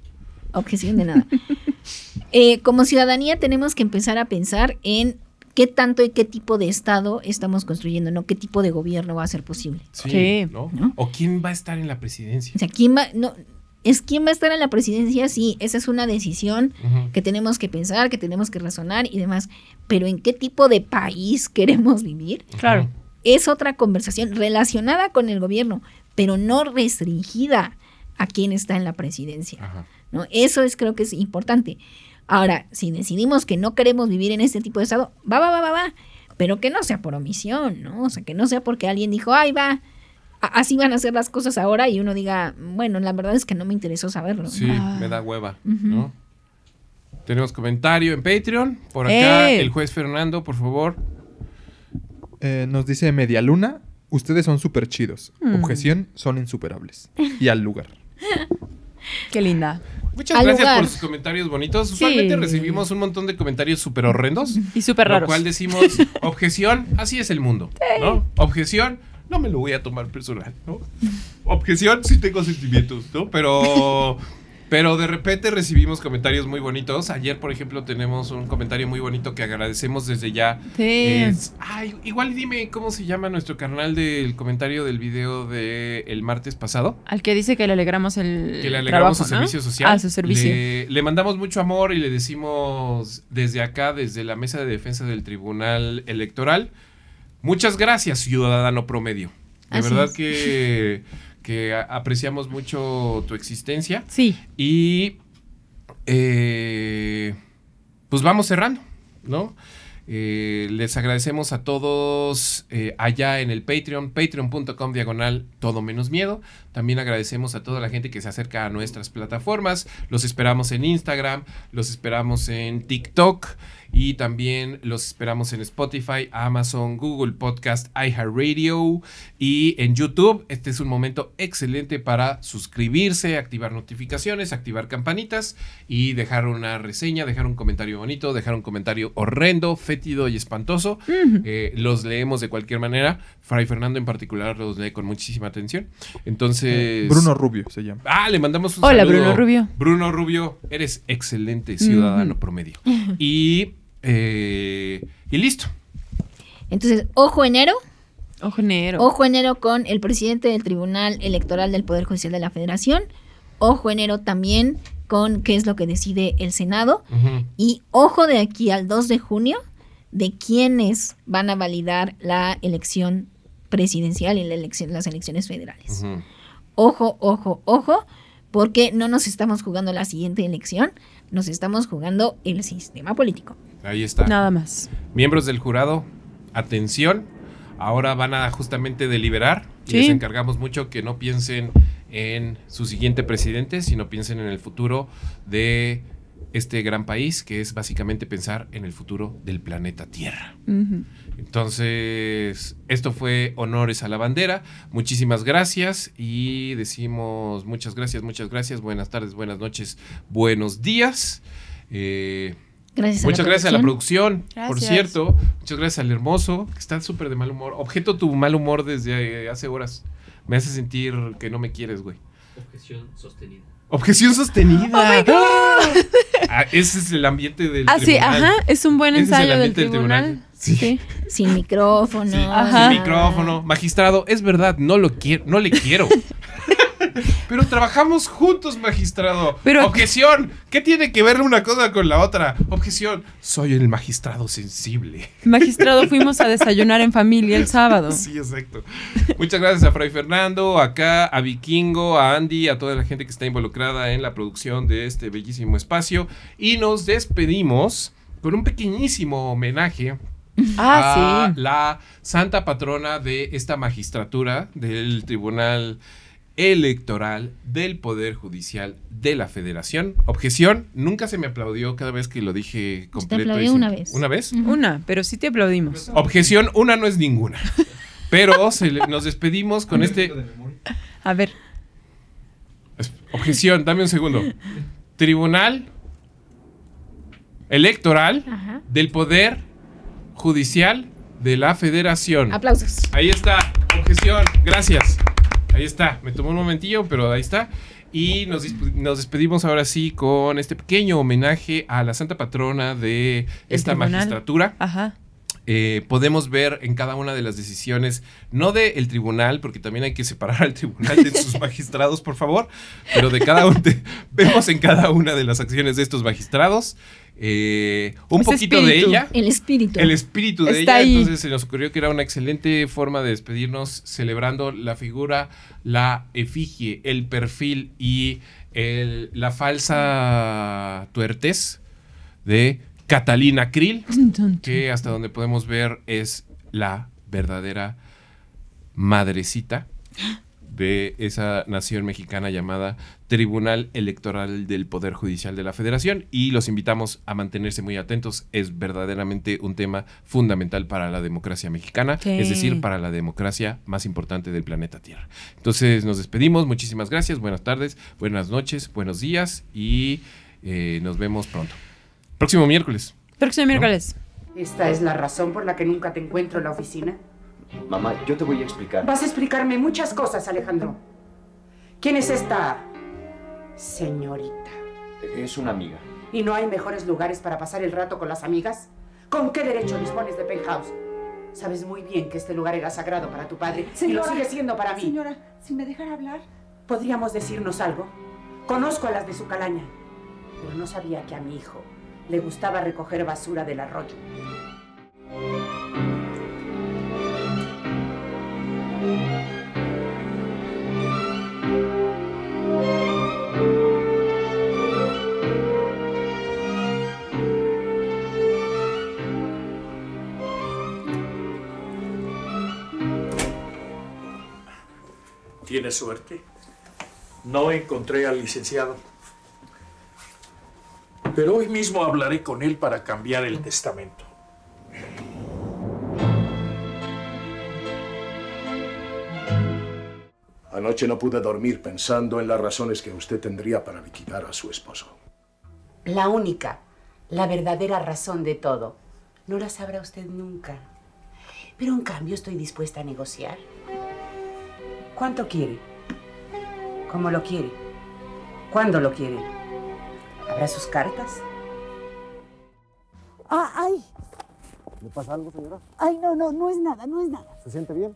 objeción de nada. Eh, como ciudadanía tenemos que empezar a pensar en qué tanto y qué tipo de Estado estamos construyendo, ¿no? ¿Qué tipo de gobierno va a ser posible? Sí, Sí. ¿no? ¿No? ¿O quién va a estar en la presidencia? O sea, ¿quién va, no, es quién va a estar en la presidencia? Sí, esa es una decisión que tenemos que pensar, que tenemos que razonar y demás. Pero ¿en qué tipo de país queremos vivir? Claro. Es otra conversación relacionada con el gobierno, pero no restringida a quién está en la presidencia. Ajá. ¿no? Eso es creo que es importante. Ahora, si decidimos que no queremos vivir en este tipo de estado, va, va, va, va, va. Pero que no sea por omisión, ¿no? O sea, que no sea porque alguien dijo, ay, va, así van a ser las cosas ahora y uno diga, bueno, la verdad es que no me interesó saberlo. Sí, Ah. me da hueva. ¿no? Tenemos comentario en Patreon. Por acá, ¡Eh! el juez Fernando, por favor. Eh, nos dice Media Luna, ustedes son súper chidos. Mm. Objeción, son insuperables. Y al lugar. Qué linda. Muchas Al gracias lugar. por sus comentarios bonitos. Sí. Usualmente recibimos un montón de comentarios súper horrendos. Y súper Lo raros. cual decimos, objeción, así es el mundo, ¿no? Objeción, no me lo voy a tomar personal, ¿no? Objeción, sí tengo sentimientos, ¿no? Pero, pero de repente recibimos comentarios muy bonitos. Ayer, por ejemplo, tenemos un comentario muy bonito que agradecemos desde ya. Sí. Es- ay, igual dime cómo se llama nuestro canal del comentario del video del martes pasado. Al que dice que le alegramos el Que le alegramos trabajo, su ¿no? servicio social. Ah, su servicio. Le, le mandamos mucho amor y le decimos desde acá, desde la mesa de defensa del Tribunal Electoral, muchas gracias, ciudadano promedio. De Así verdad es. que, que apreciamos mucho tu existencia Sí. y eh, pues vamos cerrando, ¿no? Eh, les agradecemos a todos eh, allá en el Patreon, patreon.com diagonal todo menos miedo. También agradecemos a toda la gente que se acerca a nuestras plataformas. Los esperamos en Instagram, los esperamos en TikTok y también los esperamos en Spotify, Amazon, Google Podcast, iHeartRadio y en YouTube. Este es un momento excelente para suscribirse, activar notificaciones, activar campanitas y dejar una reseña, dejar un comentario bonito, dejar un comentario horrendo, fétido y espantoso. Eh, los leemos de cualquier manera. Fray Fernando en particular los lee con muchísima atención. Entonces... Bruno Rubio se llama. Ah, le mandamos un Hola, saludo. Bruno Rubio. Bruno Rubio, eres excelente ciudadano promedio. Y, eh, y listo. Entonces, ojo enero, Ojo negro. ojo enero con el presidente del Tribunal Electoral del Poder Judicial de la Federación, ojo enero también con qué es lo que decide el Senado y ojo de aquí al 2 de junio de quiénes van a validar la elección presidencial y la elección, las elecciones federales. Ojo, ojo, ojo, porque no nos estamos jugando la siguiente elección, nos estamos jugando el sistema político. Ahí está. Nada más. Miembros del jurado, atención. Ahora van a justamente deliberar y Sí. les encargamos mucho que no piensen en su siguiente presidente, sino piensen en el futuro de este gran país, que es básicamente pensar en el futuro del planeta Tierra. Entonces, esto fue Honores a la Bandera. Muchísimas gracias y decimos muchas gracias, muchas gracias. Buenas tardes, buenas noches, buenos días. Eh, Gracias a muchas la gracias a la producción. producción, por Gracias. cierto. Muchas gracias al hermoso, que está súper de mal humor. Objeto tu mal humor desde eh, hace horas. Me hace sentir que no me quieres, güey. Objeción sostenida. Objeción sostenida. Oh my God. Ah, ese es el ambiente del Ah, sí, tribunal. ajá. Es un buen Ese es el ensayo del ambiente del tribunal. tribunal. Sí. Sin micrófono. Sí, Ajá. sin micrófono. Magistrado, es verdad, no lo quiero, no le quiero. Pero trabajamos juntos, magistrado. Pero- Objeción. ¿Qué tiene que ver una cosa con la otra? Objeción. Soy el magistrado sensible. Magistrado, fuimos a desayunar en familia el sábado. Sí, exacto. Muchas gracias a Fray Fernando, acá a Vikingo, a Andy, a toda la gente que está involucrada en la producción de este bellísimo espacio. Y nos despedimos con un pequeñísimo homenaje Ah, a sí. la santa patrona de esta magistratura del Tribunal Electoral del Poder Judicial de la Federación. Objeción, nunca se me aplaudió cada vez que lo dije completo. aplaudió sin- una vez. ¿Una vez? Una, pero sí te aplaudimos. Objeción, una no es ninguna. Pero se le- nos despedimos con este... A ver, Objeción, dame un segundo. Tribunal Electoral Ajá. del Poder Judicial de la Federación. Aplausos. Ahí está, objeción, gracias. Ahí está, me tomó un momentillo, pero ahí está. Y nos, nos despedimos ahora sí con este pequeño homenaje a la santa patrona de esta tribunal. magistratura. ajá. Eh, podemos ver en cada una de las decisiones, no del tribunal, porque también hay que separar al tribunal de sus magistrados, por favor, pero de cada uno, de- vemos en cada una de las acciones de estos magistrados eh, un Ese poquito espíritu. de ella. El espíritu. El espíritu de Está ella, ahí. entonces se nos ocurrió que era una excelente forma de despedirnos celebrando la figura, la efigie, el perfil y el- la falsa tuertez de Catalina Krill, que hasta donde podemos ver es la verdadera madrecita de esa nación mexicana llamada Tribunal Electoral del Poder Judicial de la Federación y los invitamos a mantenerse muy atentos. Es verdaderamente un tema fundamental para la democracia mexicana, Sí. es decir, para la democracia más importante del planeta Tierra. Entonces nos despedimos, muchísimas gracias, buenas tardes, buenas noches, buenos días y eh, nos vemos pronto. Próximo miércoles. Próximo miércoles. ¿Esta es la razón por la que nunca te encuentro en la oficina? Mamá, yo te voy a explicar. Vas a explicarme muchas cosas, Alejandro. ¿Quién es esta señorita? Es una amiga. ¿Y no hay mejores lugares para pasar el rato con las amigas? ¿Con qué derecho dispones de penthouse? Sabes muy bien que este lugar era sagrado para tu padre y lo sigue siendo para mí. Señora, si me dejara hablar. ¿Podríamos decirnos algo? Conozco a las de su calaña, pero no sabía que a mi hijo le gustaba recoger basura del arroyo. Tiene suerte. No encontré al licenciado. Pero hoy mismo hablaré con él para cambiar el testamento. Anoche no pude dormir pensando en las razones que usted tendría para liquidar a su esposo. La única, la verdadera razón de todo. No la sabrá usted nunca. Pero en cambio estoy dispuesta a negociar. ¿Cuánto quiere? ¿Cómo lo quiere? ¿Cuándo lo quiere? ¿Habrá sus cartas? Ah, ay, ¿Le pasa algo, señora? ay, no, no, no es nada, no es nada. ¿Se siente bien?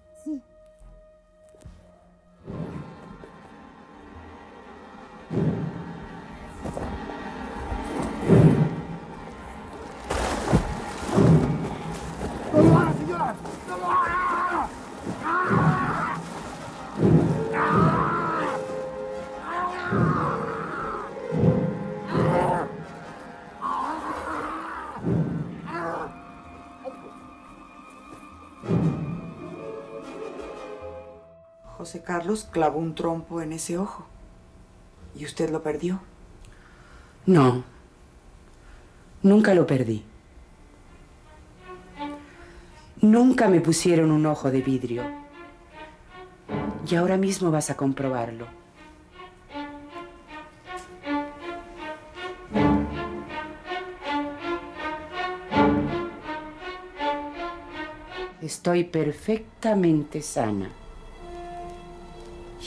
José Carlos clavó un trompo en ese ojo. ¿Y usted lo perdió? No. Nunca lo perdí. Nunca me pusieron un ojo de vidrio. Y ahora mismo vas a comprobarlo. Estoy perfectamente sana.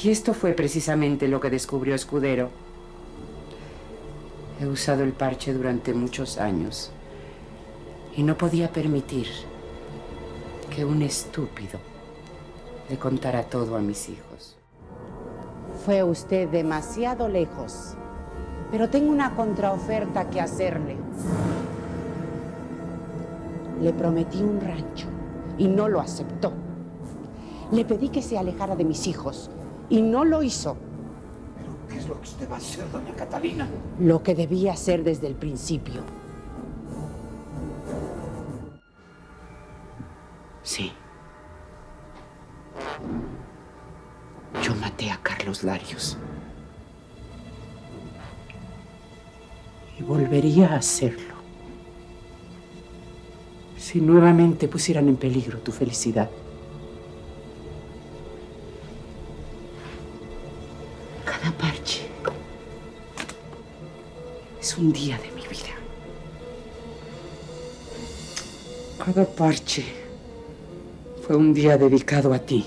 Y esto fue precisamente lo que descubrió Escudero. He usado el parche durante muchos años y no podía permitir que un estúpido le contara todo a mis hijos. Fue usted demasiado lejos. Pero tengo una contraoferta que hacerle. Le prometí un rancho y no lo aceptó. Le pedí que se alejara de mis hijos y no lo hizo. ¿Qué es lo que usted va a hacer, doña Catalina? Lo que debía hacer desde el principio. Carlos Larios. Y volvería a hacerlo. Si nuevamente pusieran en peligro tu felicidad. Cada parche es un día de mi vida. Cada parche fue un día dedicado a ti,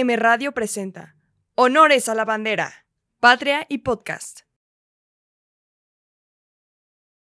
FM Radio presenta Honores a la Bandera, Patria y Podcast.